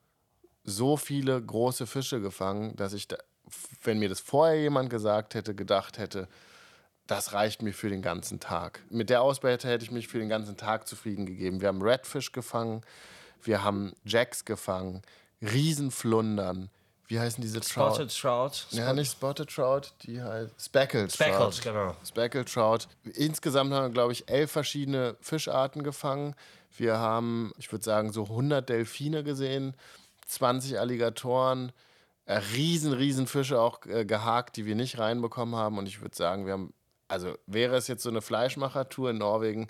so viele große Fische gefangen, dass ich, da, wenn mir das vorher jemand gesagt hätte, gedacht hätte, das reicht mir für den ganzen Tag. Mit der Ausbeute hätte ich mich für den ganzen Tag zufrieden gegeben. Wir haben Redfish gefangen, wir haben Jacks gefangen, Riesenflundern, wie heißen diese Trout? Spotted Trout. Ja, nicht Spotted Trout, die heißt Speckled, Speckled Trout. genau. Speckled Trout. Insgesamt haben wir, glaube ich, elf verschiedene Fischarten gefangen. Wir haben, ich würde sagen, so 100 Delfine gesehen, 20 Alligatoren, äh, riesen, riesen Fische auch äh, gehakt, die wir nicht reinbekommen haben. Und ich würde sagen, wir haben, also wäre es jetzt so eine Fleischmachertour in Norwegen,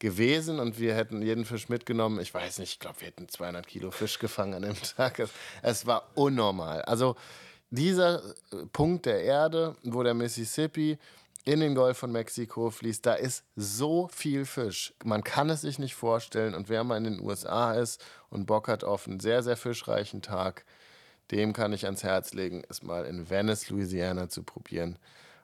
gewesen und wir hätten jeden Fisch mitgenommen. Ich weiß nicht, ich glaube, wir hätten 200 Kilo Fisch gefangen an dem Tag. Es, es war unnormal. Also dieser äh, Punkt der Erde, wo der Mississippi in den Golf von Mexiko fließt, da ist so viel Fisch. Man kann es sich nicht vorstellen. Und wer mal in den USA ist und Bock hat auf einen sehr, sehr fischreichen Tag, dem kann ich ans Herz legen, es mal in Venice, Louisiana zu probieren.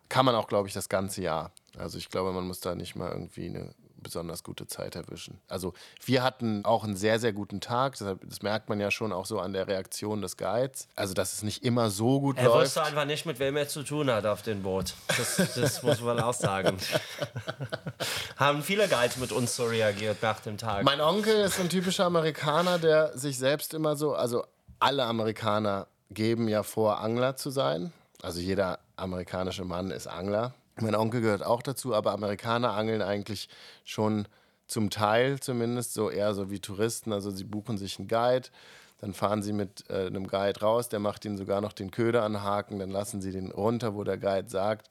Kann man auch, glaube ich, das ganze Jahr. Also ich glaube, man muss da nicht mal irgendwie eine besonders gute Zeit erwischen. Also wir hatten auch einen sehr, sehr guten Tag. Das, merkt man ja schon auch so an der Reaktion des Guides. Also dass es nicht immer so gut er läuft. Er wusste einfach nicht, mit wem er zu tun hat auf dem Boot. Das, das muss man auch sagen. Haben viele Guides mit uns so reagiert nach dem Tag. Mein Onkel ist ein typischer Amerikaner, der sich selbst immer so, also alle Amerikaner geben ja vor, Angler zu sein. Also jeder amerikanische Mann ist Angler. Mein Onkel gehört auch dazu, aber Amerikaner angeln eigentlich schon zum Teil zumindest so eher so wie Touristen. Also sie buchen sich einen Guide, dann fahren sie mit äh, einem Guide raus, der macht ihnen sogar noch den Köder anhaken, dann lassen sie den runter, wo der Guide sagt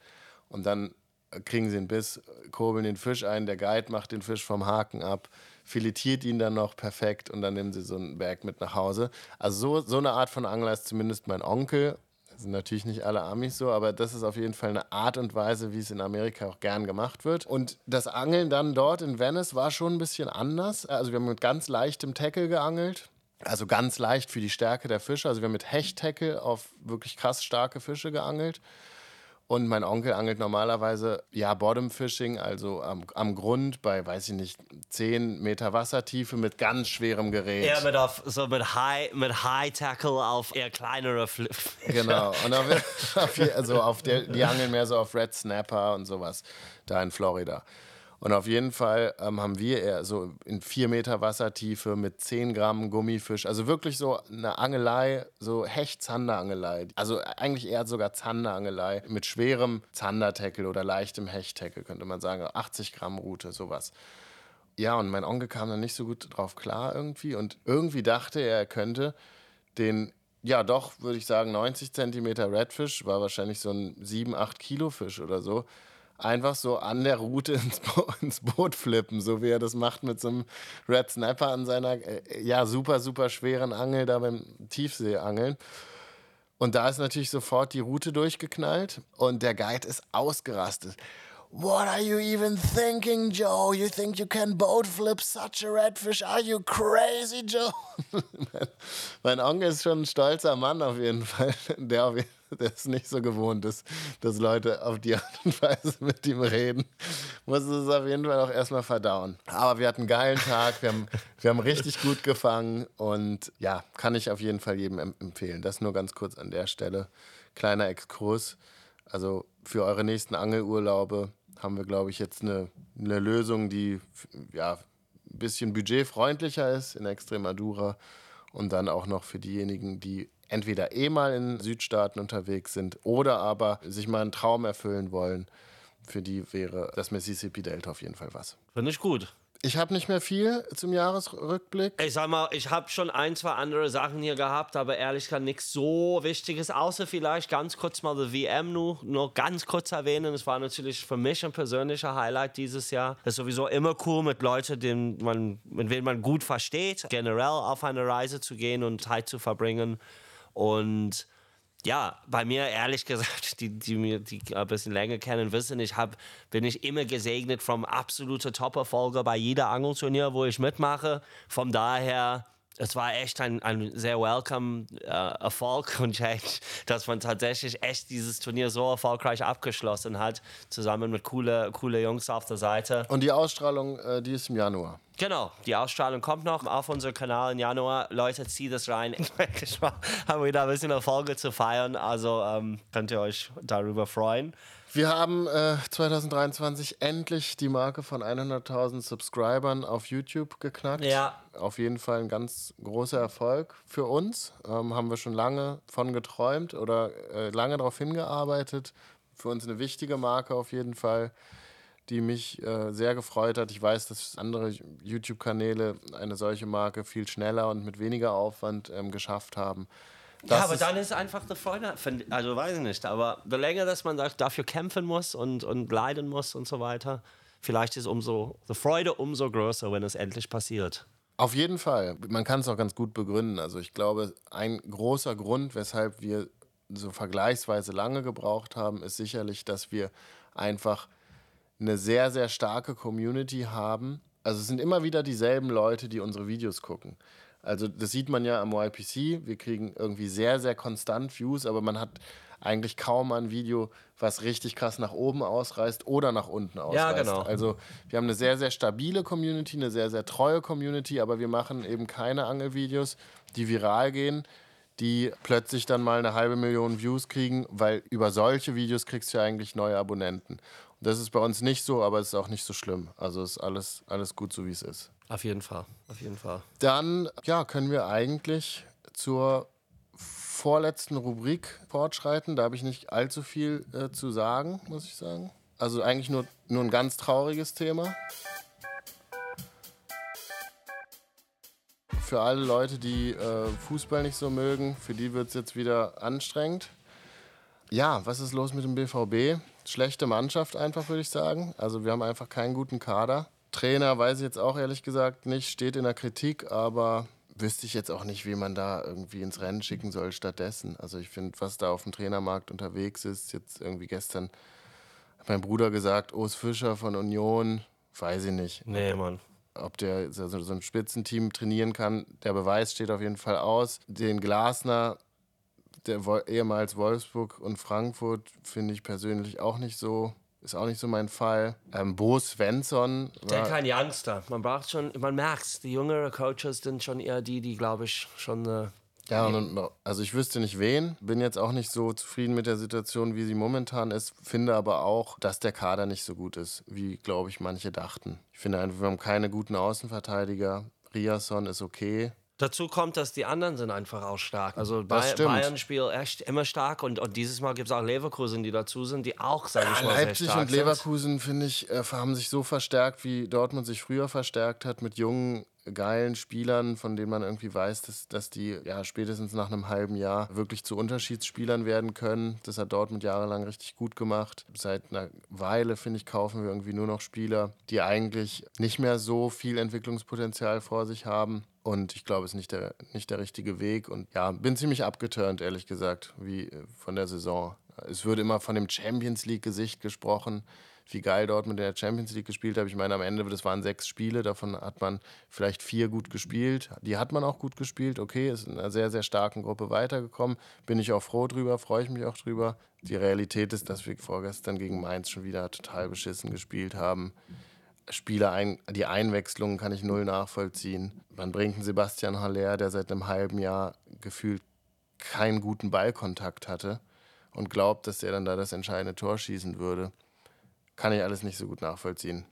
und dann kriegen sie einen Biss, kurbeln den Fisch ein, der Guide macht den Fisch vom Haken ab, filetiert ihn dann noch perfekt und dann nehmen sie so einen Berg mit nach Hause. Also so, so eine Art von Angler ist zumindest mein Onkel das sind natürlich nicht alle Amis so, aber das ist auf jeden Fall eine Art und Weise, wie es in Amerika auch gern gemacht wird. Und das Angeln dann dort in Venice war schon ein bisschen anders. Also wir haben mit ganz leichtem Tackle geangelt. Also ganz leicht für die Stärke der Fische. Also wir haben mit Hecht-Tackle auf wirklich krass starke Fische geangelt. Und mein Onkel angelt normalerweise, ja, Bottom Fishing, also am, am Grund bei, weiß ich nicht, 10 Meter Wassertiefe mit ganz schwerem Gerät. Ja, mit auf, so mit High, mit High Tackle auf eher kleinere Flip. Genau. Und auf, auf, also auf der, die angeln mehr so auf Red Snapper und sowas da in Florida. Und auf jeden Fall ähm, haben wir eher so in vier Meter Wassertiefe mit 10 Gramm Gummifisch, also wirklich so eine Angelei, so Hecht-Zander-Angelei. Also eigentlich eher sogar Zander-Angelei mit schwerem Zandertackle oder leichtem Hecht-Tackle, könnte man sagen. 80 Gramm Rute, sowas. Ja, und mein Onkel kam dann nicht so gut drauf klar irgendwie und irgendwie dachte er, er könnte den ja, doch, würde ich sagen, 90 Zentimeter Redfish war wahrscheinlich so ein 7, 8 Kilo Fisch oder so einfach so an der Route ins, Bo ins, Boot flippen, so wie er das macht mit so einem Red Snapper an seiner äh, ja super super schweren Angel da beim Tiefseeangeln. Und da ist natürlich sofort die Route durchgeknallt und der Guide ist ausgerastet. What are you even thinking, Joe? You think you can boat flip such a redfish? Are you crazy, Joe? mein Onkel ist schon ein stolzer Mann auf jeden Fall, der, auf, der es nicht so gewohnt ist, dass Leute auf die Art und Weise mit ihm reden. Muss es auf jeden Fall auch erstmal verdauen. Aber wir hatten einen geilen Tag, wir haben, wir haben richtig gut gefangen und ja, kann ich auf jeden Fall jedem empfehlen. Das nur ganz kurz an der Stelle. Kleiner Exkurs. Also für eure nächsten Angelurlaube haben wir, glaube ich, jetzt eine, eine Lösung, die ja, ein bisschen budgetfreundlicher ist in Extremadura und dann auch noch für diejenigen, die entweder eh mal in Südstaaten unterwegs sind oder aber sich mal einen Traum erfüllen wollen. Für die wäre das Mississippi Delta auf jeden Fall was. Finde ich gut. Ich habe nicht mehr viel zum Jahresrückblick. Ich sag mal, ich habe schon ein, zwei andere Sachen hier gehabt, aber ehrlich gesagt nichts so Wichtiges, außer vielleicht ganz kurz mal die WM nur, nur ganz kurz erwähnen. Es war natürlich für mich ein persönlicher Highlight dieses Jahr. Es ist sowieso immer cool, mit Leuten, den man, mit denen man gut versteht, generell auf eine Reise zu gehen und Zeit zu verbringen. Und ja, bei mir ehrlich gesagt, die, die mir die ein bisschen länger kennen, wissen, ich hab, bin ich immer gesegnet vom absoluten Top-Erfolger bei jeder Angelturnier, wo ich mitmache. Von daher, es war echt ein, ein sehr welcome äh, Erfolg und echt, dass man tatsächlich echt dieses Turnier so erfolgreich abgeschlossen hat, zusammen mit coole, coole Jungs auf der Seite. Und die Ausstrahlung, äh, die ist im Januar. Genau, die Ausstrahlung kommt noch auf unserem Kanal im Januar. Leute, zieht das rein. Ich habe wieder ein bisschen Erfolge zu feiern, also ähm, könnt ihr euch darüber freuen. Wir haben äh, 2023 endlich die Marke von 100.000 Subscribern auf YouTube geknackt. Ja. Auf jeden Fall ein ganz großer Erfolg für uns. Ähm, haben wir schon lange von geträumt oder äh, lange darauf hingearbeitet. Für uns eine wichtige Marke auf jeden Fall die mich äh, sehr gefreut hat. Ich weiß, dass andere YouTube-Kanäle eine solche Marke viel schneller und mit weniger Aufwand ähm, geschafft haben. Das ja, aber ist dann ist einfach die Freude, also weiß ich nicht, aber je länger, dass man dafür kämpfen muss und, und leiden muss und so weiter, vielleicht ist umso, die Freude umso größer, wenn es endlich passiert. Auf jeden Fall. Man kann es auch ganz gut begründen. Also ich glaube, ein großer Grund, weshalb wir so vergleichsweise lange gebraucht haben, ist sicherlich, dass wir einfach eine sehr, sehr starke Community haben. Also es sind immer wieder dieselben Leute, die unsere Videos gucken. Also das sieht man ja am YPC. Wir kriegen irgendwie sehr, sehr konstant Views, aber man hat eigentlich kaum ein Video, was richtig krass nach oben ausreißt oder nach unten ausreißt. Ja, genau. Also wir haben eine sehr, sehr stabile Community, eine sehr, sehr treue Community, aber wir machen eben keine Angelvideos, die viral gehen, die plötzlich dann mal eine halbe Million Views kriegen, weil über solche Videos kriegst du ja eigentlich neue Abonnenten. Das ist bei uns nicht so, aber es ist auch nicht so schlimm. Also ist alles, alles gut so, wie es ist. Auf jeden Fall, auf jeden Fall. Dann ja, können wir eigentlich zur vorletzten Rubrik fortschreiten. Da habe ich nicht allzu viel äh, zu sagen, muss ich sagen. Also eigentlich nur, nur ein ganz trauriges Thema. Für alle Leute, die äh, Fußball nicht so mögen, für die wird es jetzt wieder anstrengend. Ja, was ist los mit dem BVB? schlechte Mannschaft einfach, würde ich sagen. Also wir haben einfach keinen guten Kader. Trainer weiß ich jetzt auch ehrlich gesagt nicht, steht in der Kritik, aber wüsste ich jetzt auch nicht, wie man da irgendwie ins Rennen schicken soll stattdessen. Also ich finde, was da auf dem Trainermarkt unterwegs ist, jetzt irgendwie gestern hat mein Bruder gesagt, Urs Fischer von Union, weiß ich nicht. Nee, Mann. Ob der so, so ein Spitzenteam trainieren kann, der Beweis steht auf jeden Fall aus. Den Glasner der ehemals Wolfsburg und Frankfurt finde ich persönlich auch nicht so. Ist auch nicht so mein Fall. Ähm, Bo Svensson. Der kein Youngster. Man braucht schon, man merkt die jüngeren Coaches sind schon eher die, die glaube ich schon. Äh, ja, und, also ich wüsste nicht wen. Bin jetzt auch nicht so zufrieden mit der Situation, wie sie momentan ist. Finde aber auch, dass der Kader nicht so gut ist, wie, glaube ich, manche dachten. Ich finde einfach, wir haben keine guten Außenverteidiger. Riasson ist okay. Dazu kommt, dass die anderen sind einfach auch stark. Also Bay Bayern spielt echt immer stark und, und dieses Mal gibt es auch Leverkusen, die dazu sind, die auch, sage ich ja, mal, Leipzig sehr stark und Leverkusen, finde ich, äh, haben sich so verstärkt, wie Dortmund sich früher verstärkt hat, mit jungen, geilen Spielern, von denen man irgendwie weiß, dass, dass die ja spätestens nach einem halben Jahr wirklich zu Unterschiedsspielern werden können. Das hat Dortmund jahrelang richtig gut gemacht. Seit einer Weile, finde ich, kaufen wir irgendwie nur noch Spieler, die eigentlich nicht mehr so viel Entwicklungspotenzial vor sich haben und ich glaube, es ist nicht der, nicht der richtige Weg. Und ja, bin ziemlich abgeturnt, ehrlich gesagt, wie äh, von der Saison. Es würde immer von dem Champions League-Gesicht gesprochen, wie geil Dortmund in der Champions League gespielt hat. Ich meine, am Ende, das waren sechs Spiele, davon hat man vielleicht vier gut gespielt. Die hat man auch gut gespielt, okay, ist in einer sehr, sehr starken Gruppe weitergekommen. Bin ich auch froh drüber, freue ich mich auch drüber. Die Realität ist, dass wir vorgestern gegen Mainz schon wieder total beschissen gespielt haben. Spieler, ein, die Einwechslungen kann ich null nachvollziehen. Man bringt einen Sebastian Haller, der seit einem halben Jahr gefühlt keinen guten Ballkontakt hatte und glaubt, dass er dann da das entscheidende Tor schießen würde. Kann ich alles nicht so gut nachvollziehen.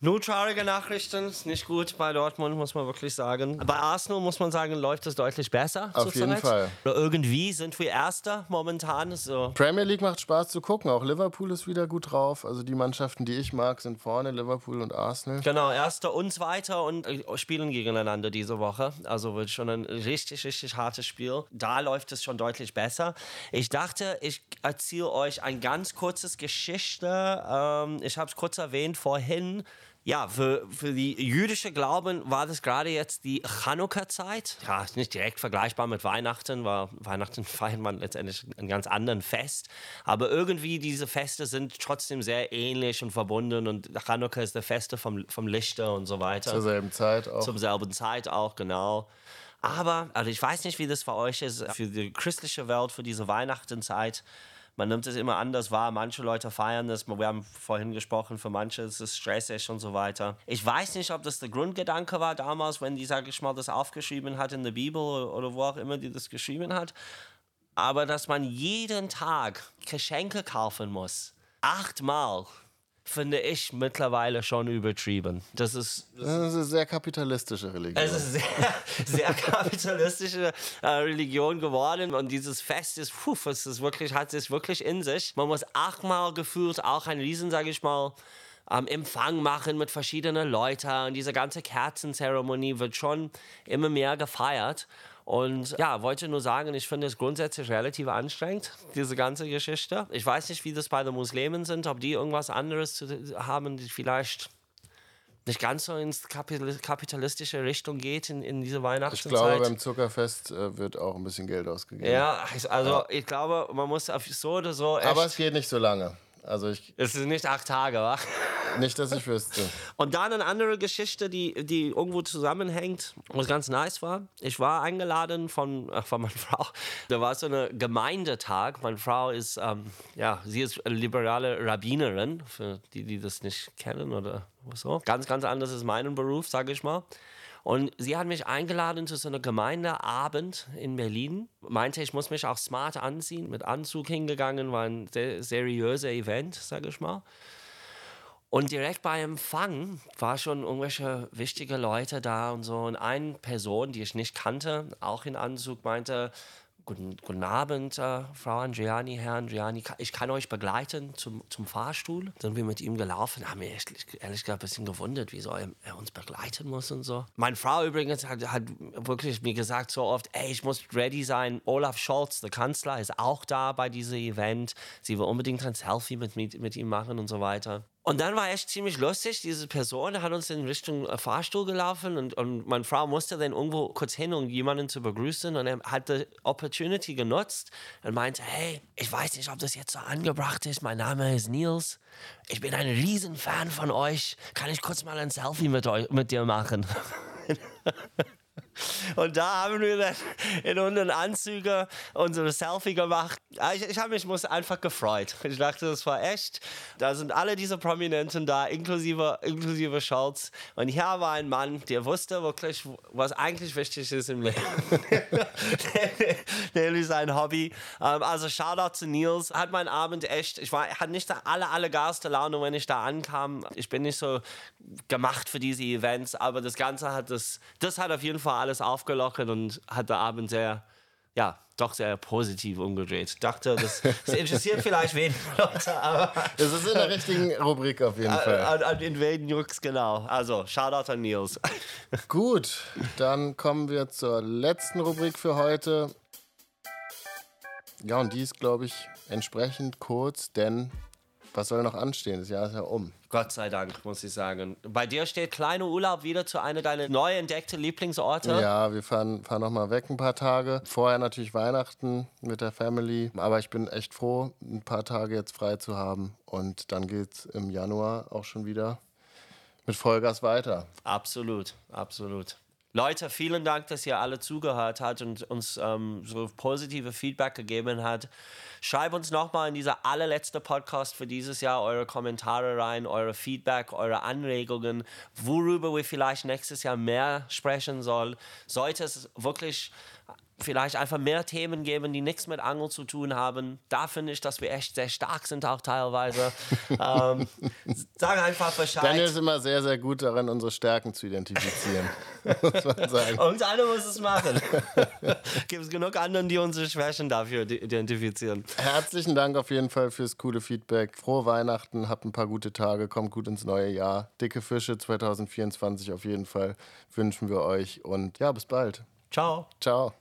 Nur traurige Nachrichten, ist nicht gut bei Dortmund, muss man wirklich sagen. Bei Arsenal muss man sagen, läuft es deutlich besser. Auf jeden zurzeit. Fall. Irgendwie sind wir Erster momentan. So. Premier League macht Spaß zu gucken. Auch Liverpool ist wieder gut drauf. Also die Mannschaften, die ich mag, sind vorne, Liverpool und Arsenal. Genau, Erster und Zweiter und äh, spielen gegeneinander diese Woche. Also wird schon ein richtig, richtig hartes Spiel. Da läuft es schon deutlich besser. Ich dachte, ich erzähle euch ein ganz kurzes Geschichte. Ähm, ich habe es kurz erwähnt vorhin. Ja, für, für die jüdische Glauben war das gerade jetzt die Chanukka-Zeit. Ja, ist nicht direkt vergleichbar mit Weihnachten, weil Weihnachten feiert man letztendlich ein ganz anderen Fest. Aber irgendwie diese Feste sind trotzdem sehr ähnlich und verbunden und Chanukka ist der Feste vom, vom Lichter und so weiter. Zur selben Zeit auch. Zum selben Zeit auch, genau. Aber, also ich weiß nicht, wie das für euch ist, für die christliche Welt, für diese Weihnachtenzeit. Man nimmt es immer anders wahr. Manche Leute feiern das. Wir haben vorhin gesprochen, für manche ist es stressig und so weiter. Ich weiß nicht, ob das der Grundgedanke war damals, wenn die, sag ich mal, das aufgeschrieben hat in der Bibel oder wo auch immer die das geschrieben hat. Aber dass man jeden Tag Geschenke kaufen muss. Achtmal. Finde ich mittlerweile schon übertrieben. Das ist, Das ist eine sehr kapitalistische Religion. es ist sehr, sehr kapitalistische äh, Religion geworden und dieses Fest ist, puh, es ist wirklich, hat es wirklich in sich. Man muss achtmal gefühlt auch ein Riesen, sage ich mal, ähm, Empfang machen mit verschiedenen Leuten und diese ganze Kerzenzeremonie wird schon immer mehr gefeiert. Und ja, wollte nur sagen, ich finde es grundsätzlich relativ anstrengend, diese ganze Geschichte. Ich weiß nicht, wie das bei den Muslimen sind, ob die irgendwas anderes zu haben, die vielleicht nicht ganz so ins Kapital kapitalistische Richtung geht in, in diese ich Weihnachtszeit. glaube, beim Zuckerfest äh, wird auch ein bisschen Geld ausgegeben. ja, ich- also ich glaube, man muss so oder so Aber es geht nicht so lange. Also ich, es ist nicht acht Tage, wa? Nicht, dass ich wüsste. Und dann eine andere Geschichte, die, die irgendwo zusammenhängt, was ganz nice war. Ich war eingeladen von, äh, von meiner Frau. Da war so ein Gemeindetag. Meine Frau ist, ähm, ja, sie ist liberale Rabbinerin, für die, die das nicht kennen oder so. Ganz, ganz anders ist mein Beruf, sage ich mal. Und sie hat mich eingeladen zu so einem Gemeindeabend in Berlin. Meinte, ich muss mich auch smart anziehen, mit Anzug hingegangen, war ein sehr seriöser Event, sage ich mal. Und direkt bei Empfang war schon irgendwelche wichtige Leute da und so. Und eine Person, die ich nicht kannte, auch in Anzug, meinte, Guten, guten Abend, äh, Frau Andriani, Herr Andriani, ich kann euch begleiten zum, zum Fahrstuhl. Sind wir mit ihm gelaufen, haben wir echt, ehrlich gesagt ein bisschen gewundert, wieso er, er uns begleiten muss und so. Meine Frau übrigens hat, hat wirklich mir gesagt so oft, ey, ich muss ready sein. Olaf Scholz, der Kanzler, ist auch da bei diesem Event. Sie will unbedingt ein Selfie mit, mit, mit ihm machen und so weiter. Und dann war echt ziemlich lustig. Diese Person hat uns in Richtung äh, Fahrstuhl gelaufen und, und meine Frau musste dann irgendwo kurz hin, um jemanden zu begrüßen. Und er hat die Opportunity genutzt und meinte, hey, ich weiß nicht, ob das jetzt so angebracht ist. Mein Name ist Nils. Ich bin ein Riesenfan von euch. Kann ich kurz mal ein Selfie mit, euch, mit dir machen? Und da haben wir dann in unseren Anzügen unsere Selfie gemacht. Ah, Ich, ich habe mich muss einfach gefreut. Ich dachte, das war echt. Da sind alle diese Prominenten da, inklusive, inklusive Scholz. Und hier war ein Mann, der wusste wirklich, was eigentlich wichtig ist im Leben. Nämlich sein Hobby. Ähm, Also Shoutout zu Nils. Hat mein Abend echt, ich war, hatte nicht alle, alle garste Laune, wenn ich da ankam. Ich bin nicht so gemacht für diese Events, aber das Ganze hat das, das hat auf jeden Fall alles aufgelockert und hat der Abend sehr, ja, doch sehr positiv umgedreht. Dachte, das, das interessiert vielleicht weniger Leute, aber Das ist in der richtigen Rubrik auf jeden Fall. an, an den Weden juckt's genau. Also, Shoutout an Nils. Gut, dann kommen wir zur letzten Rubrik für heute. Ja, und die ist, glaube ich, entsprechend kurz, denn was soll noch anstehen? Das Jahr ist ja um. Gott sei Dank, muss ich sagen. Bei dir steht kleiner Urlaub wieder zu einer deiner neu entdeckten Lieblingsorte. Ja, wir fahren, fahren noch mal weg ein paar Tage. Vorher natürlich Weihnachten mit der Family. Aber ich bin echt froh, ein paar Tage jetzt frei zu haben. Und dann geht's im Januar auch schon wieder mit Vollgas weiter. Absolut, absolut. Leute, vielen Dank, dass ihr alle zugehört habt und uns ähm, so positive Feedback gegeben habt. Schreibt uns nochmal in dieser allerletzte Podcast für dieses Jahr eure Kommentare rein, eure Feedback, eure Anregungen, worüber wir vielleicht nächstes Jahr mehr sprechen sollen. Sollte es wirklich vielleicht einfach mehr Themen geben, die nichts mit Angel zu tun haben. Da finde ich, dass wir echt sehr stark sind, auch teilweise. ähm, sag einfach Bescheid. Daniel ist immer sehr, sehr gut darin, unsere Stärken zu identifizieren. muss man sagen. Und einer muss es machen. Gibt es genug anderen, die unsere Schwächen dafür identifizieren. Herzlichen Dank auf jeden Fall fürs coole Feedback. Frohe Weihnachten, habt ein paar gute Tage, kommt gut ins neue Jahr. Dicke Fische 2024 auf jeden Fall wünschen wir euch und ja, bis bald. Ciao. Ciao.